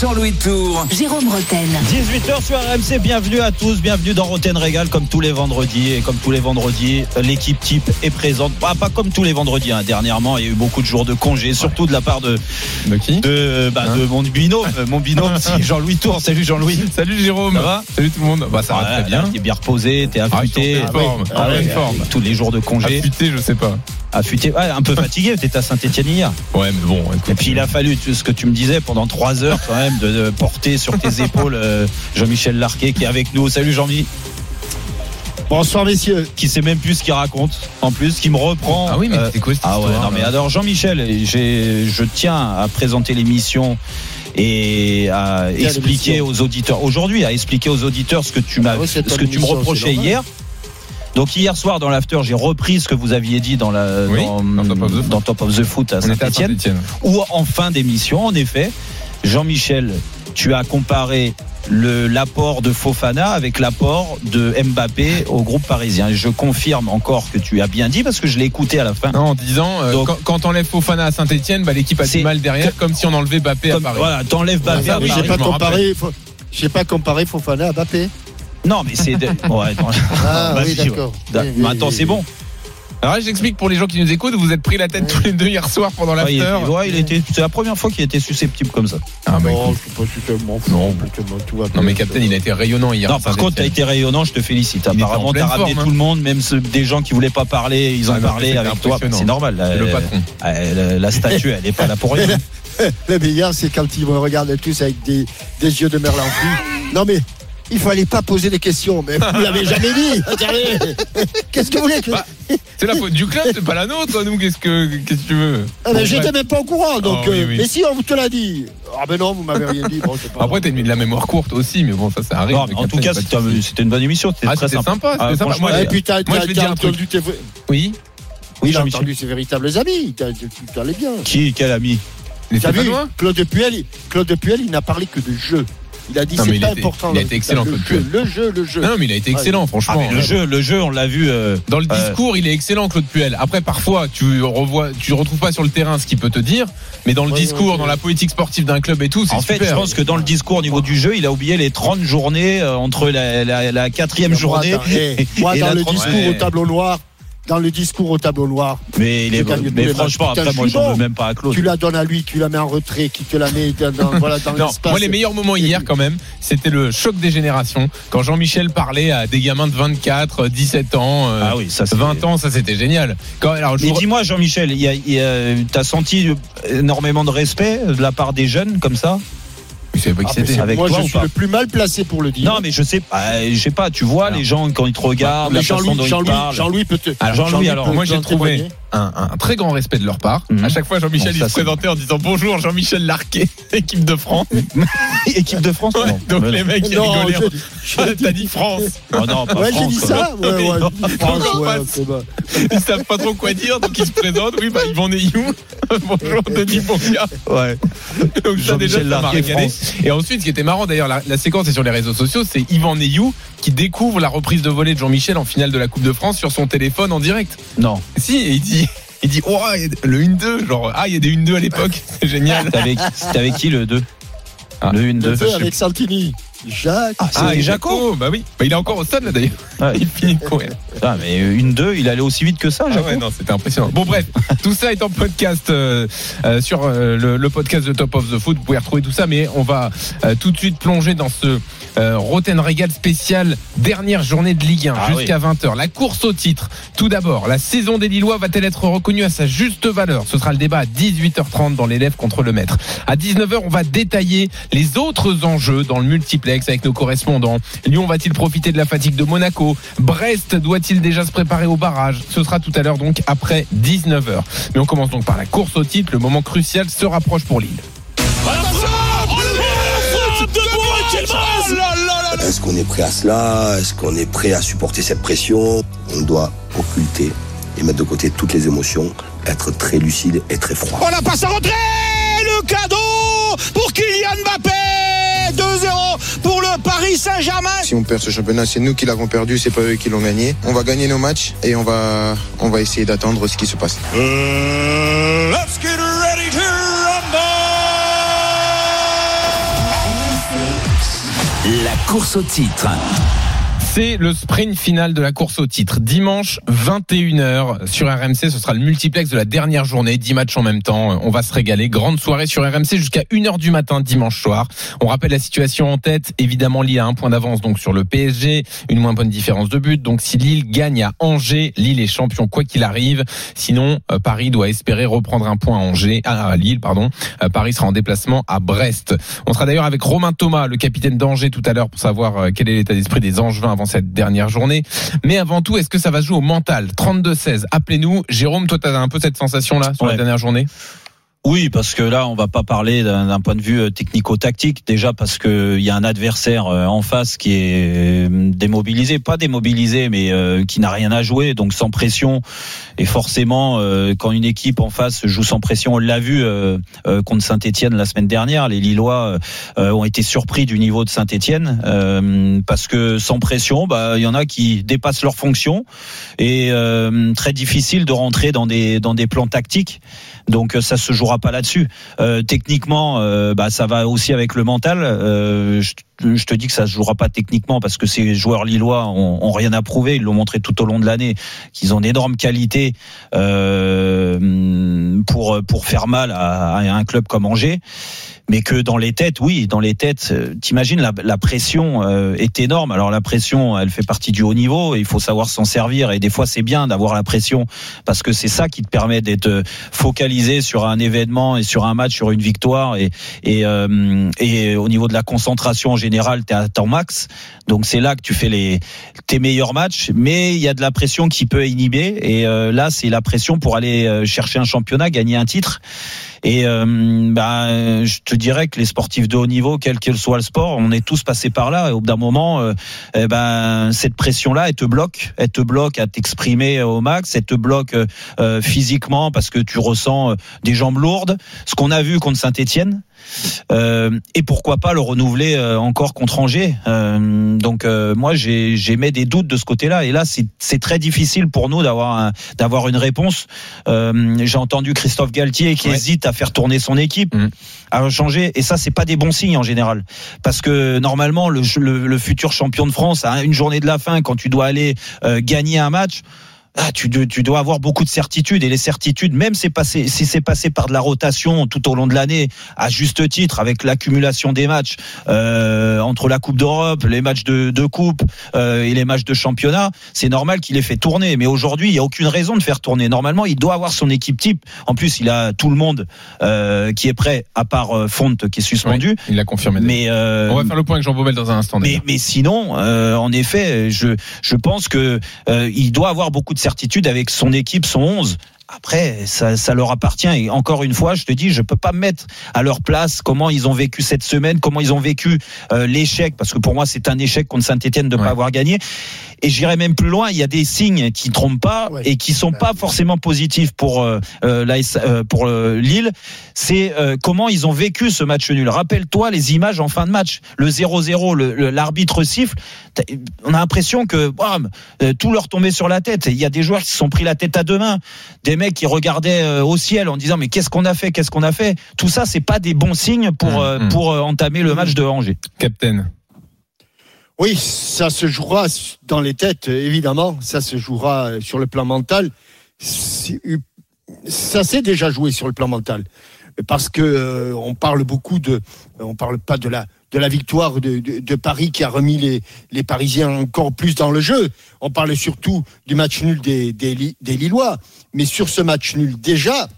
Jean-Louis Tour. Jérôme Roten. 18h sur RMC, bienvenue à tous, bienvenue dans Roten Régal comme tous les vendredis et comme tous les vendredis, l'équipe type est présente. Pas, pas comme tous les vendredis, hein. dernièrement il y a eu beaucoup de jours de congé, surtout de la part de De qui? de, bah, de mon binôme, mon binôme c'est Jean-Louis Tour. Salut Jean-Louis. Salut Jérôme. Ça va? Salut tout le monde. Bah ça va très bien. T'es bien reposé, t'es affûté. Ah, en pleine forme. Ah En ouais, pleine forme. tous les jours de congé. Affûté, je sais pas. Affûté, ouais, un peu fatigué, t'étais à Saint-Etienne hier. Ouais, mais bon. écoute. Et puis il a fallu tu- ce que tu me disais pendant trois heures quand même de, de porter sur tes épaules euh, Jean-Michel Larquet qui est avec nous. Salut Jean-Mi. Bonsoir messieurs. Qui sait même plus ce qu'il raconte. En plus, qui me reprend. Ah oui, mais euh, c'est quoi cette ah ouais, histoire non mais alors Jean-Michel, j'ai- je tiens à présenter l'émission et à expliquer aux auditeurs aujourd'hui, à expliquer aux auditeurs ce que tu m'as, Ah oui, ce que tu me reprochais hier. Donc hier soir dans l'after, j'ai repris ce que vous aviez dit dans la Oui, dans, dans Top of the Foot. dans Top of the Foot à Saint-Etienne ou en fin d'émission, en effet, Jean-Michel, tu as comparé le l'apport de Fofana avec l'apport de Mbappé au groupe parisien. Et je confirme encore que tu as bien dit parce que je l'ai écouté à la fin. Non, en disant, euh, Donc- quand, quand t'enlèves Fofana à Saint-Etienne, bah, l'équipe a du mal derrière, comme si on enlevait Bappé à Paris. voilà, t'enlèves Mbappé Ah, à oui, j'ai Paris. pas comparé. J'ai pas comparé Fofana à Mbappé. Non, mais c'est de- ouais. Ah Vas-y, oui, d'accord. Oui, oui, attends, oui, c'est bon. Alors là, j'explique pour les gens qui nous écoutent, vous êtes pris la tête tous les deux hier soir pendant Ouais, il, l'after. ouais, il était, c'est la première fois qu'il était susceptible comme ça. Ah, bah, Non, je suis pas fou. Non. complètement, tout va Non, mais Captain, il a été rayonnant hier. Non, par contre, t'as été rayonnant, je te félicite. Il Apparemment, en t'as ramené forme, tout hein. le monde, même ceux- des gens qui voulaient pas parler, ils ont Ah, non, parlé avec toi. C'est normal. Le euh, patron. euh, La statue, elle est pas là pour rien. Le meilleur, c'est quand ils me regardent tous avec des, des yeux de merlan frit. Non, mais il fallait pas poser des questions. Mais vous l'avez jamais dit. Attendez. Qu'est-ce que vous voulez que. Bah, C'est la faute du club, c'est pas la nôtre. Nous, qu'est-ce que, qu'est-ce que tu veux Ah, mais Bon, J'étais même pas au courant. Donc, Oh, oui, euh, oui. mais si on vous te l'a dit. Ah, ben non, vous m'avez rien dit. Bon, c'est pas Après, t'as de la mémoire courte aussi, mais bon, ça, ça arrive. Non, en tout cas, c'était un- c'était une bonne émission. C'était Ah, très c'était sympa. sympa, c'était Ah, sympa. Moi, Et j'ai- puis, t'as moi, je vais t'as- dire t'as un truc. entendu tes Oui, Oui, Jean-Michel. entendu ses véritables amis. Tu allais bien. Qui, quel ami les T'as vu Claude Puel, Claude Puel, il n'a parlé que de jeu. Il a dit Non, mais c'est il pas a été- important. il a été excellent, le Claude le jeu, le jeu. Non, mais il a été excellent, Ah, franchement. mais le jeu, le jeu, on l'a vu. euh, Dans le Euh, discours, il est excellent, Claude Puel. Après, parfois, tu revois, tu retrouves pas sur le terrain ce qu'il peut te dire, mais dans le Ouais, discours, ouais, dans la politique sportive d'un club et tout, c'est En fait, je pense que dans le discours au niveau du jeu, il a oublié les 30 journées euh, entre la, la, la quatrième Moi, journée. dans- eh, moi, et dans la le 30 discours ouais. au tableau noir, dans le discours au tableau noir, Mais, il est, Tu mais franchement, matchs. après, moi, je suis j'en veux même pas à Claude. tu la donnes à lui, tu la mets en retrait, qui te la met dans, dans- voilà, dans Non, l'espace. moi les meilleurs moments hier quand même, c'était le choc des générations. Quand Jean-Michel parlait à des gamins de 24, 17 ans, euh, Ah oui, ça c'est 20 ans, ça c'était génial. Quand, alors, je Mais vous- dis-moi, Jean-Michel, il y a- il y a- t'as senti énormément de respect de la part des jeunes comme ça? Je savais pas Ah, qui mais c'était. c'est- avec moi, toi je ou suis pas le plus mal placé pour le dire. Non, mais je sais pas. Je sais pas. Tu vois Alors. les gens quand ils te regardent, la façon Jean-Louis, ils Jean-Louis, parlent. Jean-Louis peut te. Alors, Jean-Louis, alors, moi, j'ai trouvé-. Un, un très grand respect de leur part. Mhm. À chaque fois, Jean-Michel Bon, il se présentait en disant bonjour Jean-Michel Larquet, équipe de France. Équipe de France. Ouais, non. donc les mecs ils rigolaient. T'as dit France. Oh non, pas Ouais, j'ai France, dit ça. Ouais, ouais. Non. France. Ils savent pas trop quoi dire, donc ils se présentent. Oui, bah Yvan Neyou. Bonjour Denis Bonga. Ouais. Donc ça déjà Jean-Michel ça m'a régalé. Et ensuite, ce qui était marrant d'ailleurs, la, la séquence est sur les réseaux sociaux, c'est Yvan Neyou qui découvre la reprise de volée de Jean-Michel en finale de la Coupe de France sur son téléphone en direct. Non. Si, et il dit. Il dit, oh, le 1-2, genre, ah, il y a des 1-2 à l'époque, c'est génial. C'était avec, qui le 2 Ah, Le 1-2. Le feu avec Santini. Jacques. Ah, et Jaco, bah oui. Bah, il est encore au stade là d'ailleurs. Il finit de courir. Ah, mais une 2 il allait aussi vite que ça, Ah Jaco. ouais, non, c'était impressionnant. Bon, bref, tout ça est en podcast euh, euh, sur euh, le, le podcast de Top of the Foot. Vous pouvez retrouver tout ça, mais on va euh, tout de suite plonger dans ce euh, Roten Régal spécial dernière journée de Ligue 1 Ah jusqu'à 20h. La course au titre. Tout d'abord, la saison des Lillois va-t-elle être reconnue à sa juste valeur? Ce sera le débat à 18h30 dans l'élève contre le maître. À 19h, on va détailler les autres enjeux dans le multiplex avec nos correspondants. Lyon va-t-il profiter de la fatigue de Monaco? Brest doit-il déjà se préparer au barrage? Ce sera tout à l'heure donc après 19h. Mais on commence donc par la course au titre. Le moment crucial se rapproche pour Lille. Est-ce qu'on est prêt à cela? Est-ce qu'on est prêt à supporter cette pression? On doit occulter et mettre de côté toutes les émotions, être très lucide et très froid. On la passe à retrait Le cadeau pour Kylian Mbappé 2-0 pour le Paris Saint-Germain Si on perd ce championnat, c'est nous qui l'avons perdu, c'est pas eux qui l'ont gagné. On va gagner nos matchs et on va, on va essayer d'attendre ce qui se passe. Euh, course au titre. C'est le sprint final de la course au titre. Dimanche 21h sur RMC, ce sera le multiplex de la dernière journée, 10 matchs en même temps. On va se régaler. Grande soirée sur RMC jusqu'à 1h du matin dimanche soir. On rappelle la situation en tête. Évidemment, Lille a un point d'avance donc sur le PSG, une moins bonne différence de but. Donc si Lille gagne à Angers, Lille est champion quoi qu'il arrive. Sinon, euh, Paris doit espérer reprendre un point à Angers, à Lille, pardon. Euh, Paris sera en déplacement à Brest. On sera d'ailleurs avec Romain Thomas, le capitaine d'Angers tout à l'heure pour savoir euh, quel est l'état d'esprit des Angevins cette dernière journée. Mais avant tout, est-ce que ça va jouer au mental? 32-16, appelez-nous. Jérôme, toi, tu as un peu cette sensation-là sur la dernière journée? Oui, parce que là, on va pas parler d'un point de vue euh, technico-tactique. Déjà parce que il y a un adversaire euh, en face qui est euh, démobilisé, pas démobilisé, mais euh, qui n'a rien à jouer, donc sans pression. Et forcément, euh, quand une équipe en face joue sans pression, on l'a vu euh, euh, contre Saint-Étienne la semaine dernière. Les Lillois euh, ont été surpris du niveau de Saint-Étienne parce que sans pression, bah, il y en a qui dépassent leurs fonctions et euh, très difficile de rentrer dans des dans des plans tactiques. Donc euh, ça se jouera pas là-dessus. Euh, techniquement, euh, bah, ça va aussi avec le mental. Je te dis que ça se jouera pas techniquement parce que ces joueurs lillois ont, rien à prouver. Ils l'ont montré tout au long de l'année qu'ils ont d'énormes qualités euh, pour pour faire mal à, un club comme Angers. Mais que dans les têtes, oui, dans les têtes, euh, t'imagines la, la pression euh, est énorme. Alors la pression, elle fait partie du haut niveau. Et il faut savoir s'en servir. Et des fois, c'est bien d'avoir la pression parce que c'est ça qui te permet d'être euh, focalisé sur un événement et sur un match, sur une victoire. Et et, euh, et au niveau de la concentration t'es à temps max. Donc c'est là que tu fais les tes meilleurs matchs. Mais il y a de la pression qui peut inhiber. Et euh, là, c'est la pression pour aller euh, chercher un championnat, gagner un titre. Et euh, bah, je te dirais que les sportifs de haut niveau, quel que soit le sport, on est tous passés par là. Et au bout d'un moment, euh, eh ben, cette pression-là, elle te bloque, elle te bloque à t'exprimer au max, elle te bloque euh, physiquement parce que tu ressens des jambes lourdes. Ce qu'on a vu contre Saint-Étienne. Euh, et pourquoi pas le renouveler encore contre Angers. Euh, donc euh, moi j'ai j'émets des doutes de ce côté-là et là c'est c'est très difficile pour nous d'avoir un- d'avoir une réponse. Euh, j'ai entendu Christophe Galtier qui Ouais. hésite à faire tourner son équipe, Mhm. à changer. Et ça c'est pas des bons signes en général. Parce que normalement le, le, le futur champion de France à une journée de la fin quand tu dois aller euh, gagner un match ah, tu, dois- tu dois avoir beaucoup de certitudes et les certitudes, même c'est passé, si c'est passé par de la rotation tout au long de l'année, à juste titre, avec l'accumulation des matchs euh, entre la Coupe d'Europe, les matchs de, de Coupe euh, et les matchs de championnat, c'est normal qu'il ait fait tourner. Mais aujourd'hui, il y a aucune raison de faire tourner. Normalement, il doit avoir son équipe type. En plus, il a tout le monde euh, qui est prêt, à part euh, Fonte qui est suspendu. Oui, il l'a confirmé. Mais euh, On va faire le point avec Jean Baumel dans un instant. mais, mais sinon, euh, en effet, je, je pense que euh, il doit avoir beaucoup de certitude avec son équipe, son 11. Après, ça, ça leur appartient. Et encore une fois, je te dis, je peux pas me mettre à leur place comment ils ont vécu cette semaine, comment ils ont vécu euh, l'échec, parce que pour moi, c'est un échec contre Saint-Etienne de ne Ouais. pas avoir gagné. Et j'irai même plus loin. Il y a des signes qui ne trompent pas Ouais. et qui sont pas forcément positifs pour euh, euh, euh, pour Lille. C'est comment ils ont vécu ce match nul. Rappelle-toi les images en fin de match. Le 0-0, le- le- l'arbitre siffle. On a l'impression que bam, tout leur tombait sur la tête. Il y a des joueurs qui se sont pris la tête à deux mains. Des mecs qui regardaient euh, au ciel en disant mais qu'est-ce qu'on a fait, qu'est-ce qu'on a fait? Tout ça, c'est pas des bons signes pour Mmh, euh, mmh. pour euh, entamer le match de Angers. Captain. Oui, ça se jouera dans les têtes, évidemment. Ça se jouera sur le plan mental. Ça s'est déjà joué sur le plan mental. Parce que euh, on parle beaucoup de. On parle pas de la, de la victoire de, de- de Paris qui a remis les, les Parisiens encore plus dans le jeu. On parle surtout du match nul des, des, Li- des Lillois. Mais sur ce match nul, déjà,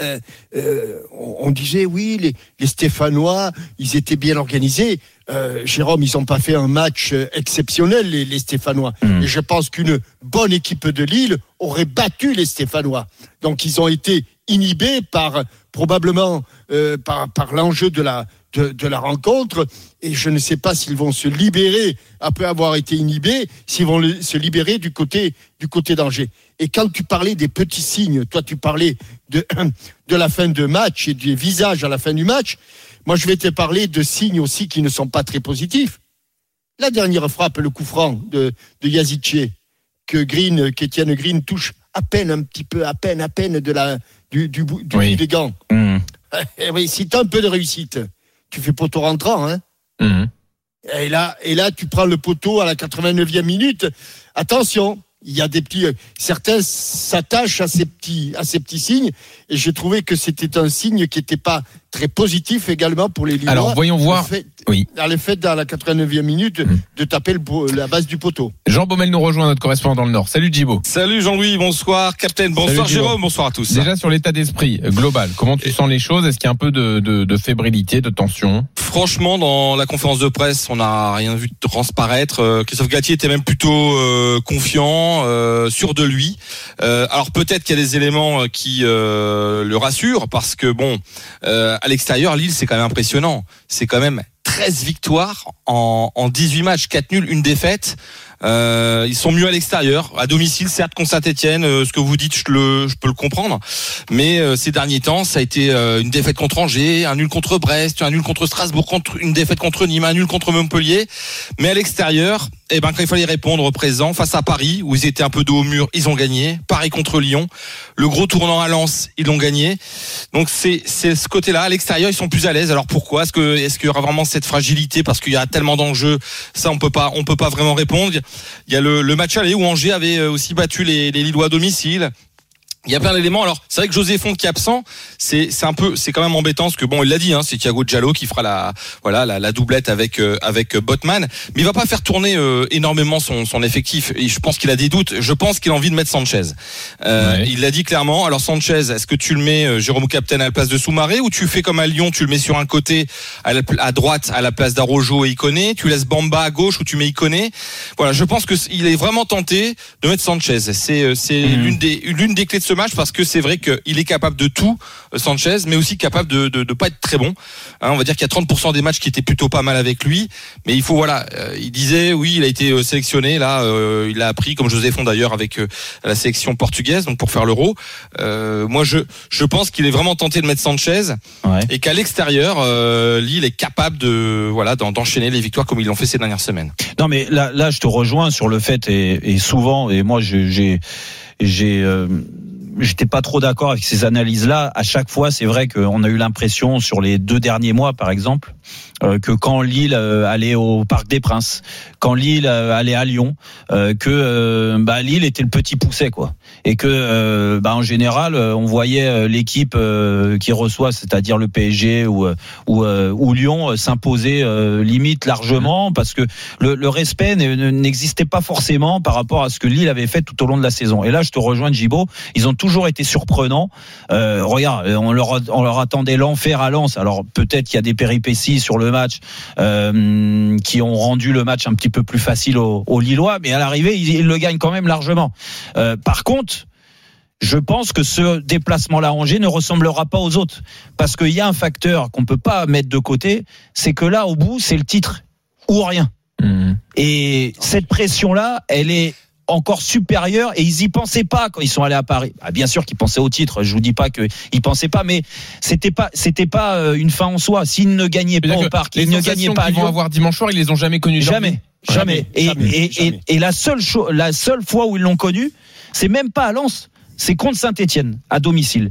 euh, euh, on, on disait oui, les, les Stéphanois, ils étaient bien organisés. Euh, Jérôme, ils n'ont pas fait un match exceptionnel, les, les Stéphanois. Mm. Et je pense qu'une bonne équipe de Lille aurait battu les Stéphanois. Donc ils ont été inhibés par probablement euh, par, par l'enjeu de la de, de la rencontre. Et je ne sais pas s'ils vont se libérer après avoir été inhibés, s'ils vont se libérer du côté du côté d'Angers. Et quand tu parlais des petits signes, toi tu parlais de de la fin de match et des visages à la fin du match. Moi, je vais te parler de signes aussi qui ne sont pas très positifs. La dernière frappe, le coup franc de, de Yazice, que Green, qu'Étienne Green touche à peine, un petit peu, à peine, à peine de la, du, du, du Oui. des gants. Mmh. Eh oui, si tu as un peu de réussite, tu fais poteau rentrant. Hein Mhm. et, là, et là, tu prends le poteau à la 89e minute. Attention, il y a des petits. euh, Certains s'attachent à ces petits, à ces petits signes. Et j'ai trouvé que c'était un signe qui n'était pas très positif également pour les Lillois. Alors, voyons voir. Fait, Oui. dans le fait, dans la 89e minute, Mm. de taper le, la base du poteau. Jean Baumel nous rejoint, notre correspondant dans le Nord. Salut Djibo. Salut Jean-Louis, bonsoir Captain, bonsoir Salut. Jérôme, bonsoir à tous. Déjà sur l'état d'esprit global, comment tu sens les choses? Est-ce qu'il y a un peu de, de, de fébrilité, de tension? Franchement, dans la conférence de presse, on n'a rien vu transparaître. Euh, Christophe Galtier était même plutôt euh, confiant, euh, sûr de lui. Euh, alors peut-être qu'il y a des éléments euh, qui euh, le rassurent, parce que bon, euh, à l'extérieur, Lille, c'est quand même impressionnant. C'est quand même 13 victoires en, en 18 matchs, 4 nuls, une défaite. Euh, ils sont mieux à l'extérieur, à domicile, certes contre Saint-Etienne. ce que vous dites, je, le, je peux le comprendre. Mais euh, ces derniers temps, ça a été euh, une défaite contre Angers, un nul contre Brest, un nul contre Strasbourg, une défaite contre Nîmes, un nul contre Montpellier. Mais à l'extérieur, eh ben quand il fallait répondre au présent, face à Paris, où ils étaient un peu dos au mur, ils ont gagné. Paris contre Lyon, le gros tournant à Lens, ils l'ont gagné. Donc c'est c'est ce côté-là. À l'extérieur, ils sont plus à l'aise. Alors pourquoi? Est-ce que est-ce qu'il y aura vraiment cette fragilité? Parce qu'il y a tellement d'enjeux Ça, on peut pas on peut pas vraiment répondre. Il y a le, le match aller où Angers avait euh, aussi battu les, les Lillois à domicile. Il y a plein d'éléments. Alors, c'est vrai que José Font qui est absent, c'est un peu, c'est quand même embêtant parce que bon, il l'a dit, hein, c'est Thiago Giallo qui fera la voilà la, la doublette avec euh, avec euh, Botman, mais il va pas faire tourner euh, énormément son son effectif. Et je pense qu'il a des doutes. Je pense qu'il a envie de mettre Sanchez. Euh, Ouais. Il l'a dit clairement. Alors Sanchez, est-ce que tu le mets euh, Jérôme Captain à la place de Soumaré ou tu fais comme à Lyon, tu le mets sur un côté à, la- à droite à la place d'Arojo et Iconé, tu laisses Bamba à gauche où tu mets Iconé? Voilà, je pense que il est vraiment tenté de mettre Sanchez. C'est euh, c'est Mhm. l'une des l'une des clés de ce match parce que c'est vrai qu'il est capable de tout euh, Sanchez, mais aussi capable de de, de pas être très bon. Hein, on va dire qu'il y a 30% des matchs qui étaient plutôt pas mal avec lui, mais il faut voilà, euh, il disait oui, il a été euh, sélectionné là, euh, il a appris comme José Font d'ailleurs avec euh, la sélection portugaise donc pour faire l'Euro. Euh, moi je je pense qu'il est vraiment tenté de mettre Sanchez Ouais. et qu'à l'extérieur Lille est capable de voilà d'en- d'enchaîner les victoires comme ils l'ont fait ces dernières semaines. Non, mais là, là, je te rejoins sur le fait et, et souvent, et moi, j'ai, j'ai, euh, j'étais pas trop d'accord avec ces analyses-là. À chaque fois, c'est vrai qu'on a eu l'impression sur les deux derniers mois, par exemple, que quand Lille euh, allait au Parc des Princes, quand Lille euh, allait à Lyon, euh, que euh, bah, Lille était le petit pousset, quoi, et que euh, bah, en général, euh, on voyait euh, l'équipe euh, qui reçoit, c'est-à-dire le PSG ou euh, ou, euh, ou Lyon, euh, s'imposer euh, limite largement parce que le, le respect ne- ne- n'existait pas forcément par rapport à ce que Lille avait fait tout au long de la saison. Et là, je te rejoins, Gibo. Ils ont toujours été surprenants. Euh, regarde, on leur, on leur attendait l'enfer à Lens. Alors peut-être qu'il y a des péripéties sur le match euh, qui ont rendu le match un petit peu plus facile aux, aux Lillois, mais à l'arrivée, ils, ils le gagnent quand même largement. Euh, par contre. Je pense que ce déplacement-là à Angers ne ressemblera pas aux autres. Parce qu'il y a un facteur qu'on peut pas mettre de côté, c'est que là, au bout, c'est le titre ou rien. Mhm. Et cette pression-là, elle est encore supérieure et ils y pensaient pas quand ils sont allés à Paris. Ah, bien sûr qu'ils pensaient au titre. Je vous dis pas qu'ils pensaient pas, mais c'était pas, c'était pas euh, une fin en soi. S'ils ne gagnaient pas au parc, ils ne gagnaient pas à qu'ils vont avoir dimanche soir, ils les ont jamais vie. Jamais, jamais. Et, Jamais, et, jamais. et, et la seule la seule fois où ils l'ont connu, c'est même pas à Lens, c'est contre Saint-Étienne à domicile.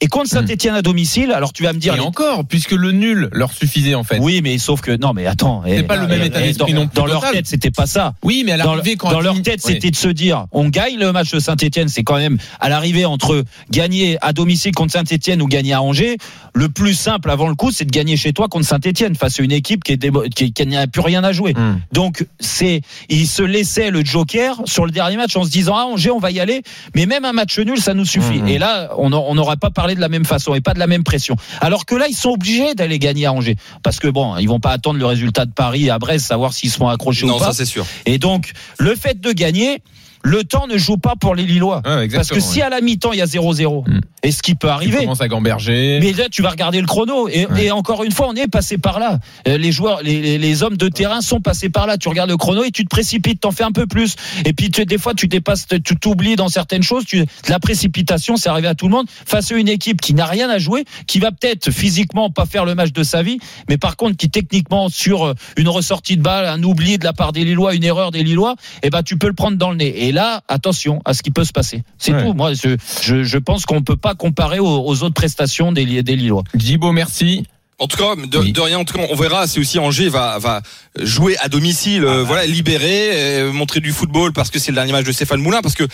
Et contre Saint-Étienne à domicile, alors tu vas me dire. Et encore, puisque le nul leur suffisait en fait. Oui, mais sauf que non, mais attends. C'est eh, pas le même état d'esprit dans- non plus Dans leur tête, c'était pas ça. Oui, mais à l'arrivée, quand dans leur tête, c'était de se dire, on gagne le match de Saint-Etienne, c'est quand même à l'arrivée entre gagner à domicile contre Saint-Etienne ou gagner à Angers. Le plus simple avant le coup, c'est de gagner chez toi contre Saint-Etienne face à une équipe qui, qui, qui n'a plus rien à jouer. Hmm. Donc c'est, il se laissait le joker sur le dernier match en se disant ah Angers on va y aller, mais même un match nul ça nous suffit. Mhm. Et là, on n'au- on n'aurait pas parlé de la même façon et pas de la même pression. Alors que là, ils sont obligés d'aller gagner à Angers. Parce que bon, ils vont pas attendre le résultat de Paris à Brest, savoir s'ils seront accrochés Non, ou pas. ça c'est sûr. Et donc, le fait de gagner, le temps ne joue pas pour les Lillois. Ouais, Parce que si à la mi-temps, il y a 0-0, Mm. et ce qui peut tu arriver. commences à gamberger. Mais là, tu vas regarder le chrono. Et, Ouais. et encore une fois, on est passé par là. Euh, Les joueurs, les, hommes de terrain sont passés par là. Tu regardes le chrono et tu te précipites, t'en fais un peu plus. Et puis, tu, des fois, tu dépasses, tu t'oublies dans certaines choses. Tu, la précipitation, c'est arrivé à tout le monde. Face à une équipe qui n'a rien à jouer, qui va peut-être physiquement pas faire le match de sa vie, mais par contre, qui techniquement, sur euh, une ressortie de balle, un oubli de la part des Lillois, une erreur des Lillois, eh ben, tu peux le prendre dans le nez. Et là, attention à ce qui peut se passer. C'est Ouais. tout. Moi, je, je, je pense qu'on peut pas comparer aux, aux autres prestations des, des Lillois. Djibo, merci. En tout cas, de, Oui. de rien, en tout cas, on verra. C'est aussi Angers va va jouer à domicile, euh, voilà, libérer, euh, montrer du football parce que c'est le dernier match de Stéphane Moulin. Parce que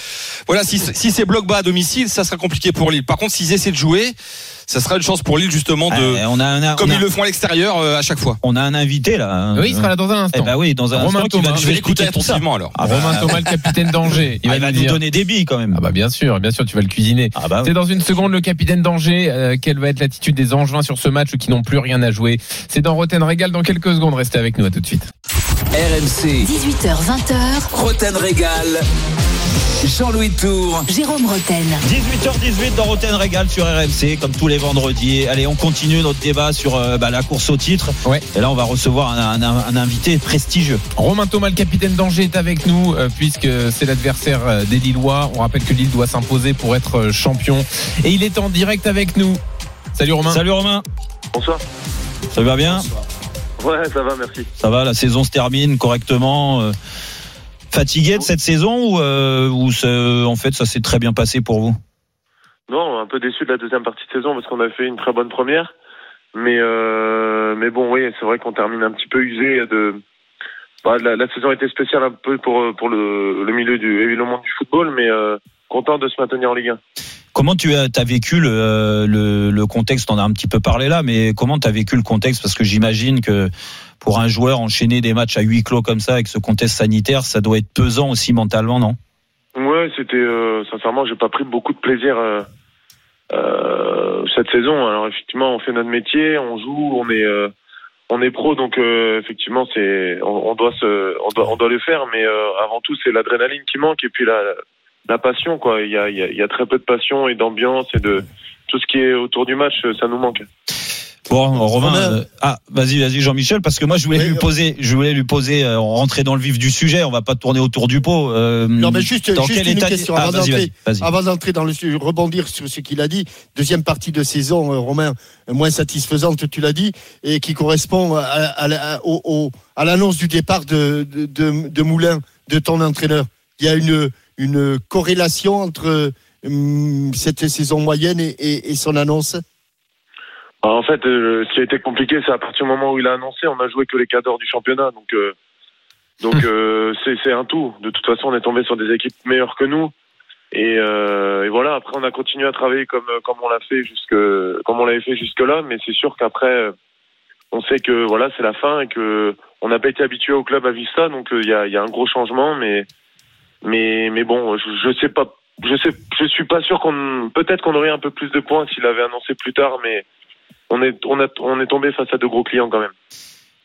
voilà, si si c'est bloc bas à domicile, ça sera compliqué pour Lille. Par contre, s'ils essaient de jouer, ça sera une chance pour Lille justement de, Euh, on a un, comme on a- ils le font à l'extérieur euh, à chaque fois. on a un invité là. Oui, il sera là dans un Eh instant. ben oui, dans un Romain instant qui va Thomas. nous Je vais écouter expliquer tout ça. attentivement alors. Ah bah, Romain Thomas, le capitaine d'Angers. il va nous nous dire- donner des billes quand même. Ah bah bien sûr, bien sûr, tu vas le cuisiner. Ah bah oui. C'est dans une seconde le capitaine d'Angers. euh, quelle va être l'attitude des Angevins sur ce match qui n'ont plus rien à jouer C'est dans Roten Régal dans quelques secondes. Restez avec nous. À tout de suite. RMC, 18h, 20h, Roten Régal. Jean-Louis Tour. Jérôme Roten. 18h18 dans Roten Régal sur RMC, comme tous les vendredis. Allez, on continue notre débat sur euh, bah, la course au titre. Ouais. Et là, on va recevoir un, un- un invité prestigieux. Romain Thomas, le capitaine d'Angers, est avec nous euh, puisque c'est l'adversaire euh, des Lillois. On rappelle que Lille doit s'imposer pour être euh, champion. Et il est en direct avec nous. Salut Romain. Salut Romain, Bonsoir. ça va bien? Ouais, ça va, merci. Ça va, la saison se termine correctement. euh, fatigué de cette saison ou, euh, ou c'est- en fait ça s'est très bien passé pour vous? Non, un peu déçu de la deuxième partie de saison parce qu'on a fait une très bonne première. Mais, euh, mais bon, oui, c'est vrai qu'on termine un petit peu usé de. Bah, la, la saison était spéciale un peu pour, pour le, le milieu du, du football, mais euh, content de se maintenir en Ligue 1. Comment tu as, vécu le, le, contexte? On a un petit peu parlé là, mais comment tu as vécu le contexte? Parce que j'imagine que pour un joueur enchaîner des matchs à huis clos comme ça avec ce contexte sanitaire, ça doit être pesant aussi mentalement, non? Ouais, c'était euh, sincèrement, j'ai pas pris beaucoup de plaisir euh, euh, cette saison. Alors effectivement, on fait notre métier, on joue, on est euh, on est pro, donc euh, effectivement, c'est on, doit se on doit le faire, mais euh, avant tout, c'est l'adrénaline qui manque et puis la la passion quoi. Il y a il y a, il y a très peu de passion et d'ambiance et de tout ce qui est autour du match, ça nous manque. Bon, Romain, euh, ah, vas-y, vas-y, Jean-Michel, parce que moi je voulais Oui, lui euh, poser, je voulais lui poser, euh, rentrer dans le vif du sujet. On va pas tourner autour du pot. euh, Non, mais juste, dans juste quel une état question Ah, avant d'entrer. vas-y, vas-y. Avant d'entrer dans le sujet, rebondir sur ce qu'il a dit, deuxième partie de saison, euh, Romain, moins satisfaisante, tu l'as dit, et qui correspond à, à la- au- au- à l'annonce du départ de, de, de- de Moulin, de ton entraîneur. Il y a une, une corrélation entre hum, cette saison moyenne et, et- et son annonce? Alors, en fait, euh, ce qui a été compliqué, c'est à partir du moment où il a annoncé, on a joué que les cadres du championnat, donc euh, donc euh, c'est un tout. De toute façon, on est tombé sur des équipes meilleures que nous. Et, euh, et voilà. Après, on a continué à travailler comme comme on l'a fait jusque comme on l'avait fait jusque là. Mais c'est sûr qu'après, euh, on sait que voilà, c'est la fin et que on n'a pas été habitué au club à vivre ça. Donc euh, il y a il y a un gros changement. Mais mais mais bon, je, je sais pas. Je sais, je suis pas sûr qu'on, peut-être qu'on aurait un peu plus de points s'il avait annoncé plus tard, mais on est, on, a, on est tombé face à de gros clients quand même.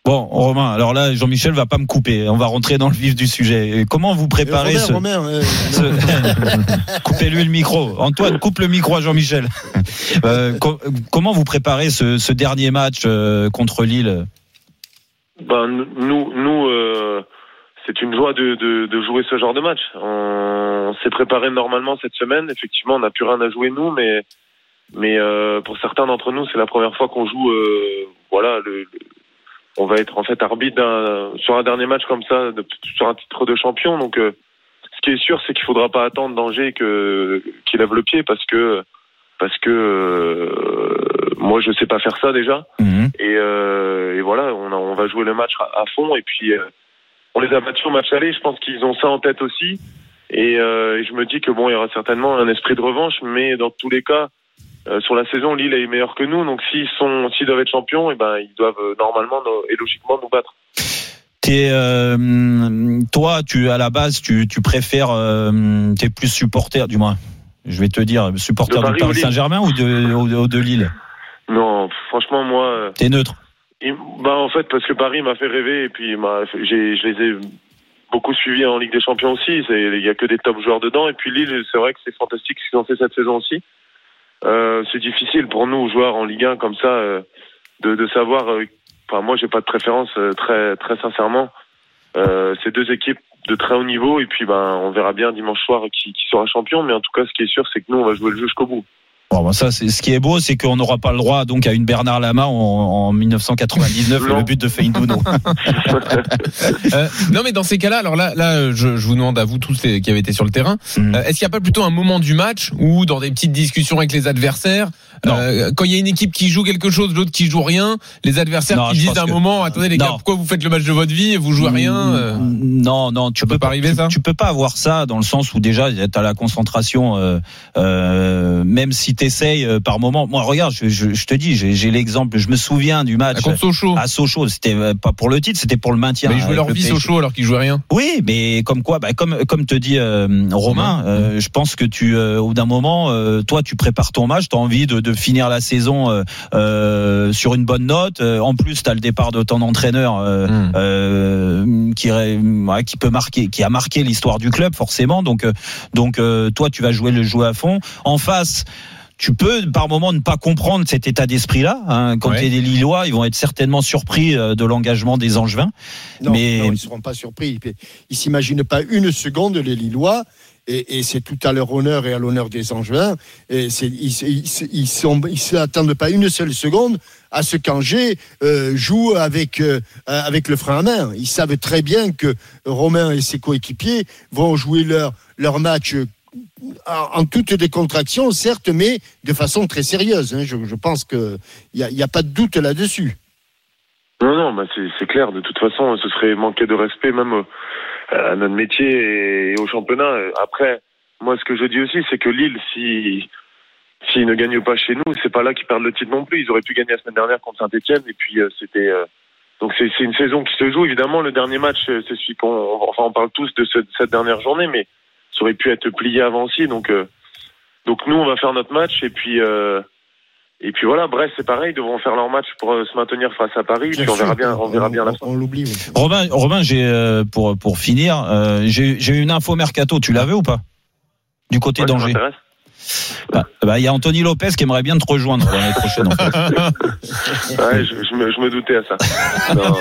Bon, Romain, alors là, Jean-Michel va pas me couper. On va rentrer dans le vif du sujet. Et Comment vous préparez Euh, ce, euh, ce- Coupez-lui le micro. Antoine, coupe le micro à Jean-Michel. Euh, co- comment vous préparez ce, ce dernier match euh, contre Lille? Ben, nous, nous, euh, c'est une joie de, de, de jouer ce genre de match. On, s'est préparé normalement cette semaine. Effectivement, on n'a plus rien à jouer nous, mais, mais euh, pour certains d'entre nous, c'est la première fois qu'on joue. euh, voilà, le, le- on va être en fait arbitre sur un dernier match comme ça, de- sur un titre de champion. Donc, euh, ce qui est sûr, c'est qu'il faudra pas attendre danger que qu'il lève le pied parce que parce que moi, je sais pas faire ça déjà. Mhm. Et, et voilà, on, a- on va jouer le match à, à fond. Et puis, on les a battus au match aller. Je pense qu'ils ont ça en tête aussi. Et, euh, et je me dis que bon, il y aura certainement un esprit de revanche, mais dans tous les cas, euh, sur la saison, Lille est meilleur que nous. Donc, s'ils sont, s'ils doivent être champions, et ben, ils doivent euh, normalement no- et logiquement nous battre. T'es, euh, toi, tu à la base, tu, tu préfères, t'es plus supporter, du moins. Je vais te dire, supporter De du Paris Saint-Germain ou de, ou de, ou de Lille? Non, franchement, moi. T'es neutre. Il- bah, en fait, parce que Paris m'a fait rêver et puis j'ai, je les ai beaucoup suivis en Ligue des Champions aussi. Il y a que des top joueurs dedans. Et puis Lille, c'est vrai que c'est fantastique ce qu'ils ont fait cette saison aussi. Euh, c'est difficile pour nous, joueurs en Ligue 1 comme ça, euh, de, de savoir. euh, Enfin, moi, j'ai pas de préférence euh, très, très sincèrement. Euh, c'est deux équipes de très haut niveau et puis ben on verra bien dimanche soir qui, qui sera champion. Mais en tout cas, ce qui est sûr, c'est que nous, on va jouer le jeu jusqu'au bout. Bon, bah, ça, c'est ce qui est beau, c'est qu'on n'aura pas le droit donc à une Bernard Lama en, en 1999 et Non. le but de Feindouno. Euh, non, mais dans ces cas-là, alors là, là, je, je vous demande à vous tous les, qui avez été sur le terrain, Mhm. euh, est-ce qu'il n'y a pas plutôt un moment du match où, dans des petites discussions avec les adversaires. Euh, quand il y a une équipe qui joue quelque chose, l'autre qui joue rien, les adversaires Non, qui disent à un que- moment, attendez les gars, pourquoi vous faites le match de votre vie et vous jouez rien euh, Non, non, tu peux pas arriver, tu, ça tu peux pas avoir ça dans le sens où déjà tu as la concentration, euh, même si tu essayes par moment. Moi, regarde, je, je, je te dis, j'ai l'exemple, je me souviens du match à Sochaux à Sochaux. C'était pas pour le titre, c'était pour le maintien. Mais ils jouaient leur le vie. Sochaux alors qu'ils jouaient rien. Oui, mais comme quoi, bah, comme comme te dit Romain, je pense que tu, au bout d'un moment, toi, tu prépares ton match, tu as envie de, de finir la saison euh, euh, sur une bonne note. Euh, en plus, tu as le départ de ton entraîneur euh, Mm. euh, qui, ouais, qui peut marquer, qui a marqué l'histoire du club forcément. Donc, euh, donc, euh, toi, tu vas jouer le jeu à fond. En face. Tu peux par moment ne pas comprendre cet état d'esprit-là. Hein. Quand Ouais. tu es des Lillois, ils vont être certainement surpris de l'engagement des Angevins. Non, Mais- non, ils ne seront pas surpris. Ils ne s'imaginent pas une seconde, les Lillois, et, c'est tout à leur honneur et à l'honneur des Angevins. Ils ne s'attendent pas une seule seconde à ce qu'Angers euh, joue avec, euh, avec le frein à main. Ils savent très bien que Romain et ses coéquipiers vont jouer leur, leur match euh, en, toute décontraction, certes, mais de façon très sérieuse. hein. Je, pense qu'il n'y a, pas de doute là-dessus. Non, non, bah c'est clair. De toute façon, ce serait manquer de respect même euh, à notre métier et au championnat. Euh, Après, moi, ce que je dis aussi, c'est que Lille, si s'ils ne gagnent pas chez nous, c'est pas là qu'ils perdent le titre non plus. Ils auraient pu gagner la semaine dernière contre Saint-Etienne, et puis euh, c'était euh, donc c'est une saison qui se joue. Évidemment, le dernier match, euh, c'est celui qu'on enfin on parle tous de ce- de cette dernière journée, mais ça aurait pu être plié avant aussi. Donc euh, donc nous, on va faire notre match, et puis. Et puis voilà, Brest, c'est pareil, ils devront faire leur match pour euh, se maintenir face à Paris, puis on verra bien, on verra bien la fin. On, l'oublie. oui. Romain, Romain, j'ai euh, pour pour finir, euh, j'ai j'ai une info mercato. Tu l'avais ou pas? Du côté Ouais, ça d'Angers. Bah, bah, il y a Anthony Lopez qui aimerait bien te rejoindre l'année prochaine. En fait. Ouais, je, je me, je me doutais à ça. Non,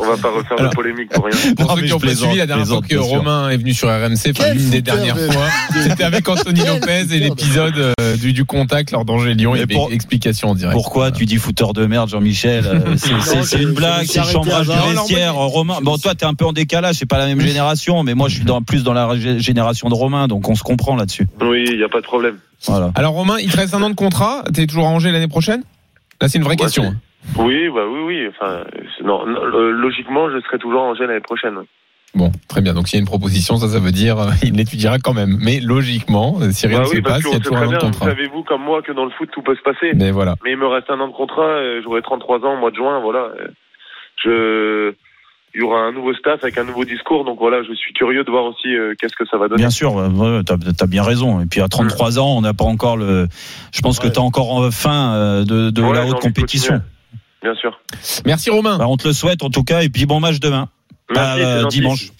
on va pas refaire Alors- de polémique pour rien. Pour Non, ceux qui je ont suivi la dernière fois que. Romain est venu sur RMC, enfin l'une des dernières de- fois, c'était avec Anthony Lopez et de- l'épisode euh, du, du contact lors d'Angers Lyon. Il y avait pour- explication en direct. Pourquoi tu dis fouteur de merde, Jean-Michel Euh, C'est une blague, c'est chambrage avant. vestiaire. Non, Romain, bon, toi, t'es un peu en décalage, c'est pas la même génération, mais moi, je suis dans, plus dans la génération de Romain, donc on se comprend là-dessus. Oui, il n'y a pas de problème. Voilà. Alors Romain, il te reste un an de contrat. T'es toujours à Angers l'année prochaine? Là, c'est une vraie question. c'est- Oui, bah oui, oui. Enfin, non, non, logiquement, je serai toujours en Angers l'année prochaine. oui. Bon, très bien. Donc s'il y a une proposition, ça, ça veut dire euh, il l'étudiera quand même. Mais logiquement, euh, si rien Bah ne oui, se passe, il y a toujours un an de contrat. savez-vous comme moi que dans le foot, tout peut se passer. Mais voilà. Mais il me reste un an de contrat, euh, j'aurai 33 ans au mois de juin, voilà. Euh, Je... Il y aura un nouveau staff avec un nouveau discours, donc voilà, je suis curieux de voir aussi euh, qu'est-ce que ça va donner. Bien sûr, ouais, t'as as bien raison. Et puis à 33 ans, on n'a pas encore le. Je pense que Ouais. t'as encore en fin euh, de, de Ouais, la haute compétition. Bien sûr. Merci Romain. Bah, on te le souhaite en tout cas, et puis bon match demain, Merci, Euh, dimanche.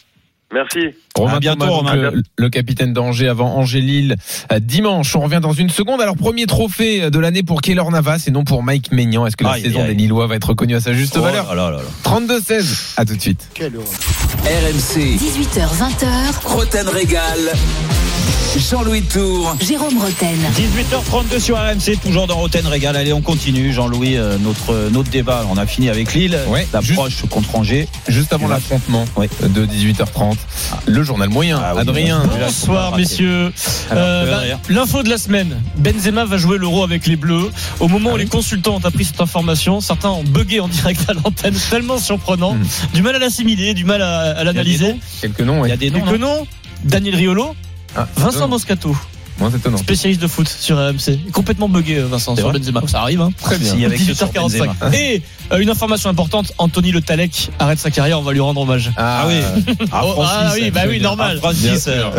Merci. Romain À bientôt, Thomas, Romain. Le, le capitaine d'Angers avant Angers-Lille euh, dimanche. On revient dans une seconde. Alors premier trophée de l'année pour Keylor Navas et non pour Mike Maignan. Est-ce que la Aïe, saison aïe, des. Lillois va être reconnue à sa juste Oh valeur là là là là. 32-16. À tout de suite. Quelle. RMC, 18h, 20h, Roten Régal, Jean-Louis Tour. Jérôme Roten. 18h32 sur RMC, toujours dans Roten Régal. Allez, on continue, Jean-Louis, euh, notre, notre débat. On a fini avec Lille, Ouais, l'approche contre Angers. Juste avant l'affrontement Oui. de 18h30, le journal moyen. Ah oui, Adrien. Bonsoir messieurs. Alors, Euh. L'info de la semaine. Benzema va jouer l'Euro avec les Bleus. Au moment où les consultants ont appris cette information, certains ont bugué en direct à l'antenne, tellement surprenant. Hmm. Du mal à l'assimiler, du mal à, à l'analyser. Quelques noms, Il oui. y a des noms, Quelques non noms. Daniel Riolo, Ah, Vincent. Moscato, Moins étonnant. spécialiste de foot sur RMC. Complètement bugué, euh, Vincent, C'est sur Benzema. Ça arrive, hein. Très bien. S'il y avait que sur 18h45. Benzema. Et euh, une information importante, Anthony Le Talec arrête sa carrière, on va lui rendre hommage. Ah, Ah oui. Ah, Oh, Francis, ah oui, bah oui, normal. Francis, euh,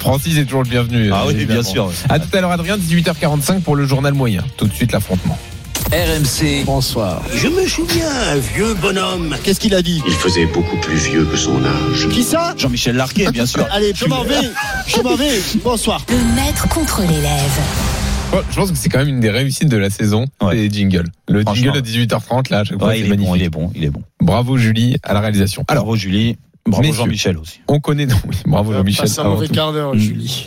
Francis est toujours le bienvenu. Ah oui, bien sûr. À tout à l'heure, Adrien, 18h45 pour le journal moyen. Tout de suite, l'affrontement. RMC. Bonsoir. Je me souviens, un vieux bonhomme. Qu'est-ce qu'il a dit? Il faisait beaucoup plus vieux que son âge. Qui ça? Jean-Michel Larquet, bien sûr. Allez, je m'en vais. Je m'en vais. Bonsoir. Le maître contre l'élève. Oh, je pense que c'est quand même une des réussites de la saison. Ouais. Les jingles. Le jingle de 18h30, là, à chaque fois, Ouais, c'est il est magnifique. bon, il est bon, il est bon. Bravo Julie à la réalisation. Alors, Bravo Julie, bravo Messieurs. Jean-Michel aussi. on connaît. non, oui, bravo Jean-Michel. Passe un mauvais quart d'heure, Mm. Julie.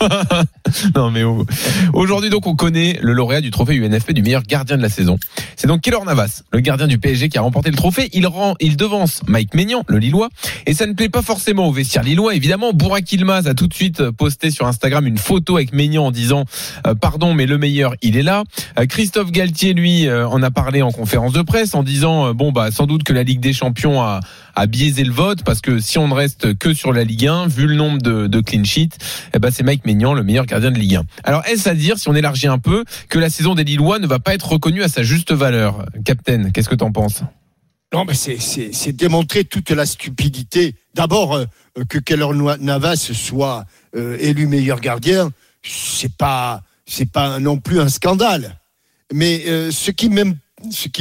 non mais oh. aujourd'hui donc on connaît le lauréat du trophée UNFP du meilleur gardien de la saison. C'est donc Keylor Navas, le gardien du PSG qui a remporté le trophée. Il rend, il devance Mike Maignan, le Lillois, et ça ne plaît pas forcément au vestiaire lillois. Évidemment, Bourak Ilmaz a tout de suite posté sur Instagram une photo avec Maignan en disant euh, pardon mais le meilleur il est là. Euh, Christophe Galtier lui euh, en a parlé en conférence de presse en disant euh, bon bah sans doute que la Ligue des Champions a a biaisé le vote parce que si on ne reste que sur la Ligue 1, vu le nombre de, clean sheets, eh ben c'est Mike Maignan le meilleur gardien de Ligue 1. Alors est-ce à dire, si on élargit un peu, que la saison des Lillois ne va pas être reconnue à sa juste valeur? Captain, qu'est-ce que t'en penses? Non, mais c'est- démontrer toute la stupidité. D'abord, euh, que Keller Navas soit euh, élu meilleur gardien, c'est pas c'est pas non plus un scandale. Mais euh, ce qui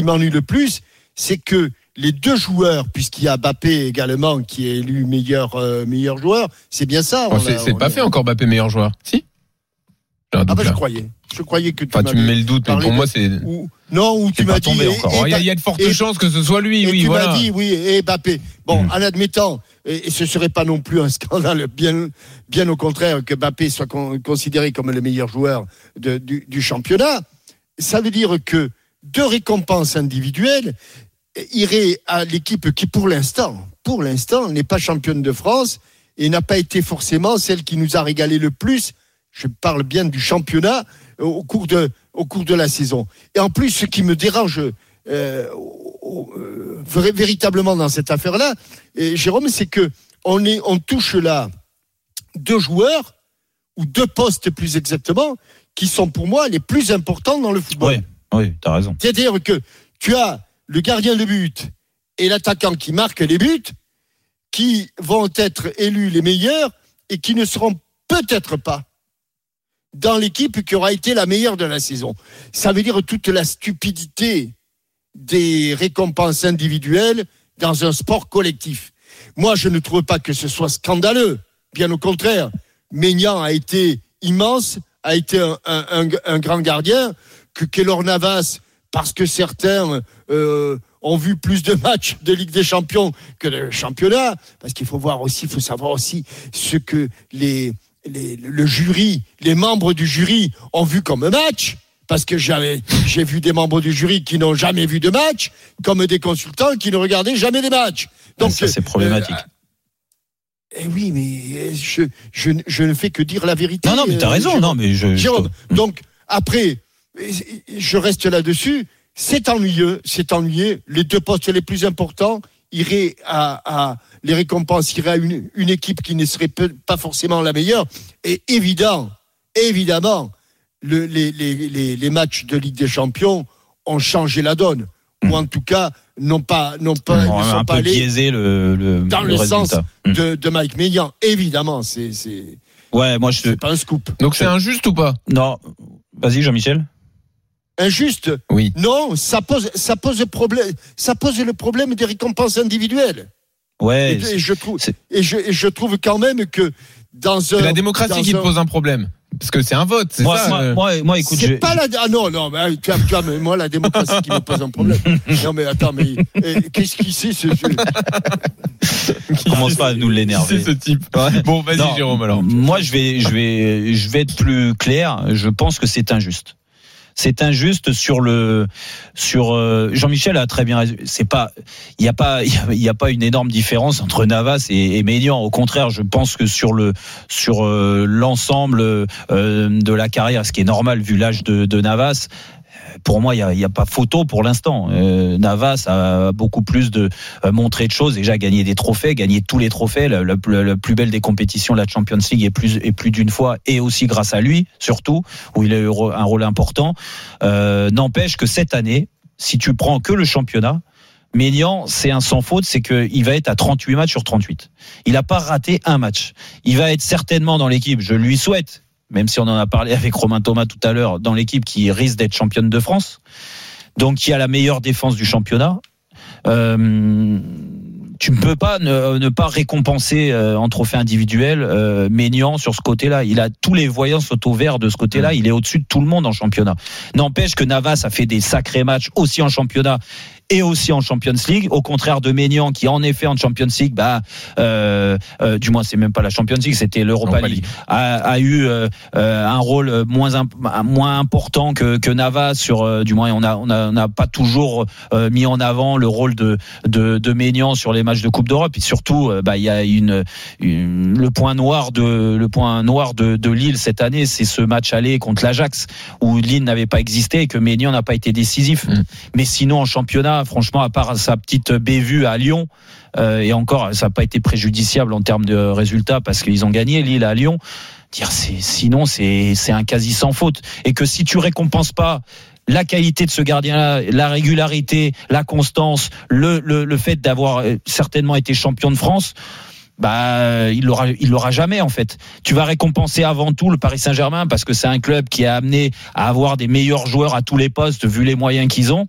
m'ennuie le plus, c'est que les deux joueurs, puisqu'il y a Mbappé également qui est élu meilleur euh, meilleur joueur, c'est bien ça. Oh, on C'est pas fait encore Mbappé meilleur joueur Si Ah bah je croyais, je croyais que tu Enfin, tu me mets le doute, mais pour moi c'est ou- non, ou tu m'as dit Oh, Il y, a- il y a de fortes et- chances que ce soit lui, Et oui, tu voilà. m'as dit, oui, et Mbappé. Bon, Mm. en admettant, et, et ce serait pas non plus un scandale, bien, bien au contraire, que Mbappé soit con- considéré comme le meilleur joueur de- du, du championnat, ça veut dire que deux récompenses individuelles iraient à l'équipe qui, pour l'instant, pour l'instant, n'est pas championne de France et n'a pas été forcément celle qui nous a régalé le plus. Je parle bien du championnat euh, au cours de, au cours de la saison. Et en plus, ce qui me dérange euh, euh, véritablement dans cette affaire-là, Jérôme, c'est que on, est, on touche là deux joueurs, ou deux postes plus exactement, qui sont pour moi les plus importants dans le football. Oui, oui, t'as raison. C'est-à-dire que tu as le gardien de but et l'attaquant qui marque les buts, qui vont être élus les meilleurs et qui ne seront peut-être pas dans l'équipe qui aura été la meilleure de la saison. Ça veut dire toute la stupidité des récompenses individuelles dans un sport collectif. Moi, je ne trouve pas que ce soit scandaleux. Bien au contraire, Maignan a été immense, a été un, un- grand gardien, que Keylor Navas, parce que certains euh, ont vu plus de matchs de Ligue des Champions que de championnat, parce qu'il faut voir aussi, il faut savoir aussi ce que les, les- le jury, les membres du jury ont vu comme match. Parce que j'avais, j'ai vu des membres du jury qui n'ont jamais vu de match, comme des consultants qui ne regardaient jamais des matchs. Donc ça, c'est euh, problématique. eh oui, mais euh, je, je, je ne fais que dire la vérité. non, non, mais t'as euh, raison. Jérôme. Non, mais je. je- Jérôme, donc après, euh, je reste là-dessus. C'est ennuyeux, c'est ennuyeux. Les deux postes les plus importants iraient à, à- les récompenses iraient à une, une équipe qui ne serait peu- pas forcément la meilleure. Et évident, évidemment, le- les, les, les, les matchs de Ligue des Champions ont changé la donne, ou en tout cas n'ont pas, n'ont pas, on ne a sont un pas peu allés biaisé le, le, dans le le, sens résultat. Mm. de, de Mike Maignan. Évidemment, c'est c'est Ouais, moi je. c'est pas un scoop. Donc c'est injuste ou pas? Non, vas-y, Jean-Michel. Injuste Oui. Non, ça pose ça pose problème. Ça pose le problème des récompenses individuelles. Ouais. Et, et je trouve et je, et je trouve quand même que dans un C'est la démocratie dans qui te un- pose un problème. Parce que c'est un vote, c'est Moi, ça moi, euh. moi, moi, écoute, c'est je- pas la ah non non mais tu vois, tu vois, mais moi la démocratie qui me pose un problème. Non mais attends mais eh, qu'est-ce qui c'est ce, ce- commence pas à nous l'énerver. C'est ce type? Ouais. Bon, vas-y Non, Jérôme alors. Moi, je vais, je vais, je vais être plus clair. Je pense que c'est injuste. C'est injuste sur le, sur euh, Jean-Michel a très bien. C'est pas, il y a pas, il y a- pas une énorme différence entre Navas et, et Maignan. Au contraire, je pense que sur le, sur euh, l'ensemble euh, de la carrière, ce qui est normal vu l'âge de, de Navas. Pour moi, il n'y a, pas photo pour l'instant. Euh, Navas a beaucoup plus de euh, montré de choses. Déjà gagné des trophées, gagné tous les trophées, la, la- la plus belle des compétitions, la Champions League, et plus plus d'une fois, et aussi grâce à lui, surtout où il a eu un rôle important. Euh, N'empêche que cette année, si tu prends que le championnat, Ménian, c'est un sans faute, c'est qu'il va être à 38 matchs sur 38. Il n'a pas raté un match. Il va être certainement dans l'équipe, je lui souhaite, même si on en a parlé avec Romain Thomas tout à l'heure, dans l'équipe qui risque d'être championne de France. Donc qui a la meilleure défense du championnat. Euh, tu ne peux pas ne, ne pas récompenser euh, en trophée individuel euh, Ménian sur ce côté-là. Il a tous les voyants sont au vert de ce côté-là. Il est au-dessus de tout le monde en championnat. N'empêche que Navas a fait des sacrés matchs aussi en championnat et aussi en Champions League, au contraire de Ménian qui en effet en Champions League, bah, euh, euh, du moins c'est même pas la Champions League, c'était l'Europa League, a, a eu euh, euh, un rôle moins imp- moins important que, que Navas sur, euh, du moins on a on a, on a pas toujours euh, mis en avant le rôle de de, de Ménian sur les matchs de Coupe d'Europe. Et surtout bah il y a une, une- le point noir de le point noir de, de Lille cette année, c'est ce match aller contre l'Ajax où Lille n'avait pas existé et que Ménian n'a pas été décisif. Mais sinon en championnat, franchement, à part sa petite bévue à Lyon, euh, et encore, ça n'a pas été préjudiciable en termes de résultats parce qu'ils ont gagné Lille à Lyon. Dire sinon c'est c'est un quasi sans faute et que si tu récompenses pas la qualité de ce gardien-là, la régularité, la constance, le le, le fait d'avoir euh, certainement été champion de France. Bah, il l'aura, il l'aura jamais en fait. Tu vas récompenser avant tout le Paris Saint-Germain parce que c'est un club qui a amené à avoir des meilleurs joueurs à tous les postes vu les moyens qu'ils ont.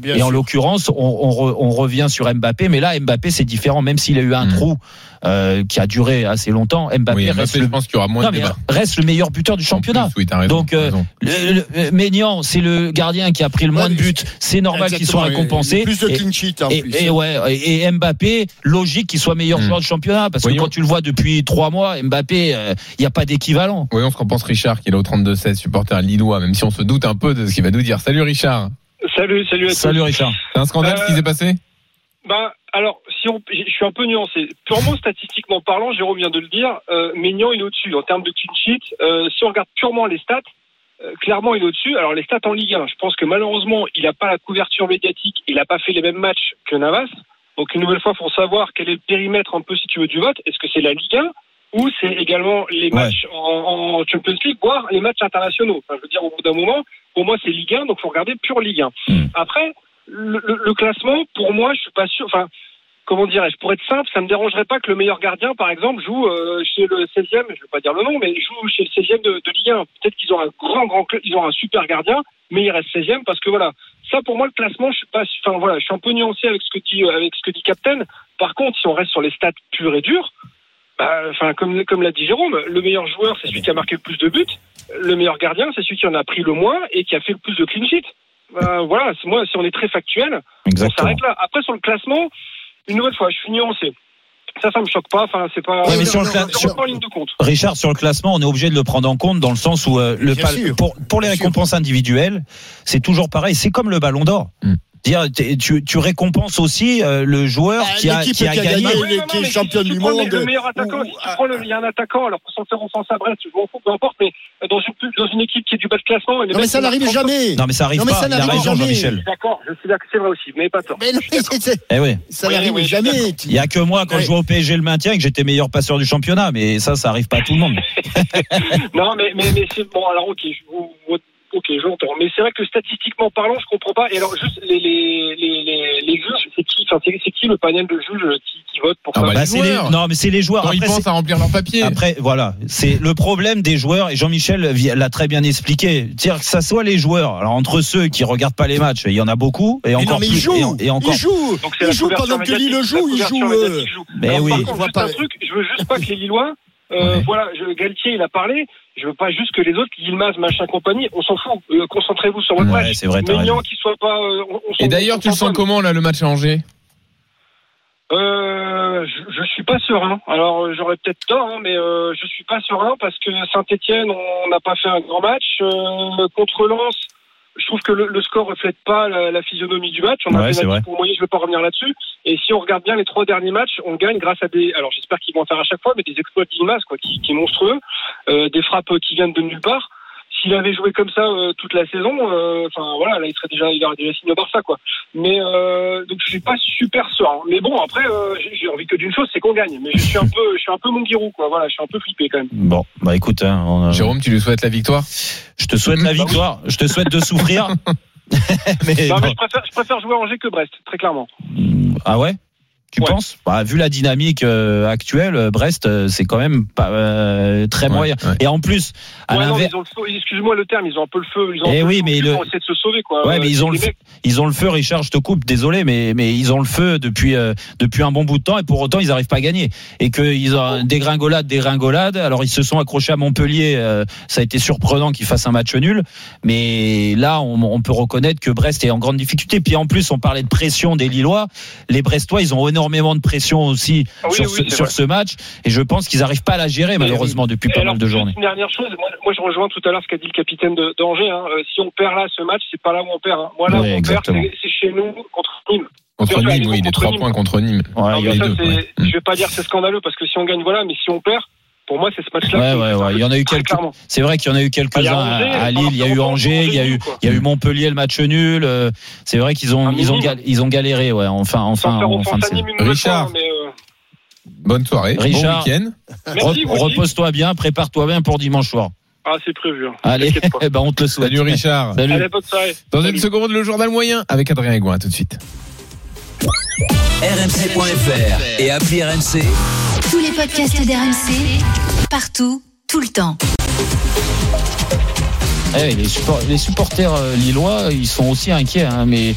bien Et en l'occurrence, on, on re- on revient sur Mbappé, mais là Mbappé c'est différent, même s'il a eu un trou euh, qui a duré assez longtemps. Mbappé, Oui, Mbappé, reste, je le, pense qu'il y aura moins Non, de mais débats. reste le meilleur buteur du championnat. Oui, t'as raison, Donc, euh, le, le- euh, Maignan, c'est le gardien qui a pris le moins de buts. C'est normal qu'il soit récompensé. et plus de clean sheet, en et, plus. et ouais, et Mbappé, logique qu'il soit meilleur joueur du championnat, parce Voyons. que quand tu le vois depuis trois mois, Mbappé, euh, il n'y a pas d'équivalent. Voyons ce qu'en pense Richard, qui est là au 32-16, supporter lillois, même si on se doute un peu de ce qu'il va nous dire. Salut Richard. Salut, salut à tous. Salut Richard. C'est un scandale ce qui s'est passé? Ben, alors, si on, je suis un peu nuancé. Purement statistiquement parlant, Jérôme vient de le dire, euh, Maignan il est au-dessus en termes de clean sheet. Euh, si on regarde purement les stats, euh, clairement il est au-dessus. Alors les stats en Ligue 1, je pense que malheureusement il n'a pas la couverture médiatique, il n'a pas fait les mêmes matchs que Navas. Donc une nouvelle fois, il faut savoir quel est le périmètre un peu si tu veux du vote. Est-ce que c'est la Ligue 1 ou c'est également les matchs en, en Champions League, voire les matchs internationaux? Enfin, je veux dire, au bout d'un moment, pour moi, c'est Ligue 1, donc faut regarder pure Ligue 1. Après, le, le- le classement, pour moi, je suis pas sûr. Enfin, comment dirais-je Pour être simple, ça me dérangerait pas que le meilleur gardien, par exemple, joue euh, chez le 16e. Je vais pas dire le nom, mais joue chez le 16e de, de Ligue 1. Peut-être qu'ils ont un grand, grand ils ont un super gardien, mais il reste 16e parce que voilà. Ça, pour moi, le classement, je suis pas. Enfin voilà, je suis un peu nuancé avec ce que dit avec ce que dit Captain. Par contre, si on reste sur les stats pures et dures. Bah, enfin, comme, comme l'a dit Jérôme, le meilleur joueur, c'est celui qui a marqué le plus de buts. Le meilleur gardien, c'est celui qui en a pris le moins et qui a fait le plus de clean sheet. Bah, voilà, moi, si on est très factuel, on s'arrête là. Après, sur le classement, une nouvelle fois, je suis nuancé. Ça, ça me choque pas. Enfin, c'est pas. Ouais, mais sur le je- cla- je sur- reprends en ligne de compte. Richard, sur le classement, on est obligé de le prendre en compte dans le sens où euh, le Bien pal- sûr. pour, pour les récompenses individuelles, c'est toujours pareil. C'est comme le Ballon d'Or. Dire, tu, tu récompenses aussi euh, le joueur qui, a, l'équipe qui a qui a gagné. gagné, Oui, non, non, qui est tu du prends le- monde. Le meilleur attaquant, si tu prends le, il y a un attaquant, alors pour s'en faire offense à Brest, je m'en fous, peu importe, mais dans une, dans une équipe qui est du bas de classement. Non, mais ça n'arrive marquent 30 jamais. Non, mais ça arrive Non, mais pas. ça Il a n'arrive raison, jamais. Jean-Michel. D'accord, je suis d'accord, c'est vrai aussi, mais pas tort. Mais non, Eh oui. ça Oui, n'arrive oui, jamais. Il y a que moi quand je jouais au PSG le maintien et que j'étais meilleur passeur du championnat, mais ça, ça arrive pas à tout le monde. non, mais, mais, mais c'est bon. Alors, ok, je vous, vous- ok, j'entends. Mais c'est vrai que statistiquement parlant, je comprends pas. Et alors, juste les les les les, les juges, c'est qui Enfin, c'est c'est qui le panel de juges qui, qui vote pour ça Bah, c'est les- non, mais c'est les joueurs. Quand ils pensent à remplir leur papier. Après, voilà, c'est le problème des joueurs et Jean-Michel l'a très bien expliqué. Dire que ça soit les joueurs. Alors entre ceux qui regardent pas les matchs, il y en a beaucoup et Mais encore non, mais plus ils jouent. et, en- et encore. Ils jouent. Donc, c'est Ils jouent pendant que Lille joue. Ils jouent. euh. Mais Alors, oui. par On contre, voit juste pas- un truc, je veux juste pas que les Lillois, euh, voilà, je, Galtier, il a parlé. Je veux pas juste que les autres, Yilmaz, machin, compagnie, on s'en fout. Euh, Concentrez-vous sur votre Ouais, match. c'est vrai, Maignan qui soit pas. euh, on- on s'en- Et d'ailleurs, tu le s'en sens comment là le match à Angers? Euh, je, je suis pas serein. Alors j'aurais peut-être tort, hein, mais euh, je suis pas serein parce que Saint-Etienne, on n'a pas fait un grand match Euh, contre Lens. Je trouve que le, le score reflète pas la, la physionomie du match. On a Ouais, un pour moyen, je vais pas revenir là-dessus. Et si on regarde bien les trois derniers matchs, on gagne grâce à des. Alors j'espère qu'ils vont en faire à chaque fois, mais des exploits d'Ilmaz, quoi, qui, qui est monstrueux, euh, des frappes qui viennent de nulle part. S'il avait joué comme ça euh, toute la saison, euh, enfin voilà, là il serait déjà, il aurait déjà signé au Barça, quoi. Mais euh, donc je suis pas super serein. Mais bon, après, euh, j'ai envie que d'une chose, c'est qu'on gagne. Mais je suis un peu, je suis un peu mon guirou, quoi. Voilà, je suis un peu flippé quand même. Bon, bah écoute, hein, on a- Jérôme, tu lui souhaites la victoire? Je te souhaite la victoire, je te souhaite de souffrir. Mais Non, mais bon. je préfère, je préfère jouer Angers que Brest, très clairement. Ah ouais? Tu Ouais. penses bah, Vu la dynamique euh, actuelle, euh, Brest, euh, c'est quand même pas euh, très Ouais, moyen. ouais. Et en plus, à l'inverse, excuse-moi le terme, ils ont un peu le feu. Ils ont Eh oui, le feu mais le- pour essayer de se sauver, quoi. Ouais, Euh, mais ils ont le, ils ont le feu, Richard, je te coupe, désolé, mais, mais ils ont le feu depuis, euh, depuis un bon bout de temps et pour autant ils n'arrivent pas à gagner. Et qu'ils ont dégringolade, dégringolade. Alors ils se sont accrochés à Montpellier, euh, ça a été surprenant qu'ils fassent un match nul. Mais là, on, on peut reconnaître que Brest est en grande difficulté. Puis en plus, on parlait de pression des Lillois. Les Brestois, ils ont énormément de pression aussi Ah oui, sur, oui, ce, sur ce match. Et je pense qu'ils n'arrivent pas à la gérer, malheureusement, depuis Et pas alors, mal de journées. Une dernière chose, moi, moi, je rejoins tout à l'heure ce qu'a dit le capitaine de- d'Angers. Hein. Euh, si on perd là ce match, c'est pas là où on perd. Hein. Moi là Oui, où on exactement. perd, c'est- chez nous contre Nîmes. Contre Nîmes, oui, les trois points contre Nîmes. Ouais, ça, deux, c'est- ouais. Je vais pas dire que c'est scandaleux parce que si on gagne, voilà, mais si on perd, pour moi, c'est ce match-là. Ouais, qui- ouais, ouais. Il y en a eu très quelques. C'est vrai qu'il y en a eu Il y quelques-uns à, Lille. Il y a eu Angers, il y a eu, Angers, quoi. il y a eu Montpellier le match nul. euh, C'est vrai qu'ils ont, ils ont, ils ont galéré, ouais. Enfin, enfin, en fin de saison. Richard. euh, Bonne soirée, Richard. bon week-end. Repose-toi bien, prépare-toi bien pour dimanche soir. Ah, c'est prévu. hein. Allez, eh ben on te le souhaite. Salut Richard. Salut. Allez, bonne soirée. Dans une seconde, le journal moyen avec Adrien. À tout de suite. RMC.fr et appli RMC. Tous les podcasts d'RMC, partout, tout le temps. Eh, les, support- les supporters euh, lillois, ils sont aussi inquiets, hein, mais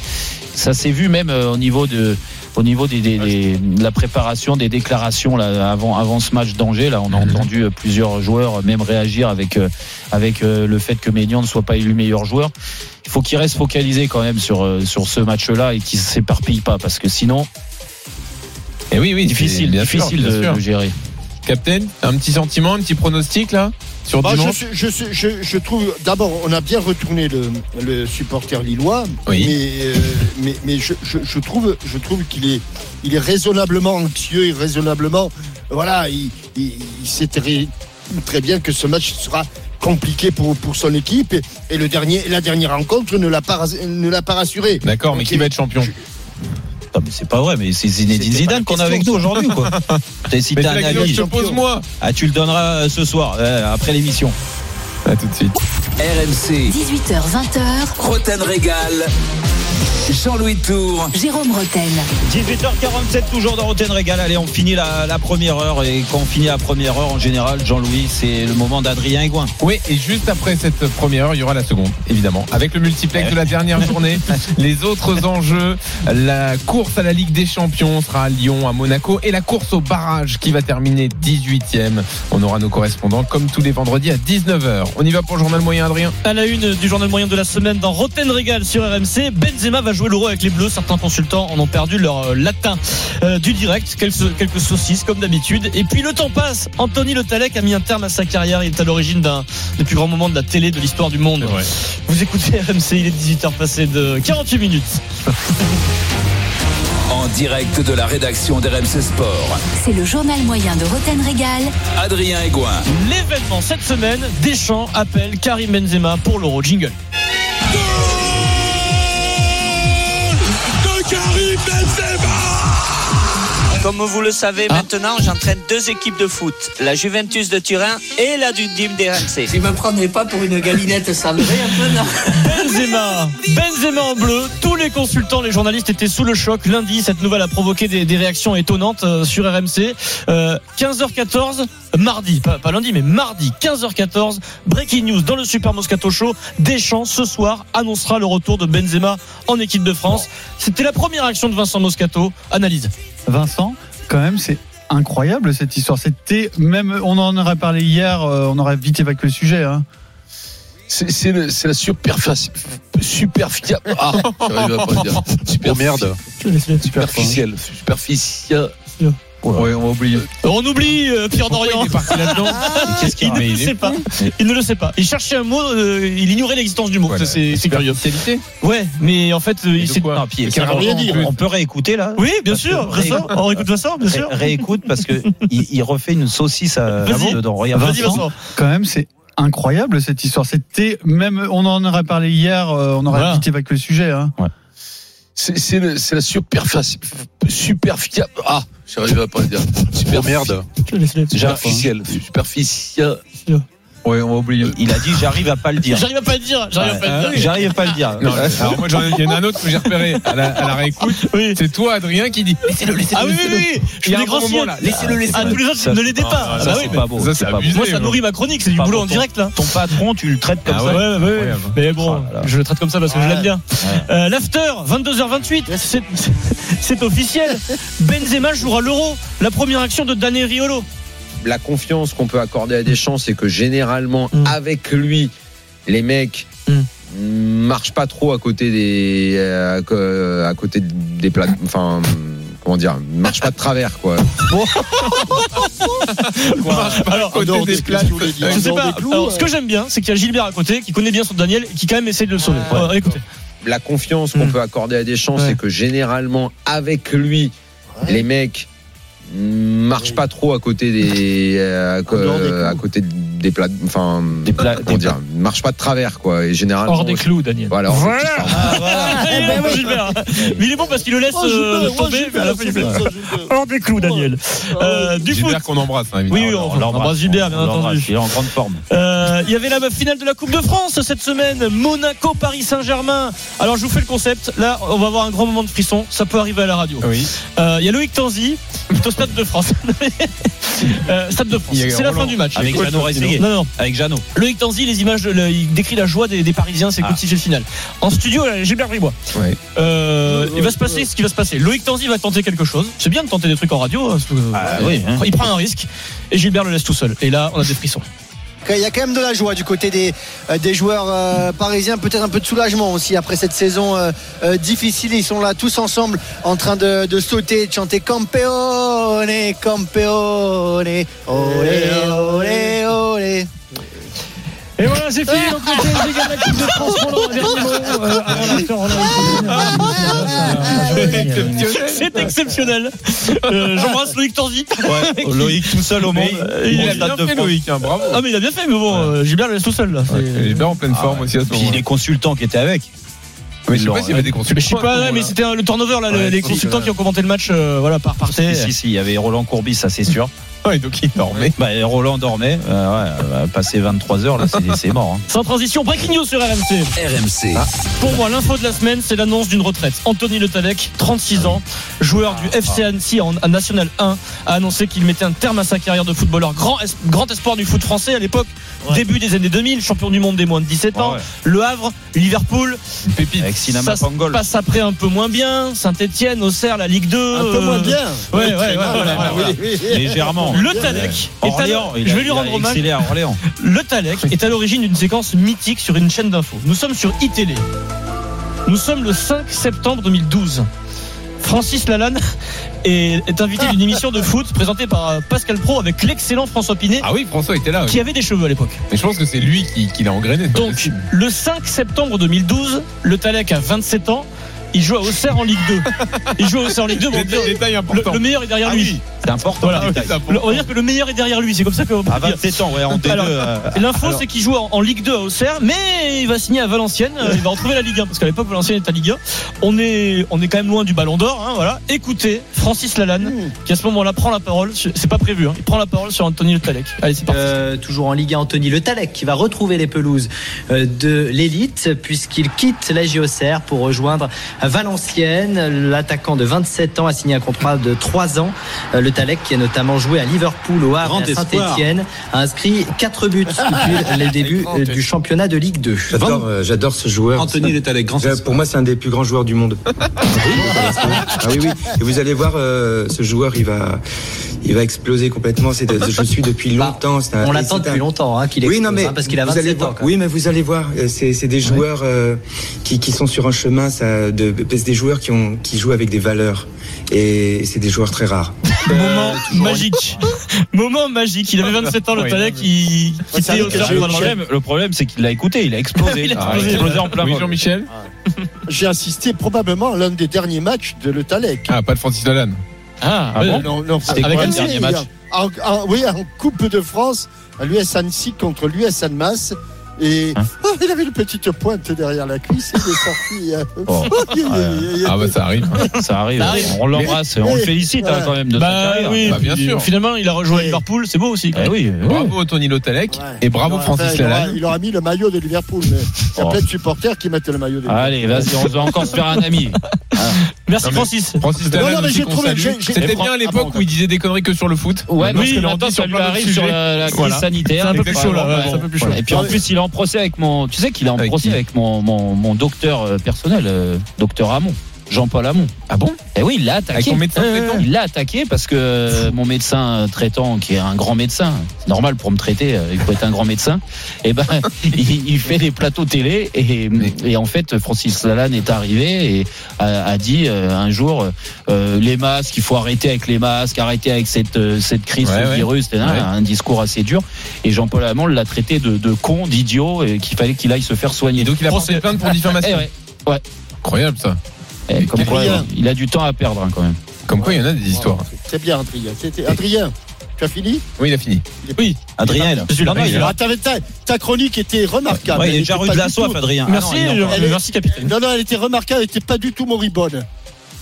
ça s'est vu même euh, au niveau de au niveau des, des- des- de la préparation des déclarations là, avant avant ce match d'Angers là on a Mhm. entendu euh, plusieurs joueurs même réagir avec avec le fait que Maignan ne soit pas élu meilleur joueur il faut qu'il reste focalisé quand même sur sur ce match là et qu'il s'éparpille pas parce que sinon Et oui, oui, difficile c'est- bien sûr, difficile bien de, sûr. de gérer Captain, un petit sentiment, un petit pronostic là sur Bah, je, dimanche. suis- je, suis- je, je trouve, d'abord, on a bien retourné le, le supporter lillois, Oui. mais, euh, mais, mais je, je, je trouve, je trouve qu'il est, il est raisonnablement anxieux et raisonnablement, voilà, il, il, il sait très, très bien que ce match sera compliqué pour, pour son équipe et, et le dernier, la dernière rencontre ne l'a pas, ne l'a pas rassuré. D'accord, mais qui va être champion? je- Non, mais c'est pas vrai mais c'est Zinedine Zidane qu'on a avec nous aujourd'hui quoi si Mais t'as un la question avis que je te pose moi. ah tu le donneras euh, ce soir euh, après l'émission À tout de suite. RMC. 18h, 20h, Roten Régal. Jean-Louis Tour. Jérôme Roten. 18h47 toujours dans Roten Régal. Allez, on finit la, la première heure et quand on finit la première heure en général, Jean-Louis, c'est le moment d'Adrien Aigouin. Oui, et juste après cette première heure, il y aura la seconde, évidemment. Avec le multiplex de la dernière journée, les autres enjeux, la course à la Ligue des Champions sera à Lyon, à Monaco, et la course au barrage qui va terminer 18e. On aura nos correspondants comme tous les vendredis à 19h. On y va pour le journal moyen, Adrien À la une du journal moyen de la semaine dans Roten Régal sur RMC, Benzema va jouer l'euro avec les Bleus. Certains consultants en ont perdu leur euh, latin euh, du direct, quelques, quelques saucisses comme d'habitude. Et puis le temps passe. Anthony Le Talec a mis un terme à sa carrière. Il est à l'origine d'un des plus grands moments de la télé de l'histoire du monde. Vous écoutez RMC, il est 18h passé de 48 minutes. Direct de la rédaction d'RMC Sport. C'est le journal moyen de Roten Régal. Adrien Aigouin. L'événement cette semaine, Deschamps appelle Karim Benzema pour l'euro. Jingle. de Karim Benzema Comme vous le savez Ah. maintenant, j'entraîne deux équipes de foot, la Juventus de Turin et la du Dim d'RMC. Tu me prenais pas pour une galinette cendrée un peu, non Benzema, Benzema en bleu. Tous les consultants, les journalistes étaient sous le choc. Lundi, cette nouvelle a provoqué des, des réactions étonnantes euh, sur RMC. Euh, 15h14, mardi, pas, pas lundi, mais mardi, 15h14, breaking news dans le Super Moscato Show. Deschamps, ce soir, annoncera le retour de Benzema en équipe de France. C'était la première action de Vincent Moscato. Analyse. Vincent, quand même, c'est incroyable cette histoire. C'était même, on en aurait parlé hier, euh, on aurait vite évacué le sujet. Hein. C'est c'est le- c'est la superficie. Superficielle. Ah, j'arrive à pas le dire. Super merde. Superficielle. Superficielle. Ouais, on va oublier. On oublie euh, Pierre Dorian. il est parti là-dedans Qu'est-ce qu'il ne le il sait pas. Il ne le sait pas. Il cherchait un mot, euh, il ignorait l'existence du mot. Voilà. Ça, C'est c'est curieux. Ouais, mais en fait, euh, il de s'est. quoi Non, puis, Mais ça, quel on, rien on dire. peut- on peut réécouter là Oui, bien sûr. on réécoute Vincent, bien sûr. Ré- Réécoute parce que il, il refait une saucisse à, Vas-y. dedans. Regarde. Vas-y, Vincent. Quand même, c'est incroyable cette histoire. C'était même, on en aurait parlé hier, euh, on aurait Voilà. vite évacué le sujet. Hein. C'est la superficie. Superficielle. Ah, j'arrive à pas le dire. Super merde. Laisse-le. Superficielle. Superficielle. Ouais, on va oublier. Il a dit j'arrive à pas le dire. J'arrive à pas le dire. J'arrive à pas le dire. J'arrive pas le dire. Non, alors moi, j'en ai- il y en a un autre que j'ai repéré à la, à la réécoute. C'est toi, Adrien, qui dit laissez-le, laissez-le. Ah oui, oui, oui, oui. Je Il y fais a des un grands moment là. Laissez-le, Ah, laissez-le. tous les autres, Ça, ne les pas- pas. ça, Ah c'est oui, pas mais- beau. Ça, c'est C'est pas beau. abusé. Moi, ça non. nourrit ma chronique. C'est du Pas boulot en direct, là. Ton patron, tu le traites comme Ah ça. Ouais, ouais. Mais bon, Oh je le traite comme ça parce que je l'aime bien. Euh, L'after, 22h28, c'est- officiel. Benzema jouera l'Euro. La première action de Dani Riolo. La confiance qu'on peut accorder à Deschamps, c'est que généralement, Mm. avec lui, les mecs Mm. marchent pas trop à côté des, euh, à côté des plates, enfin, comment dire, marchent pas de travers, quoi. Alors, Côté dehors des des je sais pas. des clous, Alors, ce que j'aime bien, c'est qu'il y a Gilbert à côté qui connaît bien son Daniel et qui quand même essaie de le sauver. Écoutez. La confiance qu'on Mm. peut accorder à Deschamps, Ouais. c'est que généralement, avec lui, les mecs marchent pas trop à côté des, euh, à, à côté des plates, enfin, Des pla- comment des dire, marchent pas de travers, quoi. Et généralement, Hors des clous, Daniel. Voilà, Ah, Gilbert. Mais il est bon parce qu'il le laisse Oh, euh, ouais, tomber. Ça, Gilbert. Hors des clous, Daniel. Euh, du. Gilbert qu'on embrasse, hein, Oui, évidemment. oui, on, on embrasse Gilbert, bien On entendu. Il est en grande forme. Euh, Il y avait la finale de la Coupe de France cette semaine, Monaco Paris Saint-Germain. Alors je vous fais le concept. Là, on va avoir un grand moment de frisson. Ça peut arriver à la radio. Oui. Euh, Il y a Loïc Tanzi, qui est au Stade de France. Euh, Stade de France. C'est la fin du match. Avec Jeannot Non, non. Avec Jeannot. Loïc Tanzi, les images, le- il décrit la joie des, des Parisiens, c'est Ah. comme si c'est le final. En studio, a Gilbert Bribois. Ouais. Euh, il va se passer ce qui va se passer. Loïc Tanzi va tenter quelque chose. C'est bien de tenter des trucs en radio. hein, Ah euh, oui, hein. Il prend un risque et Gilbert le laisse tout seul. Et là, on a des frissons. Il y a quand même de la joie du côté des, euh, des joueurs euh, parisiens, peut-être un peu de soulagement aussi après cette saison euh, difficile. Ils sont là tous ensemble en train de, de sauter, de chanter Campeone, Campeone, olé, olé, olé. Et voilà, c'est fini. Donc, le PSG gagne la Coupe de France. Un dernier mot, euh. C'est exceptionnel. Euh, J'embrasse Loïc Tanzi. Ouais, Loïc tout seul au monde. Il a bien de fait. Loïc, hein, bravo. Ah mais il a bien fait, mais bon, euh, Gilbert le laisse tout seul là. C'est- Gilbert en pleine forme aussi à ce Puis les consultants qui étaient avec. Mais je sais pas s'il y avait des Mais je sais consultants. pas, ouais, mais c'était le turnover là, le- Ouais, les consultants ouais. qui ont commenté le match, euh, voilà, par parté. Si, si, il y avait Roland Courbis, ça c'est sûr. Ouais, donc il dormait. Bah, Roland dormait. Euh, ouais, euh, passé 23 heures, là, c'est mort. hein. Sans transition, breaking news sur RMC. RMC. Pour moi, l'info de la semaine, c'est l'annonce d'une retraite. Anthony Le Tallec, 36 ans, joueur du FC Annecy en National 1, a annoncé qu'il mettait un terme à sa carrière de footballeur. Grand, es- grand espoir du foot français à l'époque, début des années 2000, champion du monde des moins de 17 ans. Ouais, ouais. Le Havre, Liverpool. Pépite. Avec Sinama Ça Pangol. passe après un peu moins bien. Saint-Etienne, Auxerre, la Ligue 2. Un peu euh, moins bien. Ouais, ouais, ouais, Ah, voilà, oui, voilà. oui, oui. Légèrement. Le Tallec est à Orléans, je vais lui rendre hommage. Le Talec est à l'origine d'une séquence mythique sur une chaîne d'infos. Nous sommes sur iTélé. Nous sommes le 5 septembre 2012. Francis Lalanne est, est invité d'une émission de foot présentée par euh, Pascal Pro avec l'excellent François Pinet Ah oui, François était là. oui. qui avait des cheveux à l'époque. Mais je pense que c'est lui qui, qui l'a engrainé. Donc le 5 septembre 2012, le Talec a 27 ans. Il joue à Auxerre en Ligue 2. Il joue à Auxerre en Ligue 2. Bon, Détail- détail le, important. le meilleur est derrière Ah lui. oui, c'est important. Voilà. le on va dire que le meilleur est derrière lui. C'est comme ça qu'on peut À dire. 27 ans, ouais, en D2. Alors, euh, L'info, alors, c'est qu'il joue en, en Ligue 2 à Auxerre, mais il va signer à Valenciennes. euh, Il va retrouver la Ligue 1 parce qu'à l'époque, Valenciennes est à Ligue 1. On est, on est quand même loin du Ballon d'Or. Hein, voilà. Écoutez, Francis Lalanne, qui à ce moment-là prend la parole. C'est pas prévu. Hein, il prend la parole sur Anthony Le Talec. Allez, c'est parti. Euh, toujours en Ligue 1, Anthony Le Talec qui va retrouver les pelouses de l'élite puisqu'il quitte la JOCR pour rejoindre Valenciennes. L'attaquant de 27 ans a signé un contrat de 3 ans. Euh, Le Talec qui a notamment joué à Liverpool, au Havre et à. Saint-Etienne a inscrit 4 buts depuis les débuts du championnat de Ligue 2. J'adore, euh, j'adore ce joueur. Anthony Le Tallec, grand Pour moi, c'est un des plus grands joueurs du monde. ah oui, oui. Et vous allez voir, euh, ce joueur, il va, il va exploser complètement. C'est, de- je suis depuis longtemps. C'est un- On l'attend depuis un- longtemps hein, qu'il Oui, non, mais hein, parce qu'il a vous allez 27 voir- ans. Oui, mais vous allez voir, c'est, c'est des joueurs euh, qui, qui sont sur un chemin, ça, de, c'est des joueurs qui ont, qui jouent avec des valeurs. Et c'est des joueurs très rares. Moment magique. Moment magique. Il avait 27 ans, Le. Talec. Il c'est quittait le problème, le problème, c'est qu'il l'a écouté, il a explosé. Il a Ah, explosé. en plein Oui, vol. Jean-Michel J'ai assisté probablement à l'un des derniers matchs de Le Talec. Ah, pas de Francis Lalanne. Ah, Ah ouais. bon Non, non, C'était Avec quoi le dernier match En- en- oui, en Coupe de France, à l'US Annecy contre l'US Annemasse. Et Hein oh, il avait une petite pointe derrière la cuisse, il est sorti. Oh. Ah bah ça arrive. Ça arrive. Ça arrive. On l'embrasse, on le félicite hein, quand même de Bah oui, Bah, bien puis, sûr. Finalement, il a rejoint. Liverpool, c'est beau aussi. Eh oui, oui. Bravo Tony Lotalec Ouais. et bravo aura- Francis Lalanne. Il aura mis le maillot de Liverpool. Mais il y a Oh. plein de supporters qui mettent le maillot de Liverpool. Allez, vas-y, on va encore se faire un ami. Merci Non, Francis. Francis C'était Ah bien à l'époque où il disait des conneries que sur le foot. Ouais, Maintenant, oui, ce que dit ça sur lui arrive sur la, crise sanitaire. C'est un peu plus chaud, là, Voilà. ouais, c'est un peu plus chaud. Et puis en plus, il est en procès avec mon. Tu sais qu'il est en procès avec mon, mon, mon docteur euh, personnel, euh, docteur Hamon. Jean-Paul Hamon. Ah bon? Eh oui, il l'a attaqué. Avec médecin traitant Il l'a attaqué parce que euh, mon médecin traitant, qui est un grand médecin, c'est normal pour me traiter, euh, il faut être un grand médecin, et ben il, il fait des plateaux télé et, et en fait Francis Lalanne est arrivé et a, a dit euh, un jour euh, les masques, il faut arrêter avec les masques, arrêter avec cette euh, cette crise, Ouais, virus, etc. Ouais. un discours assez dur. Et Jean-Paul Hamon l'a traité de, de con, d'idiot, et qu'il fallait qu'il aille se faire soigner. Donc il a porté plainte pour diffamation. Eh ouais, Incroyable ça. Eh, comme quoi, il a du temps à perdre hein, quand même. Comme quoi il y en a des histoires. C'est bien, Adrien. C'était- Adrien, tu as fini Oui, il a fini. Oui, Adrien, là. Je suis là. Non, non, il est là. Ah, ta, ta chronique était remarquable. Ouais, il Elle est déjà rue de la soif, tout- Adrien. Ah Merci, non, est euh, merci capitaine. Non, non, elle était remarquable, elle n'était pas du tout moribonde.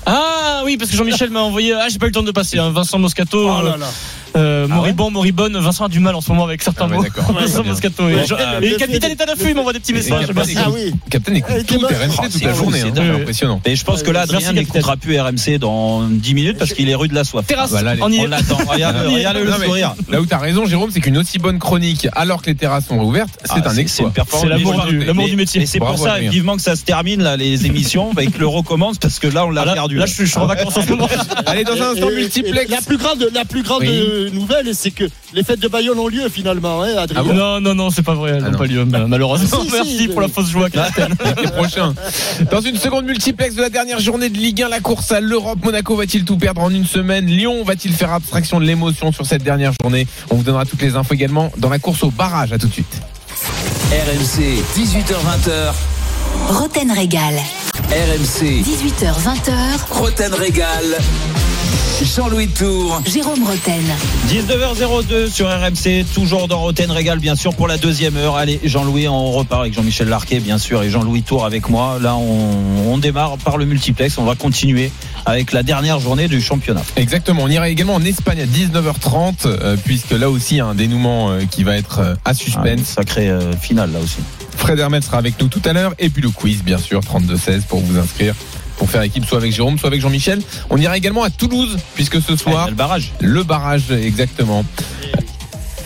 Ah oui, parce que Jean-Michel m'a envoyé. Ah, j'ai pas eu le temps de passer. hein, Vincent Moscato. Oh là là. euh, moribond, moribonne. Vincent a du mal en ce moment avec certains Ah ouais, mots. d'accord. Vincent. Moscato. Et, Ouais, euh, et le capitaine est à l'affût, il m'envoie des petits messages. Capitaine. Ah oui. Captain écoute était tout. RMC toute la fou, journée. c'est hein, impressionnant. Et je pense que là, Merci, Adrien capitaine. n'écoutera plus RMC dans 10 minutes parce qu'il est rue de la soif. Terrasse, Voilà, les- on y On est. l'attend. Regarde, On y est. regarde le sourire. Là où t'as raison, Jérôme, c'est qu'une aussi bonne chronique alors que les terrasses sont réouvertes, c'est Ah, un exploit. C'est l'amour du- métier. Et c'est pour ça, vivement que ça se termine, là, les émissions, bah, et que le recommence parce que là, on l'a Ah, là, perdu. là, je suis en vacances en ce moment. Allez, dans un instant, Et- et- multiplex. et La plus grande, la plus grande Nouvelle, c'est que les fêtes de Bayonne ont lieu finalement, hein, Adrien. Ah bon Non, non, non, c'est pas vrai. Elles Ah n'ont pas lieu, malheureusement. Si, si, Merci mais- pour la fausse joie, prochain. Dans une seconde multiplex de la dernière journée de Ligue 1, la course à l'Europe, Monaco va-t-il tout perdre en une semaine? Lyon va-t-il faire abstraction de l'émotion sur cette dernière journée? On vous donnera toutes les infos également dans la course au barrage. À tout de suite. RMC, 18h20h. Roten Régal. RMC, 18h20h. Roten Régal. Jean-Louis Tour. Jérôme Roten. 19h02 sur RMC, toujours dans Roten Régal, bien sûr, pour la deuxième heure. Allez, Jean-Louis, on repart avec Jean-Michel Larquet, bien sûr, et Jean-Louis Tour avec moi. Là, on, on démarre par le multiplex. On va continuer avec la dernière journée du championnat. Exactement. On ira également en Espagne à 19h30, euh, puisque là aussi, il y a un dénouement euh, qui va être euh, à Ah, suspense. sacré euh, finale, là aussi. Fred Hermel sera avec nous tout à l'heure. Et puis le quiz, bien sûr, 32-16 pour vous inscrire. Pour faire équipe soit avec Jérôme, soit avec Jean-Michel. On ira également à Toulouse, puisque ce soir, le barrage. le barrage, exactement.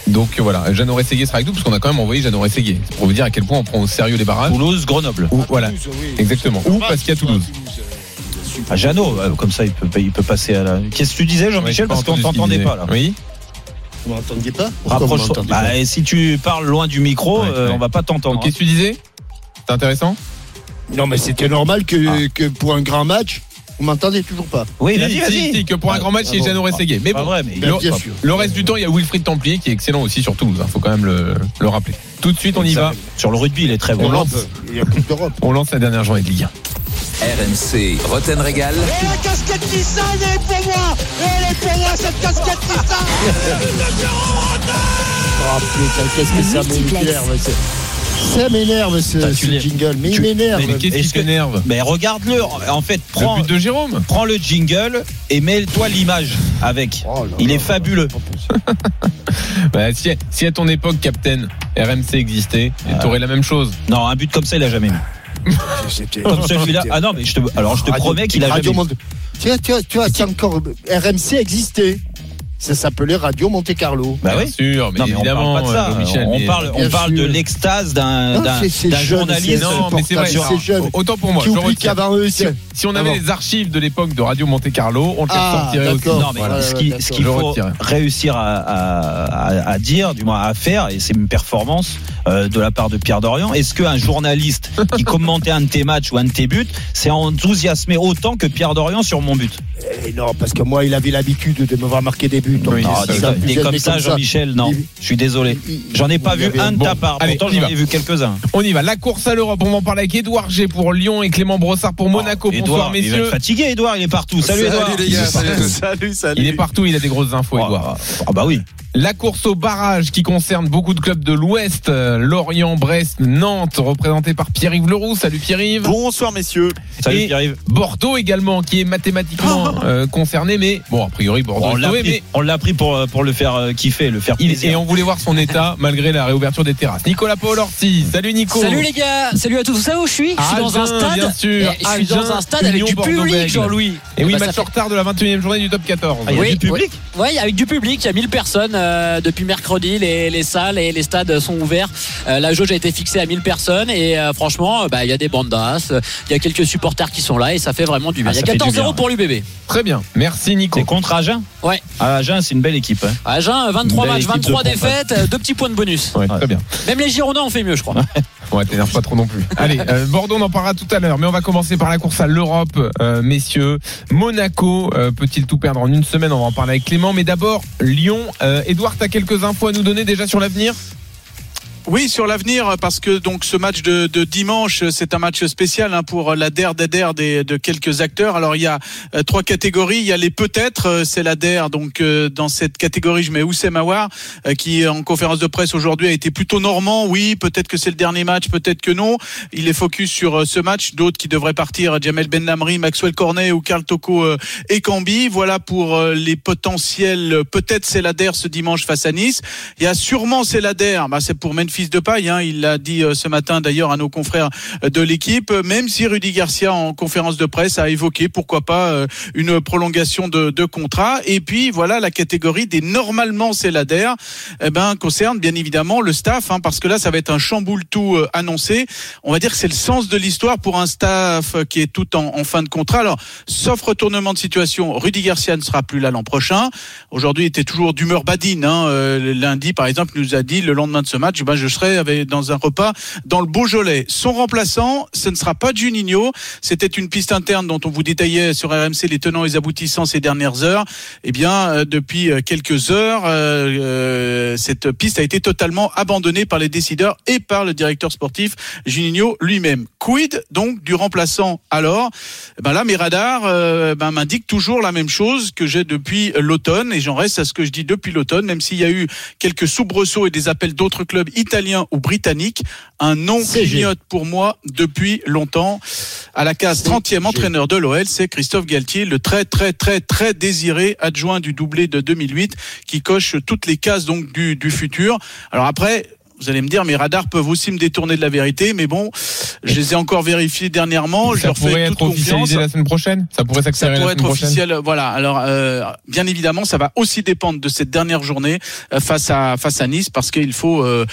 Donc voilà, Jeannot Rességuier sera avec nous, parce qu'on a quand même envoyé Jeannot Rességuier. Pour vous dire à quel point on prend au sérieux les barrages. Toulouse, Grenoble. Ou, voilà, Toulouse, oui. exactement. Ou parce qu'il y a Toulouse. À Jeannot, euh, comme ça, il peut, il peut passer à la. Qu'est-ce que tu disais, Jean-Michel? Parce qu'on t'entendait pas, là. Oui. Vous m'entendiez pas? Rapproche-toi. Bah, si tu parles loin du micro, Ouais, euh, ouais. on va pas t'entendre. Qu'est-ce que tu disais? C'est intéressant? Non, mais c'était normal que, Ah. que pour un grand match, vous m'entendez toujours pas. Oui, vas-y, si, vas-y. si, que pour un grand match, Ah il y a. Jeannot Rességuier. Mais Pas bon, vrai, mais Bien, le, bien sûr. le reste du temps, il y a Wilfried Templier qui est excellent aussi sur Toulouse. Il faut quand même le, le rappeler. Tout de suite, on y va. Sur le rugby, il est très bon. On lance. Il y a Coupe d'Europe. On lance la dernière journée de Ligue 1. RMC, Roten Régal. Et la casquette Nissan, elle est pour moi Elle est pour moi cette casquette Nissan Ah putain, qu'est-ce que ça Multiplex. Ça m'énerve ce, tu jingle, mais il tu- m'énerve. Mais qu'est-ce qui t'énerve Mais regarde-le. En fait, prends, Le but de Jérôme prends le jingle et mets-toi l'image avec. Oh là Il là est là, fabuleux. bah, si, si à ton époque, Captain, RMC existait, t'aurais la même chose. Non, un but comme ça, il a jamais mis. C'était- Comme celui-là. Ah non, mais je te, alors je te Radio- promets qu'il a Radio jamais. Tu vois, tu vois, tu vois, encore RMC existait. Ça s'appelait Radio Monte Carlo. Bah Bien oui. sûr, mais Non, mais on évidemment, parle pas de ça. On mais- parle, on Bien parle de l'extase d'un journaliste. Non, mais c'est vrai. c'est alors, jeune. Autant pour moi, Qui je oublie retire. qu'avant eux, Si, on avait les archives de l'époque de Radio Monte Carlo, on les Ah, aussi. Non, mais Voilà, ce qu'il faut réussir à, à- à- à dire, du moins à faire, et c'est une performance euh, de la part de Pierre Dorian, est-ce qu'un journaliste qui commentait un de tes matchs ou un de tes buts s'est enthousiasmé autant que Pierre Dorian sur mon but? Eh non, parce que moi, il avait l'habitude de me voir marquer des buts. Oui, il Non, ça. comme- ça, Jean-Michel, non. Il- Je suis désolé. il- J'en ai pas il vu un de bon, ta part. allez, Pourtant, j'en ai vu quelques-uns. On y va. La course à l'Europe, on va en parler avec Edouard G pour Lyon et Clément Brossard pour Monaco. Bonsoir, Edouard, il messieurs. être fatigué, Edouard, il est partout. Salut, Edouard. les gars, salut à tous. Il est partout, il a des grosses infos, Edouard. Ah bah oui. la course au barrage qui concerne beaucoup de clubs de l'Ouest, euh, Lorient, Brest, Nantes, représenté par Pierre-Yves Leroux. Salut Pierre-Yves. Bonsoir messieurs. Salut Pierre-Yves. Bordeaux également, qui est mathématiquement euh, concerné, mais bon, a priori Bordeaux On est l'a sauvé, pris, mais on l'a pris pour, euh, pour le faire euh, kiffer, le faire plaisir. et on voulait voir son état malgré la réouverture des terrasses. Nicolas Paul Orsi, salut Nico. Salut les gars, salut à tous. Vous savez où je suis Je suis dans un stade. bien sûr. Eh, Je suis dans un stade avec du public, Jean-Louis. Et oui, Bah, match fait- en retard de la 21e journée du top 14. Ah, il y a Oui, du public Oui, ouais, avec du public. Il y a 1000 personnes euh, depuis mercredi. Les, les salles et les stades sont ouverts. Euh, la jauge a été fixée à 1000 personnes et euh, franchement, bah, il y a des bandas. Il y a quelques supporters qui sont là et ça fait vraiment du bien. Ah, il y a ça fait du 14 bien, euros ouais. pour l'UBB. Très bien, merci Nico. C'est contre Agen Ouais. Ah, Agen, c'est une belle équipe. hein. À Agen, 23 Belle matchs, équipe de 23 pompe, défaites, euh, deux petits points de bonus. Ouais, très bien. Même les Girondins ont fait mieux, je crois. Ouais, t'énerve pas trop non plus. Allez, euh, Bordeaux, on en parlera tout à l'heure, mais on va commencer par la course à l'Europe, euh, messieurs. Monaco euh, peut-il tout perdre en une semaine? On va en parler avec Clément, mais d'abord Lyon. Euh, Edouard, t'as quelques infos à nous donner déjà sur l'avenir? Oui, sur l'avenir, parce que donc ce match de, de dimanche, c'est un match spécial hein, pour la DER des de quelques acteurs. Alors il y a euh, trois catégories. Il y a les peut-être, euh, c'est la. Donc euh, dans cette catégorie, je mets Oussem Aouar, euh, qui en conférence de presse aujourd'hui a été plutôt normand. Oui, peut-être que c'est le dernier match, peut-être que non. Il est focus sur euh, ce match. D'autres qui devraient partir, Jamel Ben Lamri, Maxwell Cornet ou Karl Toko euh, et Cambi. Voilà pour euh, les potentiels. euh, Peut-être c'est la ce dimanche face à Nice. Il y a sûrement c'est la. Bah, c'est pour Memphis de paille. Hein. Il l'a dit euh, ce matin d'ailleurs à nos confrères euh, de l'équipe. Même si Rudy Garcia en conférence de presse a évoqué pourquoi pas euh, une prolongation de, de contrat. Et puis voilà la catégorie des normalement DER. Eh ben concerne bien évidemment le staff, hein, parce que là ça va être un chamboule tout annoncé. On va dire que c'est le sens de l'histoire pour un staff qui est tout en, en fin de contrat. Alors sauf retournement de situation, Rudy Garcia ne sera plus là l'an prochain. Aujourd'hui, il était toujours d'humeur badine. Hein. Lundi, par exemple, il nous a dit le lendemain de ce match, ben, je serai dans un repas dans le Beaujolais. Son remplaçant, ce ne sera pas Juninho. C'était une piste interne dont on vous détaillait sur RMC les tenants et les aboutissants ces dernières heures. Eh bien, euh, depuis euh, quelques heures, euh, cette piste a été totalement abandonnée par les décideurs et par le directeur sportif Juninho lui-même. Quid donc du remplaçant alors? Eh ben là, mes radars ben, m'indiquent toujours la même chose que j'ai depuis l'automne et j'en reste à ce que je dis depuis l'automne, même s'il y a eu quelques soubresauts et des appels d'autres clubs italiens ou britanniques. Un nom clignote pour moi depuis longtemps. À la case 30e entraîneur de l'OL, c'est Christophe Galtier, le très très très très désiré adjoint du doublé de 2008 qui coche toutes les cases donc du, du futur. Alors après, vous allez me dire, mes radars peuvent aussi me détourner de la vérité, mais bon, je les ai encore vérifiés dernièrement. je Ça leur pourrait fais être toute confiance. officialisé la semaine prochaine? Ça pourrait Ça s'accélérer la pourrait semaine être prochaine? officiel. Voilà. Alors, euh, bien évidemment, ça va aussi dépendre de cette dernière journée euh, face à face à Nice, parce qu'il faut euh,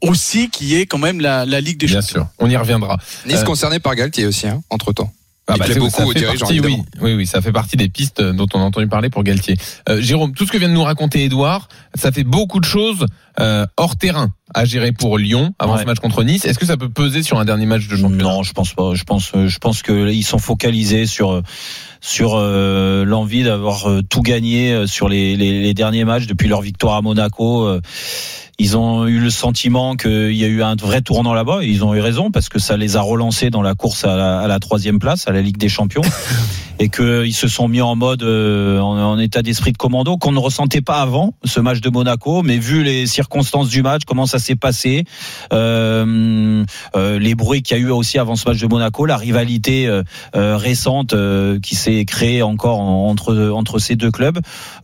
aussi qu'il y ait quand même la, la Ligue des Bien Champions. sûr, on y reviendra. Nice Euh, concerné par Galtier aussi, hein, entre temps. Ah bah, beaucoup ça aux fait dirigeants, partie, oui, oui, oui, ça fait partie des pistes dont on a entendu parler pour Galtier. Euh, Jérôme, tout ce que vient de nous raconter Edouard, ça fait beaucoup de choses euh, hors terrain à gérer pour Lyon avant Ouais. ce match contre Nice. Est-ce que ça peut peser sur un dernier match de championnat? Non, je pense pas. Je pense, euh, je pense que ils sont focalisés sur euh, sur euh, l'envie d'avoir euh, tout gagné sur les, les, les derniers matchs depuis leur victoire à Monaco. euh, Ils ont eu le sentiment qu'il y a eu un vrai tournant là-bas. Et ils ont eu raison parce que ça les a relancés dans la course à la, à la troisième place, à la Ligue des Champions, et qu'ils se sont mis en mode, en, en état d'esprit de commando qu'on ne ressentait pas avant ce match de Monaco. Mais vu les circonstances du match, comment ça s'est passé, euh, euh, les bruits qu'il y a eu aussi avant ce match de Monaco, la rivalité euh, récente qui s'est créée encore en- entre entre ces deux clubs.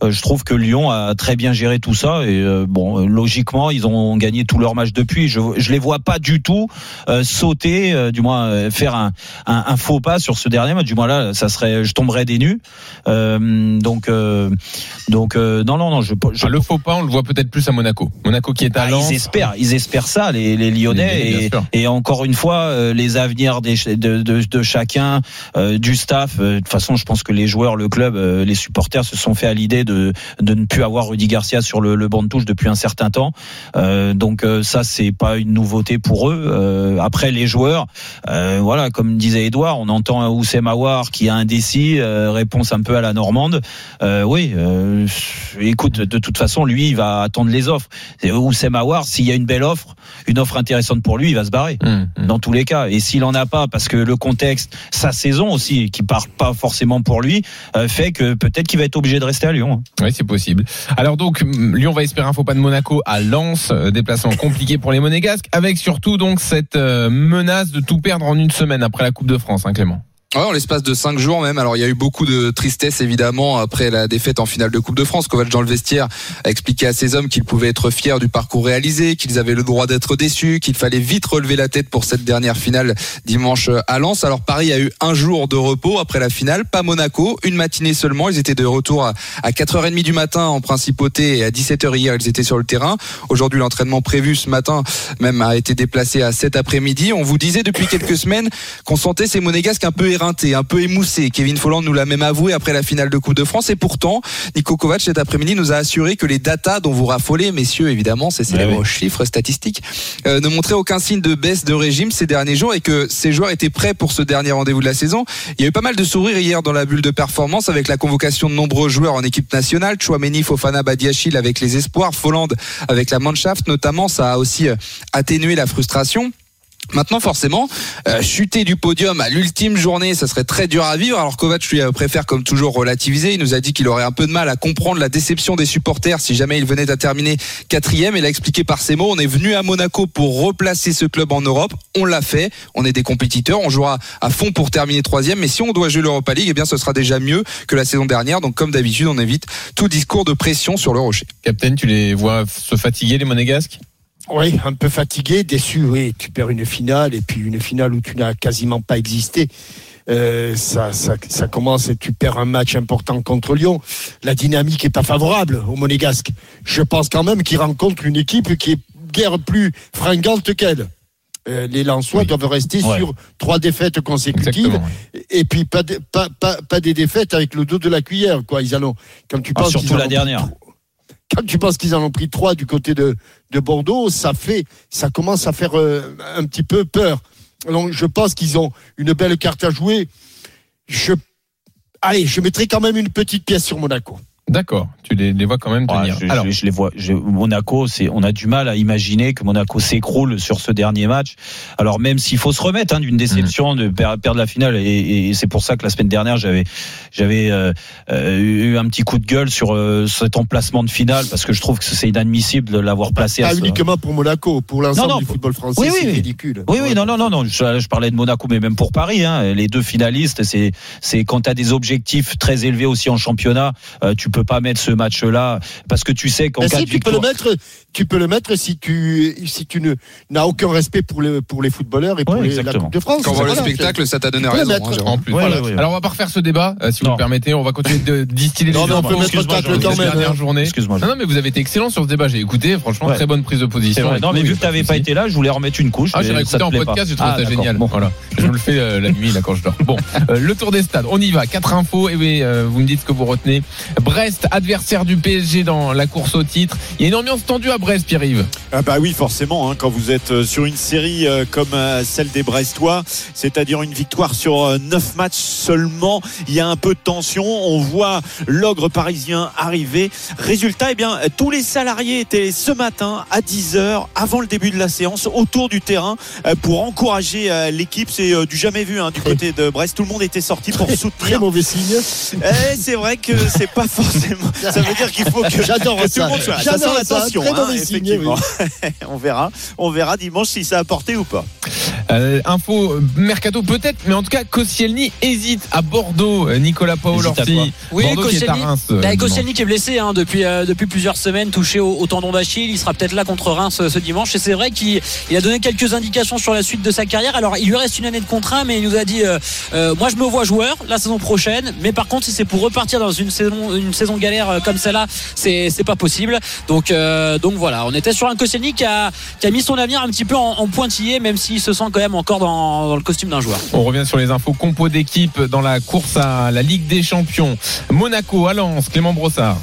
Je trouve que Lyon a très bien géré tout ça et bon, logiquement, ils ont gagné tous leurs matchs depuis. Je je les vois pas du tout sauter, du moins faire un, un, un faux pas sur ce dernier match. Du moins là, ça serait, je tomberais des nues. Donc donc non non non, je, je Ah, le faux pas, on le voit peut-être plus à Monaco. Monaco qui est à ah, Lens. ils espèrent, ils espèrent ça, les, les Lyonnais. Et, encore une fois, euh, les avenirs des, de, de, de chacun, euh, du staff. euh, de toute façon, je pense que les joueurs, le club, les supporters se sont fait à l'idée de, de ne plus avoir Rudy Garcia sur le, le banc de touche depuis un certain temps. Euh, donc ça, c'est pas une nouveauté pour eux. Euh, après, les joueurs, voilà, comme disait Edouard, on entend Oussem Aouar qui a indécis, réponse un peu à la normande. Oui, écoute, de toute façon, lui, il va attendre les offres. Oussem Aouar, s'il y a a une belle offre, une offre intéressante pour lui, il va se barrer. Mmh, Dans tous les cas. Et s'il en a pas, parce que le contexte, sa saison aussi, qui part pas forcément pour lui, euh, fait que peut-être qu'il va être obligé de rester à Lyon. hein. Oui, c'est possible. Alors donc, m- Lyon va espérer un faux pas de Monaco à Lens, euh, déplacement compliqué pour les Monégasques, avec surtout donc cette euh, menace de tout perdre en une semaine après la Coupe de France, hein, Clément. En l'espace de cinq jours même. Alors il y a eu beaucoup de tristesse évidemment après la défaite en finale de Coupe de France. Kovac dans le vestiaire a expliqué à ses hommes qu'ils pouvaient être fiers du parcours réalisé, qu'ils avaient le droit d'être déçus, qu'il fallait vite relever la tête pour cette dernière finale dimanche à Lens. Alors Paris a eu un jour de repos après la finale, pas Monaco, une matinée seulement. Ils étaient de retour à à 4h30 du matin en principauté et à 17h hier ils étaient sur le terrain. Aujourd'hui l'entraînement prévu ce matin même a été déplacé à cet après-midi. On vous disait depuis quelques semaines qu'on sentait ces monégasques un peu éreintés, un peu émoussés. Kevin Folland nous l'a même avoué après la finale de Coupe de France. Et pourtant, Nico Kovac cet après-midi nous a assuré que les datas dont vous raffolez, messieurs, évidemment, ces célèbres chiffres statistiques, euh, ne montraient aucun signe de baisse de régime ces derniers jours et que ces joueurs étaient prêts pour ce dernier rendez-vous de la saison. Il y a eu pas mal de sourires hier dans la bulle de performance avec la convocation de nombreux joueurs en équipe nationale. Chouameni, Fofana, Badiachil avec les espoirs, Folland avec la Mannschaft notamment. Ça a aussi euh, atténué la frustration. Maintenant, forcément, euh, chuter du podium à l'ultime journée, ça serait très dur à vivre. Alors Kovac lui euh, préfère comme toujours relativiser. Il nous a dit qu'il aurait un peu de mal à comprendre la déception des supporters si jamais il venait à terminer quatrième. Il a expliqué par ces mots, on est venu à Monaco pour replacer ce club en Europe. On l'a fait. On est des compétiteurs. On jouera à fond pour terminer troisième. Mais si on doit jouer l'Europa League, eh bien, ce sera déjà mieux que la saison dernière. Donc, comme d'habitude, on évite tout discours de pression sur le rocher. Captain, tu les vois se fatiguer les Monégasques? Oui, un peu fatigué, déçu, oui. Tu perds une finale et puis une finale où tu n'as quasiment pas existé. Euh, ça, ça, ça commence et tu perds un match important contre Lyon. La dynamique est pas favorable au Monégasque. Je pense quand même qu'ils rencontrent une équipe qui est guère plus fringante qu'elle. Euh, les Lensois doivent rester Ouais. sur trois défaites consécutives et puis pas, de- pas, pas, pas des défaites avec le dos de la cuillère. Quoi. Ils allons, quand tu Ah, penses surtout la dernière. Quand tu penses qu'ils en ont pris trois du côté de, de Bordeaux, ça fait, ça commence à faire euh, un petit peu peur. Donc, je pense qu'ils ont une belle carte à jouer. Je, allez, je mettrai quand même une petite pièce sur Monaco. D'accord, tu les, les vois quand même Ouais, tenir. je, Alors, je- je les vois. je- Monaco, c'est, on a du mal à imaginer que Monaco s'écroule sur ce dernier match. Alors même s'il faut se remettre hein, d'une déception Mm. de per- perdre la finale, et, et c'est pour ça que la semaine dernière j'avais, j'avais euh, euh, eu un petit coup de gueule sur euh, cet emplacement de finale parce que je trouve que c'est inadmissible de l'avoir placé. à Pas ce- uniquement pour Monaco, pour l'ensemble du football français, oui, oui, c'est oui. ridicule. Oui, oui, non, non, non, non. Je, je parlais de Monaco, mais même pour Paris, hein, les deux finalistes, c'est, c'est quand tu as des objectifs très élevés aussi en championnat, euh, tu peux pas mettre ce match-là parce que tu sais qu'en Mais cas si, de tu peux le mettre, tu peux le mettre si tu, si tu ne, n'as aucun respect pour les, pour les footballeurs et pour Ouais, les- la. Coupe de France. Quand on voit le Voilà, spectacle, ça t'a donné raison. mettre. hein, en plus. Ouais, voilà. ouais, ouais. Alors on va pas refaire ce débat, euh, si vous Non. le permettez. On va continuer de distiller les Non, mais on peut mettre le tacle les quand même, dernières hein. journées. Excuse-moi. Non, non, mais vous avez été excellent sur ce débat. J'ai écouté, franchement, très bonne prise de position. Non, mais vu que t'avais pas été là, je voulais remettre une couche. Ah, j'ai te en podcast, j'ai trouvé Ah, ça génial. Voilà. Je le fais euh, la nuit, là, quand je dors. Bon, euh, le tour des stades, on y va. Quatre infos, et euh, vous me dites ce que vous retenez. Brest, adversaire du PSG dans la course au titre. Il y a une ambiance tendue à Brest, Pierre-Yves. Ah bah oui, forcément, hein, quand vous êtes euh, sur une série euh, comme euh, celle des Brestois, c'est-à-dire une victoire sur euh, neuf matchs seulement, il y a un peu de tension. On voit l'ogre parisien arriver. Résultat, eh bien, tous les salariés étaient ce matin à 10h, avant le début de la séance, autour du terrain euh, pour encourager euh, l'équipe. C'est euh, du jamais vu hein, du côté de Brest. Tout le monde était sorti pour Très soutenir. mauvais signe. Eh, c'est vrai que c'est pas forcément. Ça veut dire qu'il faut que, J'adore que tout le monde soit. Ça J'adore sent la ça. tension, Très hein, on verra. On verra dimanche si ça a porté ou pas. Euh, info euh, mercato peut-être, mais en tout cas Koscielny hésite à Bordeaux. Euh, Nicolas Paolo Hésite à quoi Orsi. Oui, Bordeaux qui est à Koscielny, Reims. bah, dimanche. Koscielny qui est blessé hein, depuis, euh, depuis plusieurs semaines, touché au, au tendon d'Achille. Il sera peut-être là contre Reims ce dimanche. Et c'est vrai qu'il il a donné quelques indications sur la suite de sa carrière. Alors, il lui reste une année de contrat, mais il nous a dit euh, euh, Moi, je me vois joueur la saison prochaine. Mais par contre, si c'est pour repartir dans une saison, une saison galère euh, comme celle-là, c'est pas possible. Donc, euh, donc voilà, on était sur un Koscielny qui a, qui a mis son avenir un petit peu en, pointillé, même s'il se sent quand même encore dans, dans le costume d'un joueur. On revient sur les infos compo d'équipe dans la course à la Ligue des Champions. Monaco, à Lens, Clément Brossard.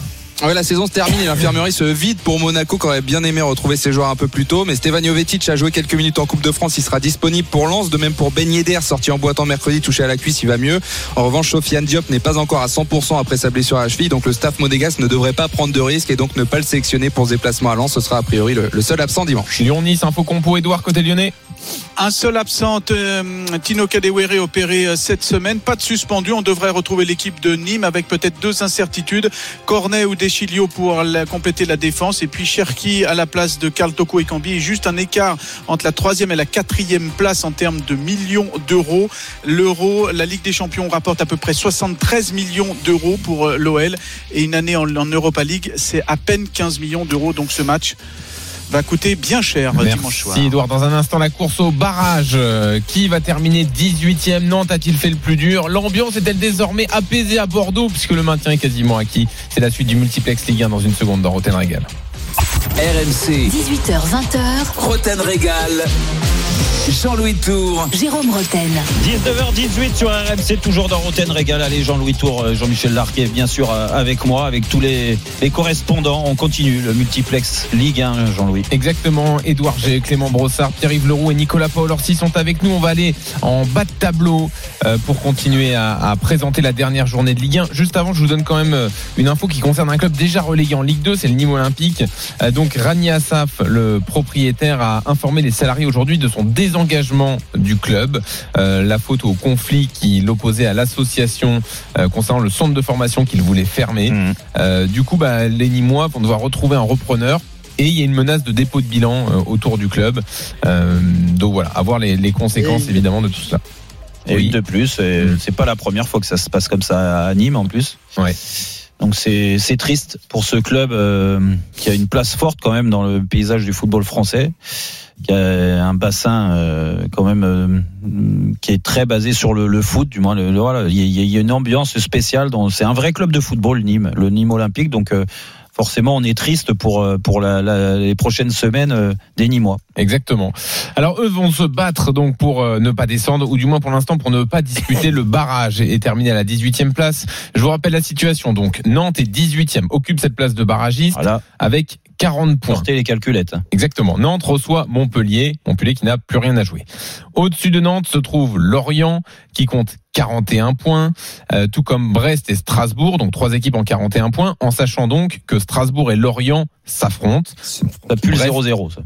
Ouais, la saison se termine et l'infirmerie se vide pour Monaco qui aurait bien aimé retrouver ses joueurs un peu plus tôt. Mais Stevan Jovetic a joué quelques minutes en Coupe de France. Il sera disponible pour Lens. De même pour Ben Yedder, sorti en boitant mercredi, touché à la cuisse, il va mieux. En revanche, Sofiane Diop n'est pas encore à 100% après sa blessure à la cheville. Donc le staff monégasque ne devrait pas prendre de risques et donc ne pas le sélectionner pour ce déplacement à Lens. Ce sera a priori le, le seul absent dimanche. Lyon-Nice, info compo, Edouard côté lyonnais. Un seul absent, euh, Tino Kadewere opéré euh, cette semaine. Pas de suspendu. On devrait retrouver l'équipe de Nîmes avec peut-être deux incertitudes. Cornet ou Deschilio pour compléter la défense. Et puis Cherki à la place de Karl Toko et Cambi. Juste un écart entre la troisième et la quatrième place en termes de millions d'euros. L'euro, la Ligue des Champions rapporte à peu près 73 millions d'euros pour euh, l'OL. Et une année en Europa League, c'est à peine 15 millions d'euros. Donc ce match va coûter bien cher euh, dimanche soir. Merci Edouard. Dans un instant, la course au barrage. Euh, Qui va terminer 18e Nantes a-t-il fait le plus dur? L'ambiance est-elle désormais apaisée à Bordeaux puisque le maintien est quasiment acquis? C'est la suite du multiplex Ligue 1 dans une seconde dans Roten Régal. RMC, 18h20h, Roten Régal, Jean-Louis Tour. Jérôme Roten. 19h18 sur RMC, toujours dans Roten Régal. Allez, Jean-Louis Tour, euh, Jean-Michel Larquet, bien sûr, euh, avec moi, avec tous les, les correspondants. On continue le multiplex Ligue 1, Jean-Louis. Exactement, Édouard G, Clément Brossard, Pierre-Yves Leroux et Nicolas Paul Orsi sont avec nous. On va aller en bas de tableau euh, pour continuer à, à présenter la dernière journée de Ligue 1. Juste avant, je vous donne quand même une info qui concerne un club déjà relégué en Ligue 2, c'est le Nîmes Olympique. Euh, Donc Rani Assaf, le propriétaire, a informé les salariés aujourd'hui de son désengagement du club. Euh, la faute au conflit qui l'opposait à l'association euh, concernant le centre de formation qu'il voulait fermer. Euh, du coup, bah, les Nîmois vont devoir retrouver un repreneur. Et il y a une menace de dépôt de bilan euh, autour du club. Euh, donc voilà, à voir les, les conséquences Et- évidemment de tout ça. Et Oui. une de plus, et c'est pas la première fois que ça se passe comme ça à Nîmes en plus. Ouais. Donc c'est triste pour ce club euh, qui a une place forte quand même dans le paysage du football français, qui a un bassin euh, quand même euh, qui est très basé sur le, le foot, du moins le, voilà, il y, a- une ambiance spéciale. C'est un vrai club de football Nîmes, le Nîmes Olympique. Donc euh, forcément on est triste pour euh, pour la, la- les prochaines semaines euh, des Nîmois. Exactement. Alors eux vont se battre donc pour euh, ne pas descendre ou du moins pour l'instant pour ne pas disputer le barrage et, et terminer à la 18e place. Je vous rappelle la situation donc Nantes est 18e, occupe cette place de barragiste avec 40 points. Portez les calculettes. Exactement. Nantes reçoit Montpellier, Montpellier qui n'a plus rien à jouer. Au-dessus de Nantes se trouve Lorient qui compte 41 points, euh, tout comme Brest et Strasbourg, donc trois équipes en 41 points, en sachant donc que Strasbourg et Lorient s'affrontent. Ça pue le Bref, 0-0 ça.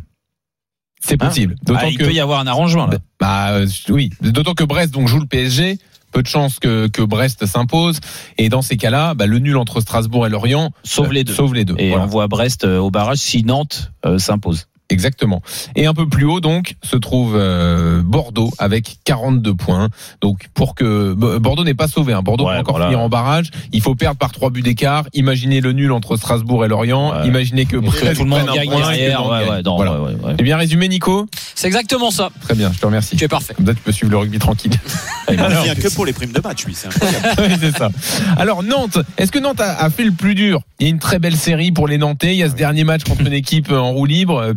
C'est possible. Hein D'autant Ah, il que- peut y avoir un arrangement là. Bah euh, oui, d'autant que Brest donc joue le PSG. Peu de chances que, que Brest s'impose. Et dans ces cas-là, bah, le nul entre Strasbourg et Lorient Sauve les deux. Sauve les deux. Et Voilà. on voit Brest euh, au barrage si Nantes euh, s'impose. Exactement. Et un peu plus haut, donc, se trouve euh, Bordeaux avec 42 points. Donc, pour que Bo- Bordeaux n'est pas sauvé, hein. Bordeaux Ouais, peut encore voilà. finir en barrage. Il faut perdre par trois buts d'écart. Imaginez le nul entre Strasbourg et Lorient. Imaginez que Brest tout le monde gagne derrière, ouais, Voilà. ouais, ouais, ouais. C'est bien résumé, Nico C'est exactement ça. Très bien, je te remercie. Tu es parfait. Comme ça, tu peux suivre le rugby tranquille. Il vient que pour les primes de match, lui. C'est incroyable. Oui, c'est ça. Alors Nantes, est-ce que Nantes a, a fait le plus dur? Il y a une très belle série pour les Nantais. Il y a ce dernier match contre une équipe en roue libre, euh,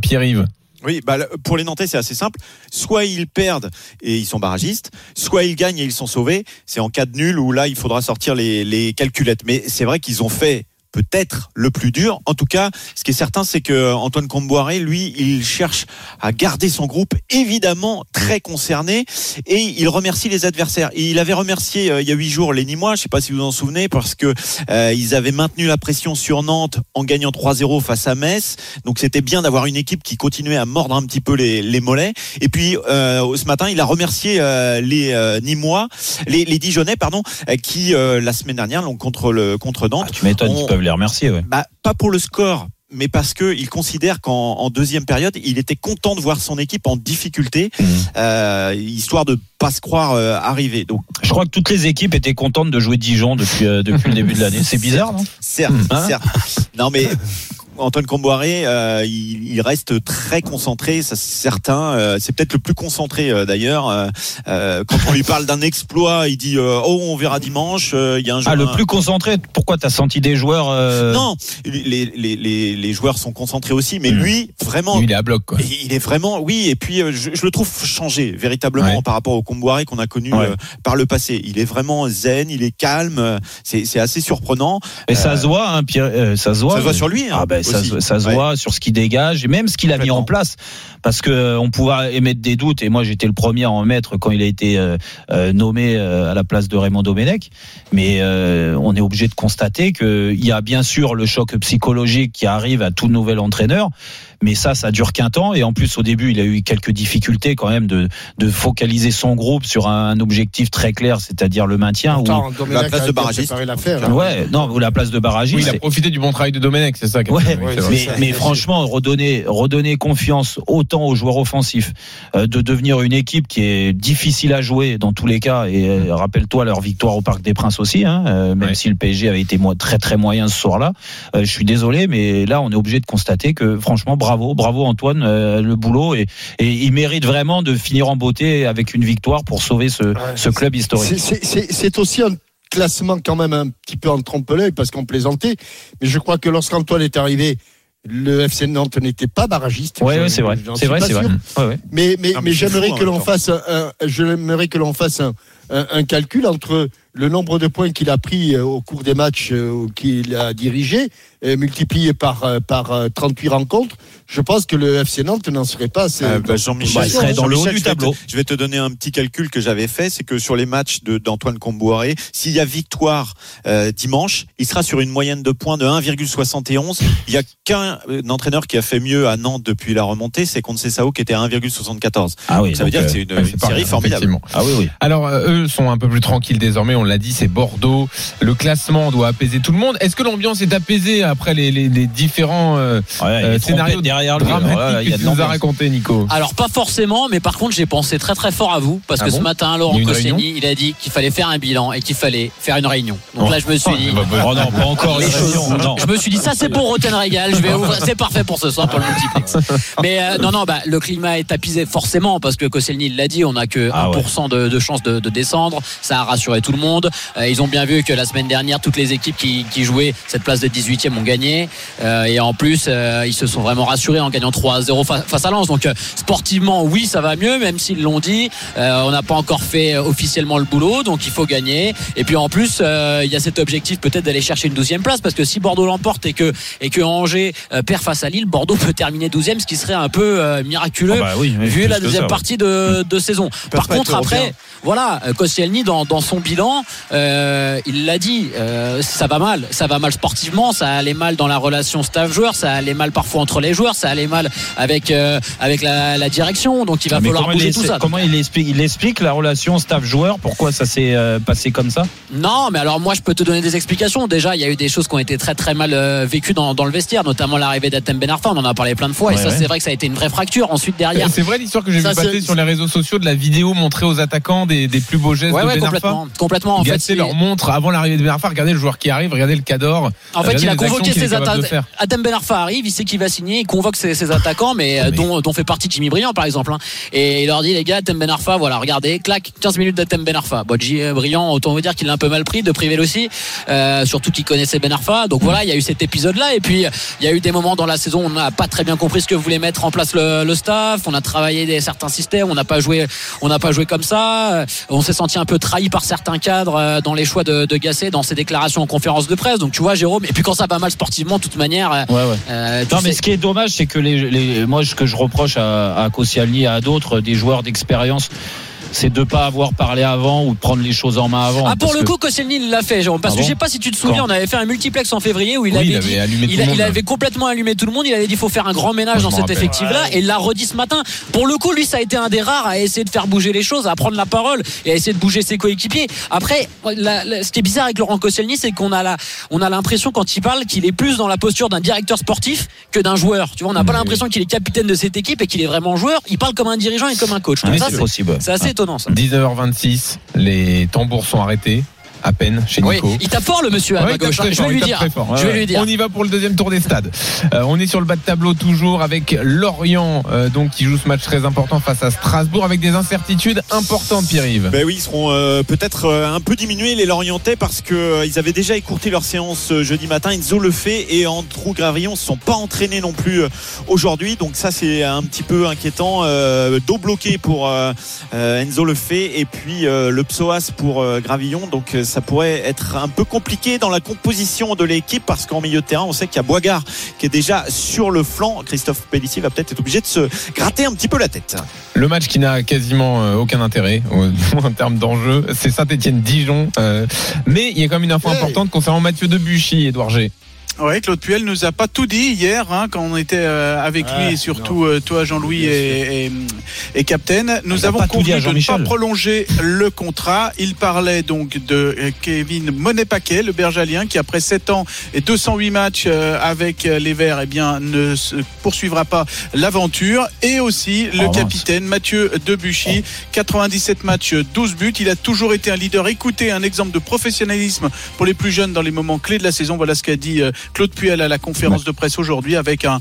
Oui, bah, pour les Nantais, c'est assez simple. Soit ils perdent et ils sont barragistes, soit ils gagnent et ils sont sauvés. C'est en cas de nul où là, il faudra sortir les calculettes. Mais c'est vrai qu'ils ont fait peut-être le plus dur. En tout cas, ce qui est certain, c'est que Antoine Comboiré, lui, il cherche à garder son groupe évidemment très concerné et il remercie les adversaires. Il avait remercié euh, il y a huit jours les Nîmois, je sais pas si vous vous en souvenez, parce que euh, ils avaient maintenu la pression sur Nantes en gagnant 3-0 face à Metz. Donc c'était bien d'avoir une équipe qui continuait à mordre un petit peu les, les mollets. Et puis euh, ce matin, il a remercié euh, les euh, Nîmois, les, les Dijonais, pardon, euh, qui euh, la semaine dernière, donc contre le contre Nantes, Tu m'étonnes, les remercier. Ouais. bah, pas pour le score, mais parce que il considère qu'en en deuxième période, il était content de voir son équipe en difficulté, euh, histoire de pas se croire euh, arriver. Donc, Je crois que toutes les équipes étaient contentes de jouer Dijon depuis, euh, depuis le début de l'année. C'est bizarre, non? certes, Hein? certes. Non, mais Antoine Comboiré, euh, il, il reste très concentré, ça c'est certain. Euh, c'est peut-être le plus concentré euh, d'ailleurs. Euh, euh, quand on lui parle d'un exploit, il dit euh, oh on verra dimanche. Euh, Il y a un Ah, joueur- le plus concentré. Pourquoi t'as senti des joueurs euh, Non, les, les, les, les joueurs sont concentrés aussi, mais lui vraiment. Lui, il est à bloc, quoi. Il est vraiment, oui, et puis euh, je, je le trouve changé véritablement Ouais. par rapport au Comboiré qu'on a connu Ouais. euh, par le passé. Il est vraiment zen, il est calme, c'est assez surprenant. Et ça se voit, hein, Pierre, euh, ça se voit. Ça se voit sur lui, hein, ah ben, ça, se- ça se Ouais. voit sur ce qu'il dégage et même ce qu'il a mis en place. Parce que euh, on pouvait émettre des doutes et moi j'étais le premier à en mettre quand il a été euh, euh, nommé euh, à la place de Raymond Domenech. Mais euh, on est obligé de constater qu'il y a bien sûr le choc psychologique qui arrive à tout nouvel entraîneur. Mais ça, ça dure qu'un temps. Et en plus, au début, il a eu quelques difficultés quand même de, de focaliser son groupe sur un objectif très clair, c'est-à-dire le maintien. ou- Attends, Domenech a bien préparé l'affaire, hein. Ouais, non, ou la place de barragiste. Oui, il a profité du bon travail de Domenech, c'est ça. Ouais, mais, mais franchement, redonner, redonner confiance autant aux joueurs offensifs, euh, de devenir une équipe qui est difficile à jouer dans tous les cas. Et euh, rappelle-toi leur victoire au Parc des Princes aussi, hein, euh, même si le PSG avait été très très moyen ce soir-là. Euh, je suis désolé, mais là, on est obligé de constater que franchement, bravo, bravo Antoine, euh, le boulot et, et il mérite vraiment de finir en beauté avec une victoire pour sauver ce, ce club historique. C'est- aussi un classement quand même un petit peu en trompe-l'œil parce qu'on plaisantait. Mais je crois que lorsqu'Antoine est arrivé, le FC Nantes n'était pas barragiste. Ouais, c'est vrai. C'est vrai, c'est vrai. sûr. Ouais, ouais. Mais, mais, Non, mais mais c'est j'aimerais que l'on fasse un, un- j'aimerais que l'on fasse un, un, un calcul entre le nombre de points qu'il a pris euh, au cours des matchs euh, qu'il a dirigés, multiplié par, euh, par euh, 38 rencontres. Je pense que le FC Nantes n'en serait pas. assez- Euh, bah, Jean-Michel, Jean-Michel, Jean-Michel, je vais te- Je vais te donner un petit calcul que j'avais fait, c'est que sur les matchs d'Antoine Comboiré, s'il y a victoire euh, dimanche, il sera sur une moyenne de points de 1,71. Il y a qu'un entraîneur qui a fait mieux à Nantes depuis la remontée, c'est Sao qui était à 1,74. Ah oui, ça veut dire que c'est une, une série formidable. Ah oui, oui. Alors, euh, eux sont un peu plus tranquilles désormais, on l'a dit, c'est Bordeaux. Le classement doit apaiser tout le monde. Est-ce que l'ambiance est apaisée après les, les- les différents euh, euh, scénarios derrière alors dramatiques là, il y a que tu nous as raconté, Nico Alors pas forcément, mais par contre j'ai pensé très très fort à vous parce Ah que bon ce matin Laurent Koscielny il a dit qu'il fallait faire un bilan et qu'il fallait faire une réunion. Donc Oh. là je me suis dit. Oh, bah, bah, Oh non, pas encore Les une choses- réunion, non. Je me suis dit ça c'est pour Roten Régal, je vais ouvrir, c'est parfait pour ce soir pour le multiplex. Mais euh, non non bah le climat est apaisé forcément parce que Koscielny il l'a dit, on a que Ah 1% de, de chance de, de descendre, ça a rassuré tout le monde. Euh, ils ont bien vu que la semaine dernière toutes les équipes qui, qui jouaient cette place de 18e ont gagné. Euh, et en plus euh, ils se sont vraiment rassurés en gagnant 3 à 0 fa- face à Lens. Donc sportivement oui ça va mieux même s'ils l'ont dit, on n'a pas encore fait officiellement le boulot donc il faut gagner. Et puis en plus il y a cet objectif peut-être d'aller chercher une 12e place parce que si Bordeaux l'emporte et que et que Angers perd face à Lille, Bordeaux peut terminer 12e ce qui serait un peu miraculeux Ah bah oui, oui, vu la deuxième ça, partie de, de saison. Par contre après voilà, Koscielny dans, dans son bilan, euh, il l'a dit, euh, ça va mal, ça va mal sportivement, ça allait mal dans la relation staff-joueur, ça allait mal parfois entre les joueurs, ça allait mal avec euh, avec la, la direction, donc il va Mais falloir bouger il, tout ça. comment il explique, il explique la relation staff-joueur Pourquoi ça s'est euh, passé comme ça? Non, mais alors moi je peux te donner des explications. Déjà, il y a eu des choses qui ont été très très mal euh, vécues dans, dans le vestiaire, notamment l'arrivée d'Atem Ben Arfa. On en a parlé plein de fois, et ça ouais. c'est vrai que ça a été une vraie fracture. Ensuite derrière, C'est vrai l'histoire que j'ai vu passer sur les réseaux sociaux de la vidéo montrée aux attaquants des, des plus beaux gestes Ouais, de ouais, Ben Arfa. complètement, complètement. En fait, Gasset c'est- leur montre avant l'arrivée de Ben Arfa. Regardez le joueur qui arrive, regardez le cador. En fait, il a convoqué ses attaquants. Adam Ben Arfa arrive, il sait qu'il va signer, il convoque ses, ses attaquants, mais, euh, dont, dont fait partie Jimmy Briand, par exemple. hein. Et il leur dit, les gars, Adam Ben Arfa, voilà, regardez, clac, 15 minutes d'Atem Ben Arfa. Bon, Jimmy Briand, autant vous dire qu'il l'a un peu mal pris, de Privel aussi, euh, surtout qu'il connaissait Ben Arfa. Donc voilà, il y a eu cet épisode-là. Et puis, il y a eu des moments dans la saison où on n'a pas très bien compris ce que voulait mettre en place le, le staff. On a travaillé des, certains systèmes, on n'a pas joué, on n'a pas joué comme ça. Euh, On s'est senti un peu trahi par certains cadres euh, dans les choix de, de Gasset, dans ses déclarations en conférence de presse. Donc tu vois, Jérôme, et puis quand ça va mal sportivement, de toute manière, euh, Ouais, ouais. euh, Non, mais sais- ce qui est dommage, c'est que les, les, moi, ce que je reproche à, à Koscielny et à d'autres, des joueurs d'expérience, c'est de pas avoir parlé avant ou de prendre les choses en main avant. Ah pour le que- coup Koscielny l'a fait Jérôme. Parce Ah que je sais pas si tu te souviens Quand on avait fait un multiplex en février où il Oui, avait il avait dit allumé tout il, le a- monde, il là. avait complètement allumé tout le monde. Il avait dit il faut faire un grand ménage Moi, dans cet rappelle. effectif là et il l'a redit ce matin. Pour le coup lui ça a été un des rares à essayer de faire bouger les choses à prendre la parole et à essayer de bouger ses coéquipiers. Après la- la- ce qui est bizarre avec Laurent Koscielny c'est qu'on a la on a l'impression quand il parle qu'il est plus dans la posture d'un directeur sportif que d'un joueur. Tu vois on n'a pas l'impression qu'il est capitaine de cette équipe et qu'il est vraiment joueur. Il parle comme un dirigeant et comme un coach. Oui, Ça, c'est possible. c'est assez étonnant ça 19h26, les tambours sont arrêtés. À peine chez Oui, Nico. il tape fort le monsieur à Ouais, ma gauche. Je vais lui dire. fort. Je Ouais, vais lui dire. On y va pour le deuxième tour des stades. Euh, on est sur le bas de tableau toujours avec Lorient, euh, donc qui joue ce match très important face à Strasbourg avec des incertitudes importantes, Pierre-Yves. Ben oui, ils seront euh, peut-être euh, un peu diminués les Lorientais parce que euh, ils avaient déjà écourté leur séance euh, jeudi matin. Enzo le fait et Andrew Gravillon se sont pas entraînés non plus euh, aujourd'hui. Donc ça c'est un petit peu inquiétant. Euh, dos bloqué pour euh, euh, Enzo le fait et puis euh, le psoas pour euh, Gravillon. Donc euh, ça pourrait être un peu compliqué dans la composition de l'équipe parce qu'en milieu de terrain on sait qu'il y a Boigard qui est déjà sur le flanc. Christophe Pellissier va peut-être être obligé de se gratter un petit peu la tête. Le match qui n'a quasiment euh, aucun intérêt en termes d'enjeu, c'est Saint-Etienne-Dijon. euh, mais il y a quand même une info importante concernant Mathieu Debuchy, Edouard G. Ouais, Claude Puel nous a pas tout dit hier hein, quand on était euh, avec lui et surtout euh, toi Jean-Louis et, et, et Captain. Nous avons convenu de ne pas prolonger le contrat. Il parlait donc de euh, Kevin Monet-Paquet, le Bergalien, qui après 7 ans et 208 matchs euh, avec euh, les Verts, eh bien ne se poursuivra pas l'aventure. Et aussi le Oh, mince. capitaine Mathieu Debuchy, 97 matchs, 12 buts. Il a toujours été un leader. Écoutez, un exemple de professionnalisme pour les plus jeunes dans les moments clés de la saison. Voilà ce qu'a dit euh, Claude Puel à la conférence de presse aujourd'hui avec un.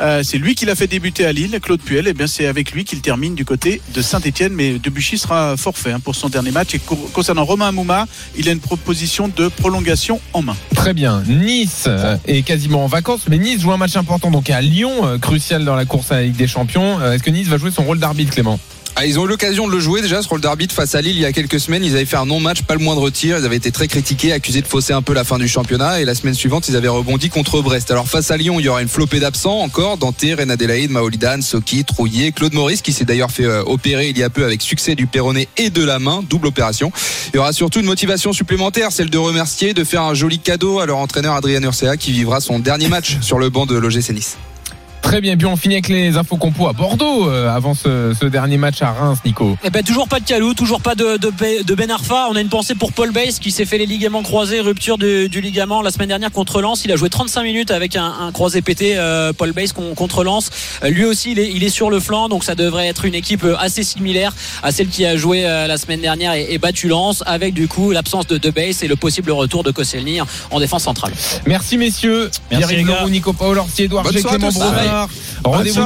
euh, c'est lui qui l'a fait débuter à Lille, Claude Puel. Et bien c'est avec lui qu'il termine du côté de Saint-Etienne. Mais Debuchy sera forfait hein, pour son dernier match. Et co- concernant Romain Mouma, il a une proposition de prolongation en main. Très bien. Nice euh, est quasiment en vacances, mais Nice joue un match important donc à Lyon, euh, crucial dans la course à la Ligue des Champions. Est-ce que Nice va jouer son rôle d'arbitre, Clément? Ah, ils ont eu l'occasion de le jouer déjà ce rôle d'arbitre face à Lille il y a quelques semaines. Ils avaient fait un non-match, pas le moindre tir. Ils avaient été très critiqués, accusés de fausser un peu la fin du championnat. Et la semaine suivante, ils avaient rebondi contre Brest. Alors face à Lyon, il y aura une flopée d'absents encore. Dante, Ren Adelaide, Maolidan, Soki, Trouillet, Claude Maurice qui s'est d'ailleurs fait euh, opérer il y a peu avec succès du péroné et de la main, double opération. Il y aura surtout une motivation supplémentaire, celle de remercier, de faire un joli cadeau à leur entraîneur Adrien Urcea qui vivra son dernier match sur le banc de l'OGC. Très bien. Puis on finit avec les infos compos à Bordeaux euh, avant ce, ce dernier match à Reims, Nico. Eh ben, toujours pas de Calou, toujours pas de, de, de Ben Arfa. On a une pensée pour Paul Bass qui s'est fait les ligaments croisés, rupture du, du ligament la semaine dernière contre Lens. Il a joué 35 minutes avec un, un croisé pété, euh, Paul Bass con- contre Lens. Euh, lui aussi, il est, il est sur le flanc, donc ça devrait être une équipe euh, assez similaire à celle qui a joué euh, la semaine dernière et, et battu Lens, avec du coup l'absence de De Bass et le possible retour de Koscielny en défense centrale. Merci messieurs. Merci, Pierre-Yves les gars. Leroux, Nico Paul, Orsi, Edouard G, Clément. Brunard. Rendez-vous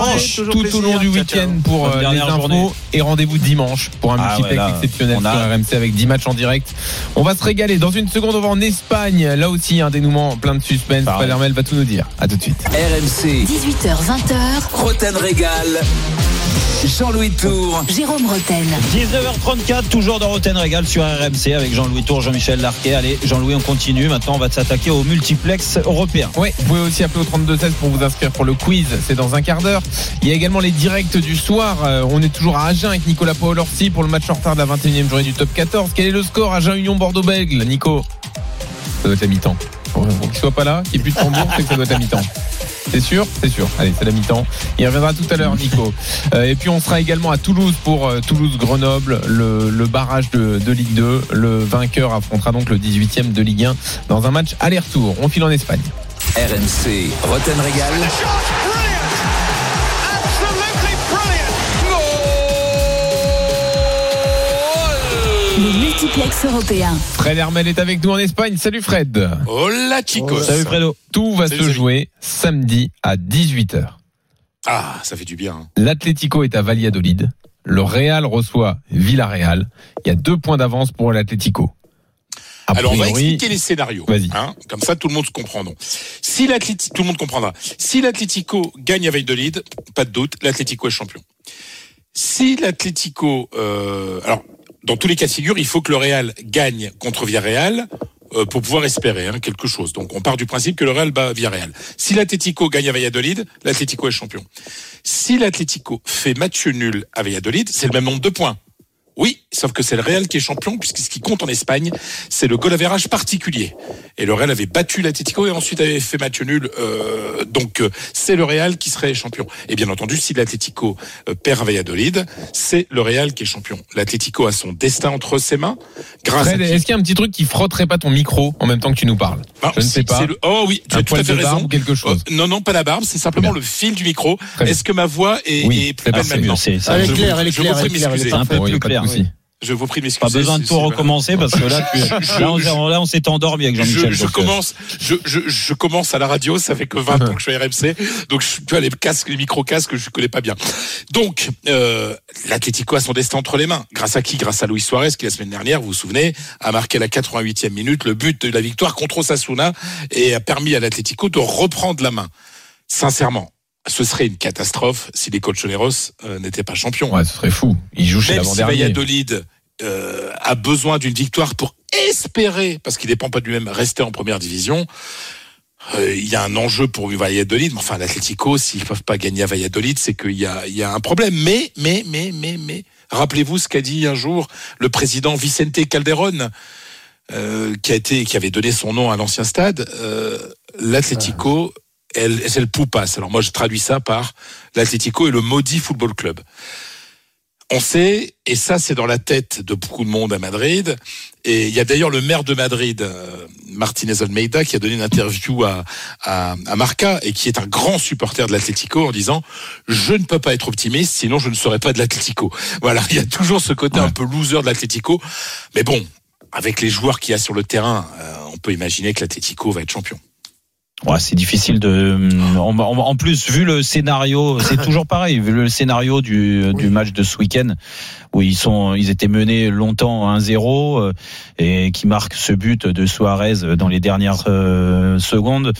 tout au long du week-end pour euh, les infos journée. et rendez-vous dimanche pour un Ah multiplex ouais, exceptionnel on sur RMC avec 10 matchs en direct. On va se régaler. Dans une seconde, on va en Espagne. Là aussi, un dénouement plein de suspense. Palermel va tout nous dire. À tout de suite. RMC, 18h, 20h, Roten Régal, Jean-Louis Tour. Jérôme Roten. 19h34, toujours dans Roten Régal sur RMC avec Jean-Louis Tour, Jean-Michel Larquet. Allez, Jean-Louis, on continue. Maintenant, on va s'attaquer au multiplex européen. Oui, vous pouvez aussi appeler au 32-16 pour vous inscrire pour le quiz. C'est dans un quart d'heure. Il y a également les directs du soir. Euh, on est toujours à Agen avec Nicolas Paul Orsi pour le match en retard de la 21e journée du top 14. Quel est le score Agen Union Bordeaux-Bègle Nico Ça doit être la mi-temps. Pour qu'il soit pas là, qu'il n'y ait plus de tambour, c'est que ça doit être la mi-temps. C'est sûr? C'est sûr. Allez, c'est la mi-temps. Il reviendra tout à l'heure, Nico. Euh, et puis on sera également à Toulouse pour euh, Toulouse-Grenoble, le, le barrage de, de Ligue 2. Le vainqueur affrontera donc le 18e de Ligue 1 dans un match aller-retour. On file en Espagne. RMC, Roten Régal. Multiplex européen. Fred Hermel est avec nous en Espagne. Salut Fred. Hola chicos. Salut Fredo. Tout va Salut, se salut. jouer samedi à 18h. Ah, ça fait du bien. hein. L'Atlético est à Valladolid. Le Real reçoit Villarreal. Il y a deux points d'avance pour l'Atlético. Alors on va expliquer les scénarios. Vas-y. hein. comme ça, tout le monde se comprend. donc. Si l'Atlético, tout le monde comprendra. Si l'Atlético gagne à Valladolid, pas de doute, l'Atlético est champion. Si l'Atlético, euh, alors dans tous les cas de figure, il faut que le Real gagne contre Villarreal euh, pour pouvoir espérer hein, quelque chose. Donc on part du principe que le Real bat Villarreal. Si l'Atlético gagne à Valladolid, l'Atlético est champion. Si l'Atlético fait match nul à Valladolid, c'est le même nombre de points. Oui, sauf que c'est le Real qui est champion, puisque ce qui compte en Espagne, c'est le goal average particulier. Et le Real avait battu l'Atlético et ensuite avait fait match nul. euh, donc euh, c'est le Real qui serait champion. Et bien entendu, si l'Atlético euh, perd à Valladolid, c'est le Real qui est champion. L'Atlético a son destin entre ses mains. Grâce Fred, à est-ce qu'il y a un petit truc qui frotterait pas ton micro en même temps que tu nous parles? Ah, Je ne sais pas. le- Oh oui, tu Un as tout à fait raison. ou quelque chose? Euh, non, non, pas la barbe, c'est simplement le fil du micro. Est-ce que ma voix est, Oui, est plus belle maintenant Elle est claire, elle est je vous claire, elle est elle est pas. Je vous prie de Pas m'excuser. besoin de tout recommencer parce que là, tu- Je- là, on, je- là, on s'est endormi avec je, Jean-Michel. je donc, euh, commence, je, je, je commence à la radio, ça fait que 20 ans que je suis à RMC, donc je, tu vois les casques, les micro-casques, je connais pas bien. Donc, euh, l'Atlético a son destin entre les mains. Grâce à qui? Grâce à Luis Suarez, qui la semaine dernière, vous vous souvenez, a marqué à la 88e minute le but de la victoire contre Osasuna et a permis à l'Atlético de reprendre la main. Sincèrement, ce serait une catastrophe si les Colchoneros euh, n'étaient pas champions. Ouais, ce serait fou. Il joue chez Même si. Valladolid euh, a besoin d'une victoire pour espérer, parce qu'il dépend pas de lui-même, rester en première division. euh, Il y a un enjeu pour Valladolid, mais enfin l'Atlético, s'ils peuvent pas gagner à Valladolid, c'est qu'il y a, il y a un problème. Mais, mais, mais, mais, mais, rappelez-vous ce qu'a dit un jour le président Vicente Calderón, euh, qui a été, qui avait donné son nom à l'ancien stade. L'Atlético, c'est le poupas. Alors moi, je traduis ça par l'Atlético et le maudit football club. On sait, et ça c'est dans la tête de beaucoup de monde à Madrid, et il y a d'ailleurs le maire de Madrid, euh, Martinez Almeida, qui a donné une interview à, à, à Marca, et qui est un grand supporter de l'Atlético, en disant « Je ne peux pas être optimiste, sinon je ne serais pas de l'Atlético ». Voilà, il y a toujours ce côté un peu loser de l'Atlético, mais bon, avec les joueurs qu'il y a sur le terrain, euh, on peut imaginer que l'Atlético va être champion. Ouais, c'est difficile de. En, en- plus, vu le scénario, c'est toujours pareil. Vu le scénario du, du match de ce week-end, où ils sont, ils étaient menés longtemps 1-0 euh, et qui marque ce but de Suarez dans les dernières euh, secondes.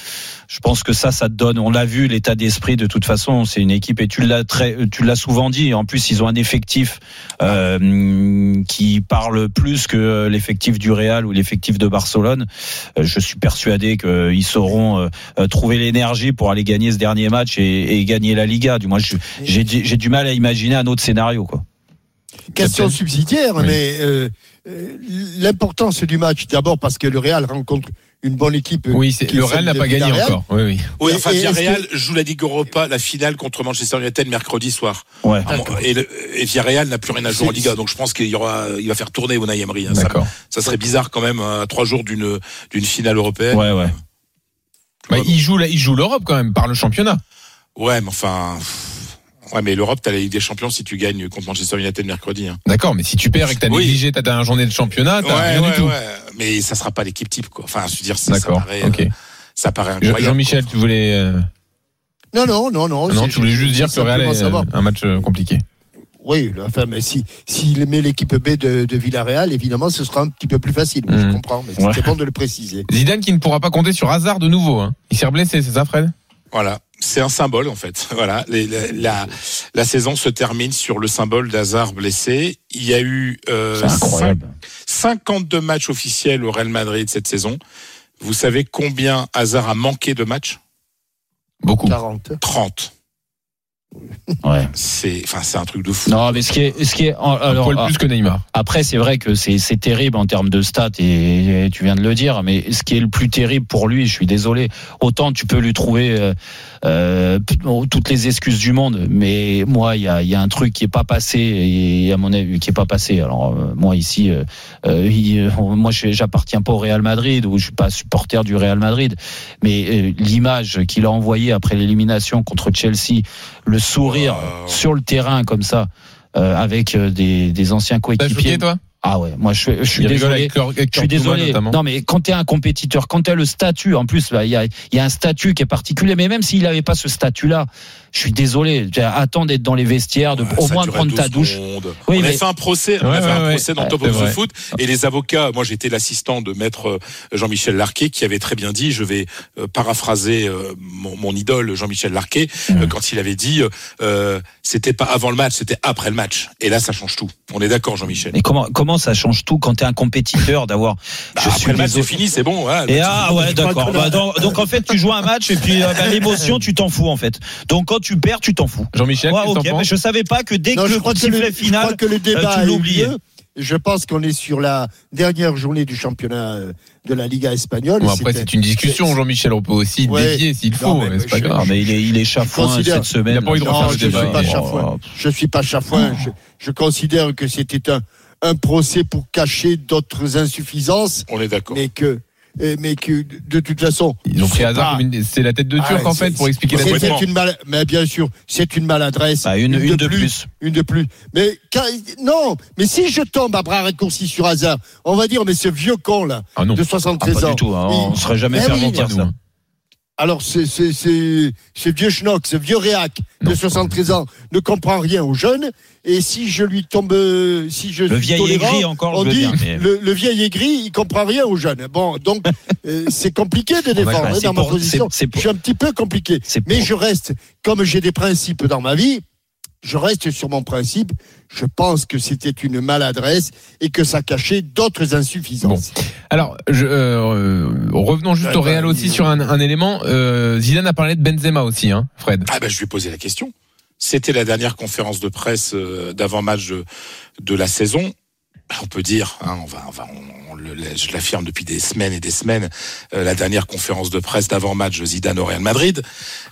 Je pense que ça, ça te donne. On l'a vu, l'état d'esprit. De toute façon, c'est une équipe et tu l'as très, tu l'as souvent dit. En plus, ils ont un effectif euh, qui parle plus que l'effectif du Real ou l'effectif de Barcelone. Euh, Je suis persuadé qu'ils sauront euh, euh, trouver l'énergie pour aller gagner ce dernier match et, et gagner la Liga. Du moins, j'ai du mal à imaginer un autre scénario, quoi. Question subsidiaire, Oui. mais euh, euh, l'importance du match, d'abord parce que le Real rencontre une bonne équipe. Oui, c'est- qui le Real n'a pas gagné encore. Oui, oui. Oui, enfin, Villarreal joue la Ligue Europa, la finale contre Manchester United mercredi soir. Ouais. Ah, Et, le- et Villarreal n'a plus rien à jouer en Liga, donc je pense qu'il y aura, il va faire tourner Unai Emery. hein. Ça, D'accord. ça serait bizarre quand même à trois jours d'une d'une finale européenne. Ouais, ouais. Bah, il joue la- il joue l'Europe quand même par le championnat. Ouais, mais enfin. pff, Ouais, mais l'Europe, t'as la Ligue des Champions si tu gagnes contre Manchester United mercredi. hein. D'accord, mais si tu perds et que t'as Oui. négligé ta dernière journée de championnat, t'as Ouais, rien ouais, du tout. ouais. Mais ça sera pas l'équipe type, quoi. Enfin, je veux dire, ça, ça D'accord. paraît, Ok. euh, ça paraît Je- incroyable. Jean-Michel, tu voulais. euh, Non, non, non, non. Non, tu voulais juste dire que le Real est savoir. euh, un match euh, compliqué. Oui, enfin, mais si s'il met l'équipe B de, de Villarreal, évidemment, ce sera un petit peu plus facile. Je comprends, mais Ouais. c'est bon de le préciser. Zidane qui ne pourra pas compter sur hasard de nouveau. Hein. Il s'est reblessé, c'est ça, Fred? Voilà, c'est un symbole en fait. Voilà, Les- la, la, la saison se termine sur le symbole d'Hazard blessé. Il y a eu euh, C'est incroyable. cinq- 52 matchs officiels au Real Madrid cette saison. Vous savez combien Hazard a manqué de matchs? Beaucoup. 40. 30. Ouais. C'est, enfin, c'est un truc de fou. Non, mais ce qui est, ce qui est, en- Un alors, poil ah, plus que Neymar. Après, c'est vrai que c'est c'est terrible en termes de stats et, et tu viens de le dire, mais ce qui est le plus terrible pour lui, je suis désolé, autant tu peux lui trouver euh, euh, toutes les excuses du monde, mais moi, il y a, il y a un truc qui est pas passé et à mon avis qui est pas passé. Alors euh, moi ici, euh, euh, il- euh, moi, je- j'appartiens pas au Real Madrid ou je suis pas supporter du Real Madrid, mais euh, l'image qu'il a envoyée après l'élimination contre Chelsea, le sourire sur le terrain comme ça. euh, avec euh, des, des anciens T'as coéquipiers. toi? Ah ouais, moi je, je suis désolé. avec Cor- avec Je suis désolé. notamment. Non mais quand tu es un compétiteur, quand tu as le statut, en plus là, il y a, il y a un statut qui est particulier, mais même s'il n'avait pas ce statut-là, je suis désolé. Attends d'être dans les vestiaires, de au moins prendre 12 ta douche. secondes. Oui, on a fait un procès, on Ouais, a fait ouais, un ouais. procès dans Ouais, Top of the. Foot et les avocats, moi j'étais l'assistant de maître euh, Jean-Michel Larquet qui avait très bien dit, je vais euh, paraphraser euh, mon, mon idole Jean-Michel Larquet Mmh. euh, quand il avait dit euh, c'était pas avant le match, c'était après le match. Et là ça change tout. On est d'accord Jean-Michel. Mais comment comment ça change tout quand tu es un compétiteur d'avoir Bah, je après suis le match c'est fini, c'est bon. Et ah ouais d'accord. Bah, donc, donc, en fait tu joues un match et puis bah, l'émotion tu t'en fous en fait. Donc quand tu perds tu t'en fous. Jean-Michel, Ouais, qu'est-ce que ok, t'en mais penses je savais pas que dès Non, que je le crois que le, sifflet je final, crois que le euh, débat tu a eu l'oubliais. lieu. Je pense qu'on est sur la dernière journée du championnat euh, de la Liga espagnole. Bon, après, c'est une discussion, Jean-Michel. On peut aussi Ouais. dévier s'il Non, faut. mais mais C'est pas je- grave. Mais il est il est chafouin considère- cette semaine. Il a pas eu de Non, je ne suis débat. pas chafouin. Je suis pas chafouin. Je, je considère que c'était un, un procès pour cacher d'autres insuffisances, On est d'accord. mais que euh, mais que de toute façon. Ils ont pris hasard une- c'est la tête de Turc Ah, en fait pour expliquer la c'est- une mal- mais bien sûr, c'est une maladresse. Bah, une- une de plus. Une de plus. Mais quand- non, mais si je tombe à bras raccourcis sur hasard, on va dire, mais ce vieux con là, Ah de 73 Ah, pas ans. du tout, hein, on il- serait jamais Eh mentir mais- ça. Alors, c'est, c'est, c'est, ce vieux schnock, ce vieux réac de 73 ans ne comprend rien aux jeunes. Et si je lui tombe, si je Le suis vieil aigri encore, on je dit mais- le, le vieil aigri, il comprend rien aux jeunes. Bon, donc euh, c'est compliqué de défendre bah, hein, c'est dans ma position. c'est- c'est pour- Je suis un petit peu compliqué, C'est mais pour- je reste comme j'ai des principes dans ma vie. Je reste sur mon principe. Je pense que c'était une maladresse et que ça cachait d'autres insuffisances. Alors, je, euh, revenons juste Ouais, au Real aussi sur un, un élément. Euh, Zidane a parlé de Benzema aussi, hein, Fred. Ah ben je lui ai posé la question. C'était la dernière conférence de presse euh, d'avant-match de, de la saison. On peut dire, hein, on va, on va, on- on le- je l'affirme depuis des semaines et des semaines, euh, la dernière conférence de presse d'avant-match de Zidane au Real Madrid.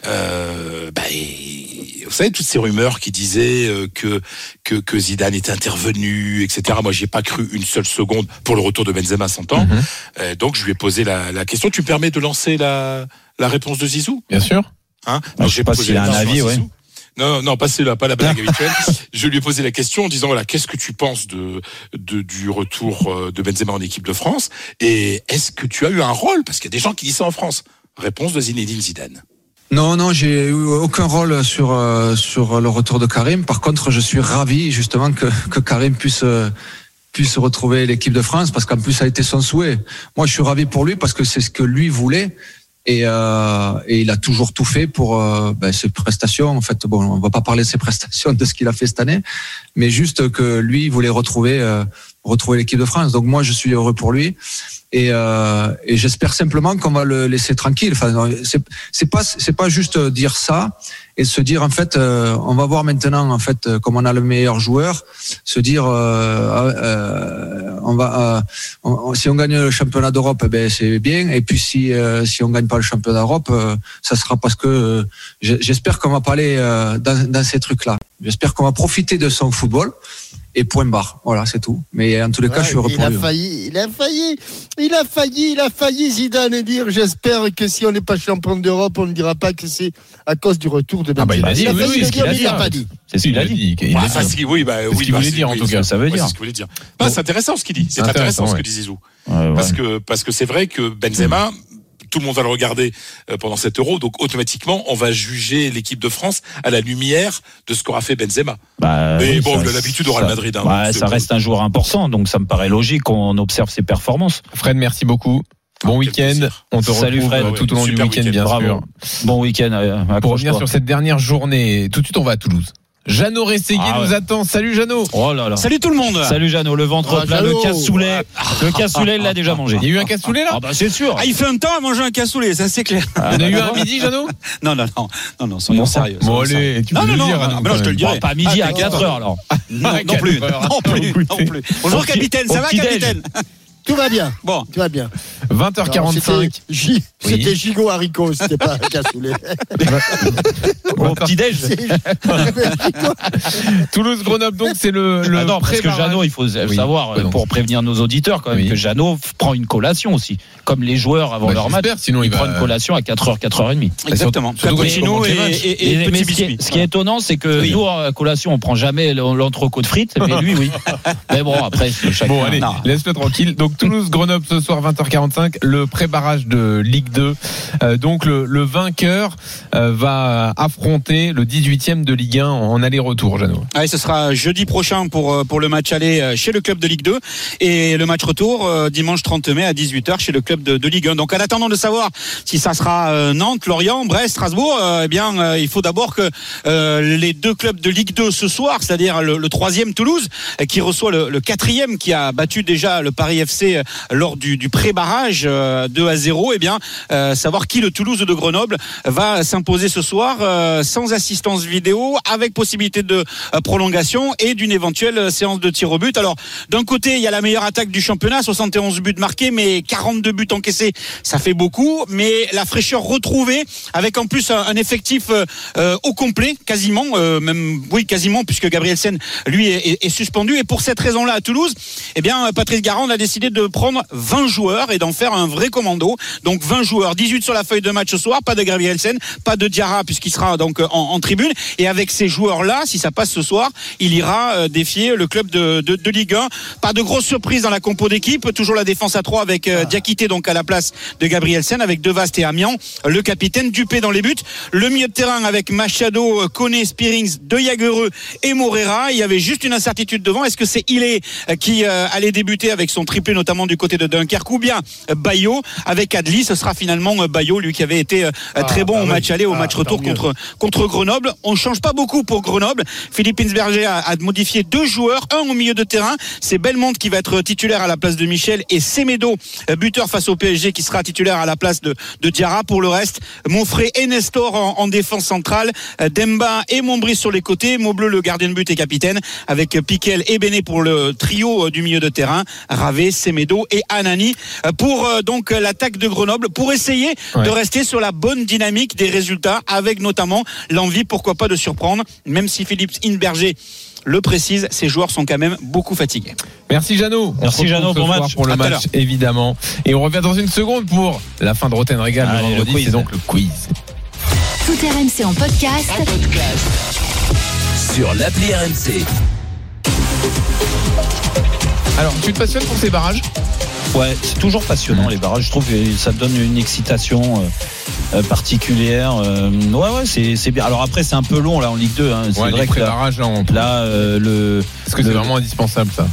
Euh, ben, et- vous savez toutes ces rumeurs qui disaient euh, que, que que Zidane était intervenu, etc. Moi, j'y ai pas cru une seule seconde pour le retour de Benzema, s'entend. Mhm. Euh, donc, je lui ai posé la, la question. Tu me permets de lancer la, la réponse de Zizou? Bien sûr. Hein? Je sais pas s'il a un question avis, à ouais. Zizou. Non, non, pas celle-là, pas la blague habituelle. Je lui ai posé la question en disant voilà, qu'est-ce que tu penses de, de du retour euh, de Benzema en équipe de France? Et est-ce que tu as eu un rôle? Parce qu'il y a des gens qui disent ça en France. Réponse de Zinedine Zidane. Non, non, j'ai eu aucun rôle sur euh, sur le retour de Karim. Par contre, je suis ravi justement que, que Karim puisse euh, puisse retrouver l'équipe de France parce qu'en plus ça a été son souhait. Moi, je suis ravi pour lui parce que c'est ce que lui voulait et, euh, et il a toujours tout fait pour euh, ben, ses prestations. En fait, bon, on va pas parler de ses prestations, de ce qu'il a fait cette année, mais juste que lui il voulait retrouver euh, retrouver l'équipe de France. Donc moi, je suis heureux pour lui. Et, euh, et j'espère simplement qu'on va le laisser tranquille. Enfin, c'est pas c'est pas juste dire ça et se dire en fait euh, on va voir maintenant en fait euh, comme on a le meilleur joueur, se dire euh, euh, on va euh, on- si on gagne le championnat d'Europe eh ben c'est bien et puis si si on gagne pas le championnat d'Europe ça sera parce que j'espère qu'on va pas aller dans, dans ces trucs là. J'espère qu'on va profiter de son football et point barre. Voilà, c'est tout. Mais en tous les cas, Ouais, je suis heureux il pour a lui. failli, il a failli, il a failli, il a failli Zidane et dire j'espère que si on n'est pas champion d'Europe, on ne dira pas que c'est à cause du retour de Ah bah, il Benzema. a dit, il a oui, failli oui, ce qu'il a pas dit. C'est ce qu'il a dit. Il Ouais, a dit. ce qui- oui, bah, C'est ce oui, qu'il bah, voulait dire, en oui, tout cas. Ça veut dire. c'est ce qu'il voulait dire. C'est intéressant ce qu'il dit. C'est Intéressant, ce que dit Zizou. Que parce que c'est vrai que Benzema, tout le monde va le regarder euh, pendant cet Euro, donc automatiquement on va juger l'équipe de France à la lumière de ce qu'aura fait Benzema. Bah, Mais oui, bon, l'habitude au Real ça- Madrid, hein, donc ça c'est- reste un joueur important, donc ça me paraît logique qu'on observe ses performances. Fred, merci beaucoup. Bon quel week-end. On te Salut, retrouve Fred. euh, tout au long du Super week-end, week-end. bien Bravo. sûr. Bon week-end. euh, Pour revenir sur cette dernière journée, tout de suite, on va à Toulouse. Jeannot Rességuier Ah ouais. nous attend. Salut Jeannot. Oh là là. Salut tout le monde. Salut Jeannot, le ventre Ah, plat, le cassoulet. Le cassoulet, il l'a déjà mangé. Il y a eu un cassoulet là Ah bah c'est sûr. Ah, il fait un temps à manger un cassoulet, ça c'est clair. Il y en a eu un à midi, Jeannot Non, non, non, non, non, soyons sérieux. Bon, allez, tu non, peux non, le dire. non, non, non, quand je te le dirai. Bon, pas à midi, à 4 heures alors. Non, non plus, non plus, non plus. Bonjour capitaine, ça va capitaine? Tout va bien, Bon, tout va bien. 20h45. C'était J- Oui. C'était gigot haricot, c'était pas cassoulet. Au petit-déj. Toulouse Grenoble donc c'est le le Ah non, parce que. Jeannot, il faut Oui. savoir, Pardon. pour prévenir nos auditeurs, quand même, Oui. que Jeannot prend une collation aussi. Comme les joueurs avant Bah, leur match, sinon il il prend va- une collation à 4h, 4h30. exactement. et, Mais- petit ce, qui est, biscuit. ce qui est étonnant, c'est que Oui. nous, à collation, on prend jamais l'entrecôte de frites, mais lui, oui. mais bon, après, chacun. Bon allez, laisse-le tranquille. Donc Toulouse Grenoble ce soir 20h45, le pré-barrage de Ligue 2. Euh, donc le, vainqueur euh, va affronter le 18e de Ligue 1 en aller-retour, Jeannot. Allez, ce sera jeudi prochain pour, euh, le match aller chez le club de Ligue 2 et le match retour dimanche 30 mai à 18h chez le club de, Ligue 1. Donc en attendant de savoir si ça sera Nantes, Lorient, Brest, Strasbourg, eh bien il faut d'abord que les deux clubs de Ligue 2 ce soir, c'est-à-dire le, troisième Toulouse qui reçoit le quatrième qui a battu déjà le Paris FC euh, lors du, pré-barrage euh, 2 à 0, eh bien euh, savoir qui le Toulouse de Grenoble va s'imposer ce soir euh, sans assistance vidéo avec possibilité de euh, prolongation et d'une éventuelle euh, séance de tir au but. Alors d'un côté il y a la meilleure attaque du championnat, 71 buts marqués mais 42 buts encaissés, ça fait beaucoup, mais la fraîcheur retrouvée avec en plus un, effectif euh, euh, au complet quasiment, euh, même oui quasiment puisque Gabriel Sen lui est suspendu et pour cette raison-là à Toulouse, eh bien Patrice Garand a décidé de prendre 20 joueurs et d'en faire un vrai commando. Donc 20 joueurs, 18 sur la feuille de match ce soir, pas de Gabrielsen, pas de Diarra puisqu'il sera donc en, en tribune. Et avec ces joueurs-là, si ça passe ce soir, il ira euh, défier le club de, de, de Ligue 1. Pas de grosse surprise dans la compo d'équipe. Toujours la défense à 3 avec euh, Diakité donc à la place de Gabrielsen, avec Devast et Amiens. Le capitaine Dupé dans les buts. Le milieu de terrain avec Machado, euh, Koné, Spearings, De Jagereux et Morera. Il y avait juste une incertitude devant. Est-ce que c'est Ilé euh, qui euh, allait débuter avec son triplé notamment du côté de Dunkerque ou bien Bayo avec Adli Ce sera finalement euh, Bayo, lui qui avait été euh, très bon bah au oui. match aller, au Ah, match retour contre contre Grenoble. On change pas beaucoup pour Grenoble. Philippe Insberger a, a modifié deux joueurs, un au milieu de terrain. C'est Belmont qui va être titulaire à la place de Michel et Semedo, euh, buteur face au PSG, qui sera titulaire à la place de, de Diarra. Pour le reste, Monfrey et Nestor en, en défense centrale, Demba et Montbris sur les côtés, Maubleu le gardien de but et capitaine, avec Piquel et Béné pour le trio du milieu de terrain, Ravé, Semedo et Anani euh, pour euh, donc euh, l'attaque de Grenoble, pour essayer Ouais. de rester sur la bonne dynamique des résultats, avec notamment l'envie, pourquoi pas, de surprendre, même si Philippe Inberger le précise, ces joueurs sont quand même beaucoup fatigués. Merci Jeannot. On Merci, Jeannot, soir match. pour le À match évidemment. Et on revient dans une seconde pour la fin de Roten Régal le Allez, le vendredi. quiz. C'est donc le quiz. Tout RMC en podcast. Sur l'appli RMC. Alors, tu te passionnes pour ces barrages? Ouais, c'est toujours passionnant les barrages. Je trouve que ça donne une excitation euh, euh, particulière. Euh, ouais, ouais, c'est bien. Alors après, c'est un peu long là en Ligue 2. Hein. C'est Ouais, vrai les que là, pré-barrages, là, on- là, euh, le. Est-ce que c'est vraiment indispensable ça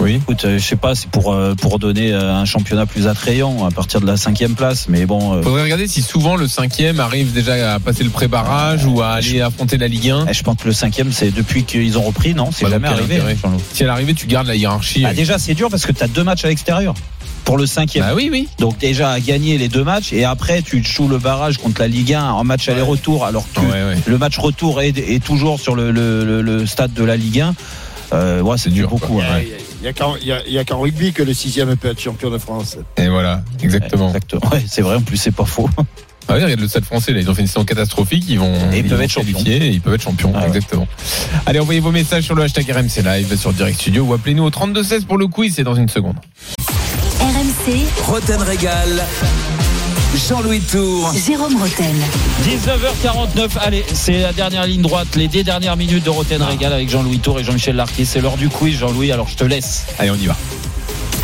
Oui. Écoute, euh, je sais pas, c'est pour euh, pour donner euh, un championnat plus attrayant à partir de la cinquième place. Mais bon, euh, Faudrait regarder si souvent le cinquième arrive déjà à passer le pré-barrage ou à aller affronter la Ligue 1. eh, je pense que le cinquième, c'est depuis qu'ils ont repris, non C'est Bah, jamais arrivé. Jean-Loup. Si à l'arrivée tu gardes la hiérarchie. Bah, déjà, c'est dur parce que tu as deux matchs à l'extérieur pour le cinquième. Bah oui, oui. Donc déjà à gagner les deux matchs et après tu joues le barrage contre la Ligue 1 en match aller-retour alors que Ouais, ouais. le match retour est, est toujours sur le, le- le- le stade de la Ligue 1. Euh, ouais, c'est dur beaucoup. Il y a- qu'en- rugby que le sixième peut être champion de France. Et voilà, exactement. Exactement. Ouais, c'est vrai en plus c'est pas faux. Ah oui, regarde le stade français, là, ils ont fait une saison catastrophique, ils vont Et ils peuvent vont être et ils peuvent être champions, Ah ouais. exactement. Allez, envoyez vos messages sur le hashtag RMC Live sur Direct Studio ou appelez-nous au 3216 pour le quiz, c'est dans une seconde. RMC, Roten Régal. Jean-Louis Tour. Jérôme Roten. 19h49, allez, c'est la dernière ligne droite, les 10 dernières minutes de Roten Régal avec Jean-Louis Tour et Jean-Michel Larquet. C'est l'heure du quiz, Jean-Louis, alors je te laisse. Allez, on y va.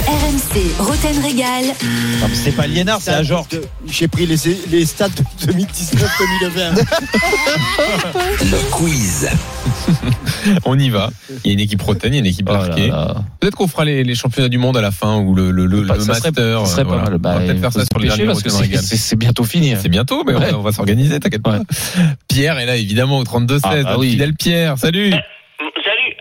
RMC, Roten Régal. Non, mais c'est pas Liénard, c'est. De- J'ai pris les, les stats de 2019-2020. Le quiz. On y va. Il y a une équipe Roten, il y a une équipe Oh là. Peut-être qu'on fera les, les championnats du monde à la fin ou le, le, le, Bah, le ça serait- master. ça serait euh, pas mal. Bah, on va peut-être faire ça sur les parce que c'est- c'est c'est bientôt fini. C'est bientôt, mais on va- on va s'organiser, t'inquiète pas. Ouais. Pierre est là, évidemment, au 32-16. Ah, bah oui. Fidèle Pierre, salut. Salut.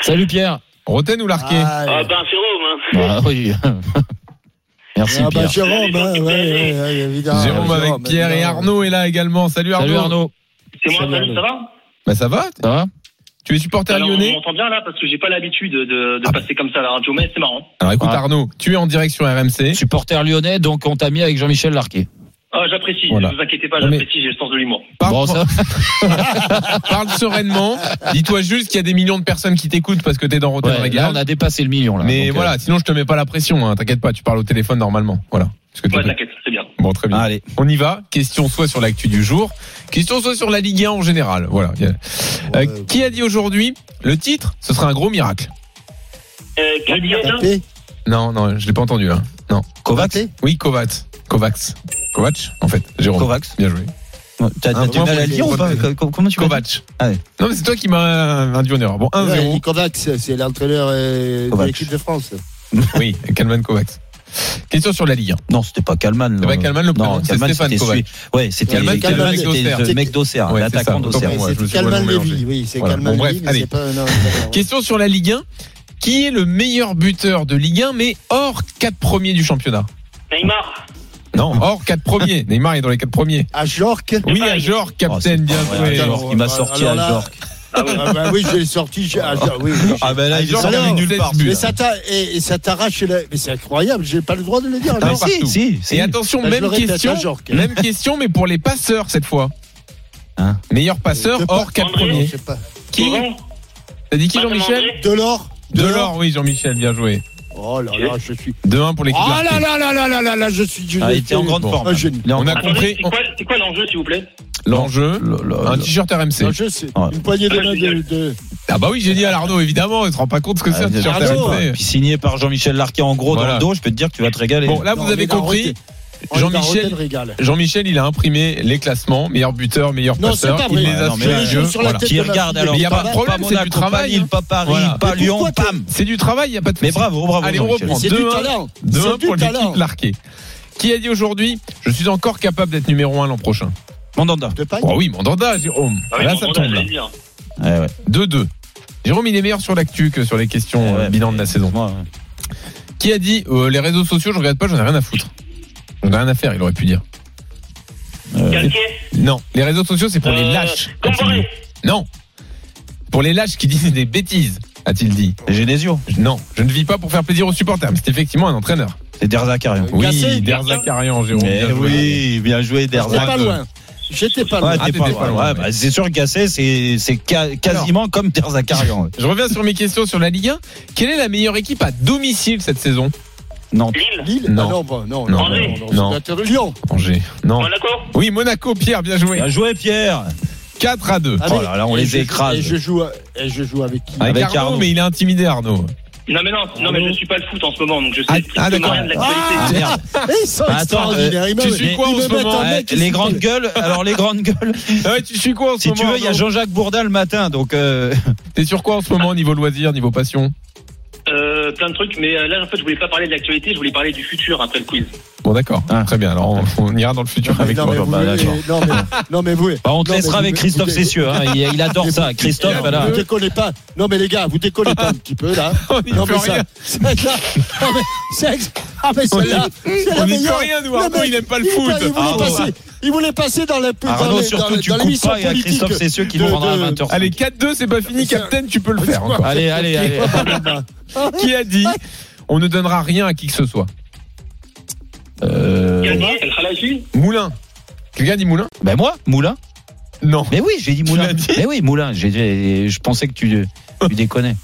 Salut Pierre. Roten ou Larquet Ah ben Jérôme. Ah oui. Merci Ah bah Pierre. Jérôme, hein, ouais, ouais, ouais, évidemment. Jérôme avec Jérôme, Pierre et. Arnaud est là également. Salut Arnaud. Salut Arnaud. C'est moi, salut, ça va Bah ça va Ça va Tu es supporter Alors, on lyonnais m'entend bien là parce que j'ai pas l'habitude de, de passer comme ça à la radio, mais c'est marrant. Alors écoute Ah. Arnaud, tu es en direct sur RMC. Supporter lyonnais, donc on t'a mis avec Jean-Michel Larquet. Ah, j'apprécie, Voilà. ne vous inquiétez pas, j'apprécie, j'ai le sens de l'humour. Parle, Bon, ça. parle sereinement. Dis-toi juste qu'il y a des millions de personnes qui t'écoutent parce que t'es dans Rotten Ouais, là, Régal. on a dépassé le million là. Mais Donc, voilà, sinon je te mets pas la pression. Hein. T'inquiète pas, tu parles au téléphone normalement. Voilà. Ouais, t'inquiète, c'est bien. Bon, très euh, bien. Allez. On y va. Question soit sur l'actu du jour, question soit sur la Ligue 1 en général. Voilà. Euh, Ouais. qui a dit aujourd'hui le titre Ce sera un gros miracle. Euh, Gabriel, Non, non, je l'ai pas entendu là. Non. Kovacs. Oui, Kovacs. Kovacs. Kovacs, en fait. Jérôme. Kovacs. Bien joué. T'as du mal à le dire ou pas Co- Comment tu Kovacs. Ah ouais. Non, mais c'est toi qui m'as induit en erreur. Bon, Ouais, 1-0. Kovacs, c'est l'entraîneur euh, de l'équipe de France. Oui, Kalman Kovacs. Question sur la Ligue 1. Non, c'était pas Kalman. C'est non. pas Kalman le prénom, Non, c'est Kalman, Stéphane c'était celui- Ouais, c'était Kalman, Kalman, Kalman, c'était le mec d'Auxerre, Ouais, l'attaquant d'Auxerre. c'est mélangé. Lévy, oui, c'est bref, Lévy, mais allez. c'est pas. Question sur la Ligue 1. Qui est le meilleur buteur de Ligue 1, mais hors 4 premiers du championnat? Neymar. Non, hors 4 premiers. Neymar est dans les 4 premiers. À Jorque Oui, à Oh, c'est capitaine, bien pas vrai, joué. Il m'a sorti à Jorque. Ah oui. Ah bah oui, je l'ai sorti. j'ai- ah, oui. Ah ben là, il est sorti alors, nulle part. 16 buts. Mais ça t'a- et, et ça t'arrache. la- Mais c'est incroyable, j'ai pas le droit de le dire. Ah, si, si, si. Et attention, Bah, même question, même question, mais pour les passeurs cette fois. Hein Meilleur passeur hors pas- 4 André. premiers. Qui. T'as dit qui Jean-Michel. Delors Delors, oui, Jean-Michel, bien joué. Oh là là, je suis. Demain pour l'équipe. Oh là là là là là là là, je suis. Ah, il était en grande forme. Ah, on a compris. C'est quoi l'enjeu, s'il vous plaît L'enjeu, un t-shirt RMC. L'enjeu, c'est ah. une poignée de main de. Ah bah oui, j'ai dit à Arnaud, évidemment, il ne se rend pas compte ce que c'est un t-shirt RMC. Signé par Jean-Michel Larquet en gros dans le dos, je peux te dire que tu vas te régaler. Bon, là, vous avez compris. Jean-Michel, Jean-Michel, il a imprimé les classements, meilleur buteur, meilleur non, passeur. Il les a non, mais sur, les la voilà. Qui regarde alors. Il n'y a pas, de problème, c'est du travail. Pas Paris, pas Lyon. C'est du travail, il n'y a pas de. Mais bravo, bravo. Allez, on reprend. C'est du talent. Demain pour l'équipe Larquet. Qui a dit aujourd'hui, je suis encore capable d'être numéro 1 l'an prochain Mandanda. Oh oui, Mandanda, Jérôme. Là, ça tombe. 2-2. Eh Jérôme, il est meilleur sur l'actu que sur les questions eh euh, bilan de la saison. Qui a dit, euh, les réseaux sociaux, je regarde pas, j'en ai rien à foutre on a rien à faire, il aurait pu dire. Euh, non, les réseaux sociaux, c'est pour les euh, lâches. Non, pour les lâches qui disent des bêtises, a-t-il dit. Genesio. Non, je ne vis pas pour faire plaisir aux supporters, mais c'est effectivement un entraîneur. C'est Derzakarian. Oui, Derzakarian, Jérôme. Bien oui, bien joué Derzak. Pas. J'étais pas loin. Ah, pas loin. Bah, c'est sûr, Gasset, c'est quasiment comme Derzakarian. je reviens sur mes questions sur la Ligue 1. Quelle est la meilleure équipe à domicile cette saison? Nantes. Lille, ah bah, non. Non, non, Angers. non. Lyon. Angers. Non. Monaco Oui, Monaco, Pierre, bien joué. Bien joué, Pierre. 4 à 2. Ah, oh là là, on les écrase. Et je, joue, je joue avec qui Avec, Arnaud, mais il est intimidé, Arnaud. Non mais non, non mais je suis pas le foot en ce moment donc je suis ah, ah rien de l'actualité. Ah, bah, attends, euh, tu suis quoi en ce moment eh, Les grandes gueules, alors les grandes gueules. ouais, tu suis quoi en ce si moment Si tu veux, il y a Jean-Jacques Bourdin le matin donc euh. t'es sur quoi en ce moment niveau loisirs, niveau passion? Euh, plein de trucs, mais euh, là en fait je voulais pas parler de l'actualité, je voulais parler du futur après le quiz. Bon d'accord, ah. très bien. Alors on, ira dans le futur avec non, toi. Bah, non, mais, vous. Bah, on te laissera avec Christophe Cessieux, hein. il, adore ça. Christophe, voilà. Vous décollez pas. Non mais les gars, vous décollez pas un petit peu là. non, mais ça, ah, là. Non mais là. rien nous, Arnaud, il aime pas le foot il voulait passer dans la ah, surtout, tu dans coupes pas et à Christophe, c'est qui nous rendra à 20h. Allez, 4-2, c'est pas fini, Captain, tu peux le faire. Encore. Allez, allez, allez. qui a dit on ne donnera rien à qui que ce soit euh... Moulin. Quelqu'un dit Moulin Ben moi, Moulin. Non. Mais oui, j'ai dit Moulin. Mais ben oui, Moulin. J'ai, je pensais que tu, tu déconnais.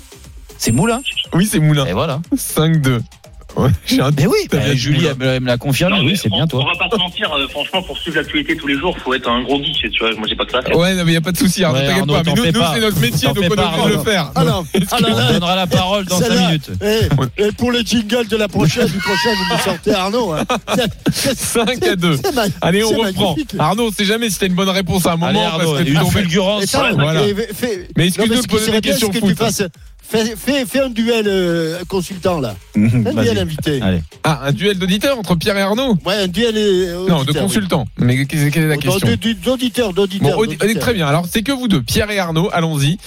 C'est Moulin Oui, c'est Moulin. Et voilà. 5-2. Ouais, mais oui, bah, Julie me l'a confirmé. Oui, c'est bien toi. On va pas se mentir, euh, franchement, pour suivre l'actualité tous les jours, faut être un gros geek, tu vois. Moi, j'ai pas que ça. Ouais, non, mais y a pas de souci. Hein. Arnaud, t'inquiète pas. Mais nous, c'est notre métier, donc on est obligé de le faire. Ah alors, alors ah on donnera la parole dans 5 minutes. Eh, et, eh, pour les jingles de la prochaine, du prochain, vous me sortez Arnaud. Hein. 5 à 2. Allez, on reprend. Arnaud, on sait jamais si t'as une bonne réponse à un moment parce que tu tombes fulgurance. Mais excuse-nous de poser des questions. Hein Fais, un duel euh, consultant là. Un duel invité. Ah, un duel d'auditeur entre Pierre et Arnaud? Ouais, un duel. Euh, non, de consultant. Mais quelle est la question? D'auditeur, d'auditeur. Bon, très bien. Alors, c'est que vous deux, Pierre et Arnaud, allons-y.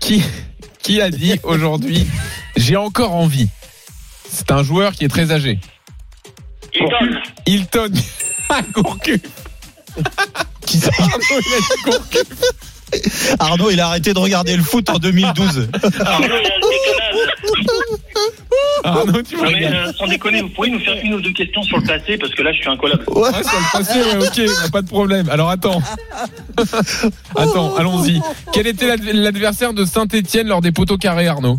Qui, a dit aujourd'hui J'ai encore envie C'est un joueur qui est très âgé. Hilton. Hilton. Ah, Gourcuff. qui Arnaud, il a dit Arnaud, il a arrêté de regarder le foot en 2012. Arnaud, tu non, euh, sans déconner, vous pouvez nous faire une ou deux questions sur le passé parce que là, je suis incollable. Ouais, sur le passé, ok, pas de problème. Alors attends, attends, allons-y. Quel était l'adversaire de Saint-Étienne lors des poteaux carrés, Arnaud?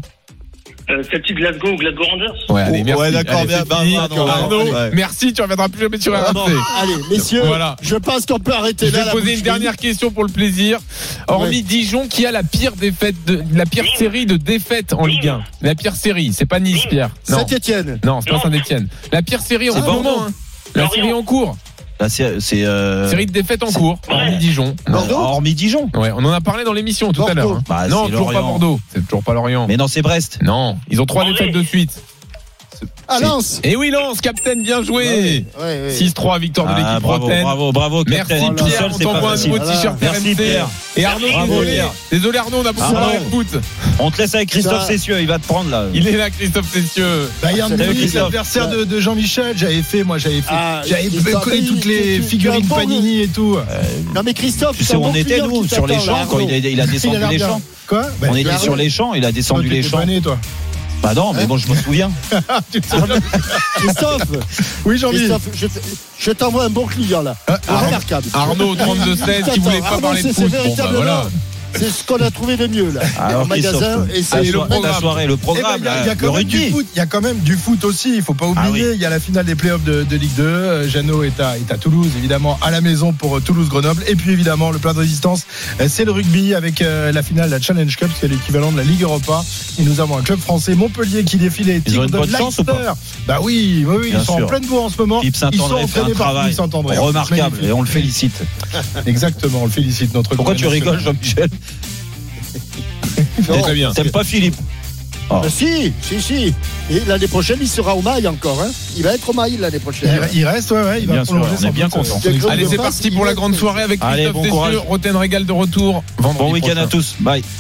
Euh, Celtic Glasgow ou Glasgow Rangers Ouais, allez, merci. Ouais, d'accord, bien, Arnaud, merci, tu reviendras plus jamais sur ah, RMC. allez, messieurs, voilà. je pense qu'on peut arrêter je là. Je vais poser une dernière question pour le plaisir. Hormis. Dijon, qui a la pire défaite, de, la pire série de défaites en Ligue 1 La pire série, c'est pas Nice, Pierre. Saint-Etienne. Non, c'est pas Saint-Etienne. La pire série en ce. La série en cours? Ah, Là, c'est euh... série de défaites en cours. Hormis Dijon. Bordeaux. Hormis Dijon. Ouais, on en a parlé dans l'émission tout à l'heure. Hein. Bah, non, toujours pas Bordeaux. C'est toujours pas Lorient. Mais non, c'est Brest. Non, ils ont trois défaites de suite. Ah Lens Et eh oui Lens, Captain, bien joué. Ah 6-3, victoire de l'équipe ah, bravo, bravo, bravo, Merci Pierre, on t'envoie un nouveau t-shirt RMC. Et Arnaud, désolé. Désolé Arnaud, on a beaucoup de foot. On te laisse avec Christophe Ça... Cessieux, il va te prendre là. Il est là Christophe Cessieux. Bayern Munich, l'adversaire de, de Jean-Michel, j'avais fait, moi j'avais fait, ah, j'avais collé toutes les figurines Panini et tout. Euh, non mais Christophe, tu sais, on était nous sur les champs quand il a descendu les champs. Quoi? Bah, on était sur les champs, il a descendu les champs. toi. Bah non, mais bon, je me souviens. Christophe Oui, Jean-Mi. Christophe, je, te- je t'envoie un bon client là. Ar- Remarquable. Arnaud 32 16 qui voulait pas parler de foot. c'est Bon bah voilà. C'est ce qu'on a trouvé de mieux là. Alors, en magasin. Et c'est so- ta soirée, le Eh ben, programme, Il y a- quand le même du rugby. foot. Il y a quand même du foot aussi. Il faut pas Ah oublier. oui. Il y a la finale des playoffs de, de Ligue 2. Euh, Jeannot est à, est à Toulouse, évidemment, à la maison pour euh, Toulouse-Grenoble. Et puis évidemment, le plat de résistance, euh, c'est le rugby avec euh, la finale de la Challenge Cup, c'est l'équivalent de la Ligue Europa. Et nous avons un club français, Montpellier, qui défile les Tigres une de chance ou pas Leicester. Bah oui, oui, ils sont sûr. en pleine bourre en ce moment. Ils sont entraînés par Philippe Saint-André. remarquable et on le félicite. Exactement, on le félicite notre. Pourquoi tu rigoles, Jean-Michel? Très bien. T'aimes pas Philippe Oh. Euh, si, si, si. Et l'année prochaine, il sera au mail encore. Hein. Il va être au mail l'année prochaine. Il, il reste, ouais, ouais, il va Bien sûr, prolonger on est bien content. Allez, c'est parti pour va la grande soirée avec Allez, Christophe bon Roten Régal de retour vendredi Bon week-end à tous. Bye.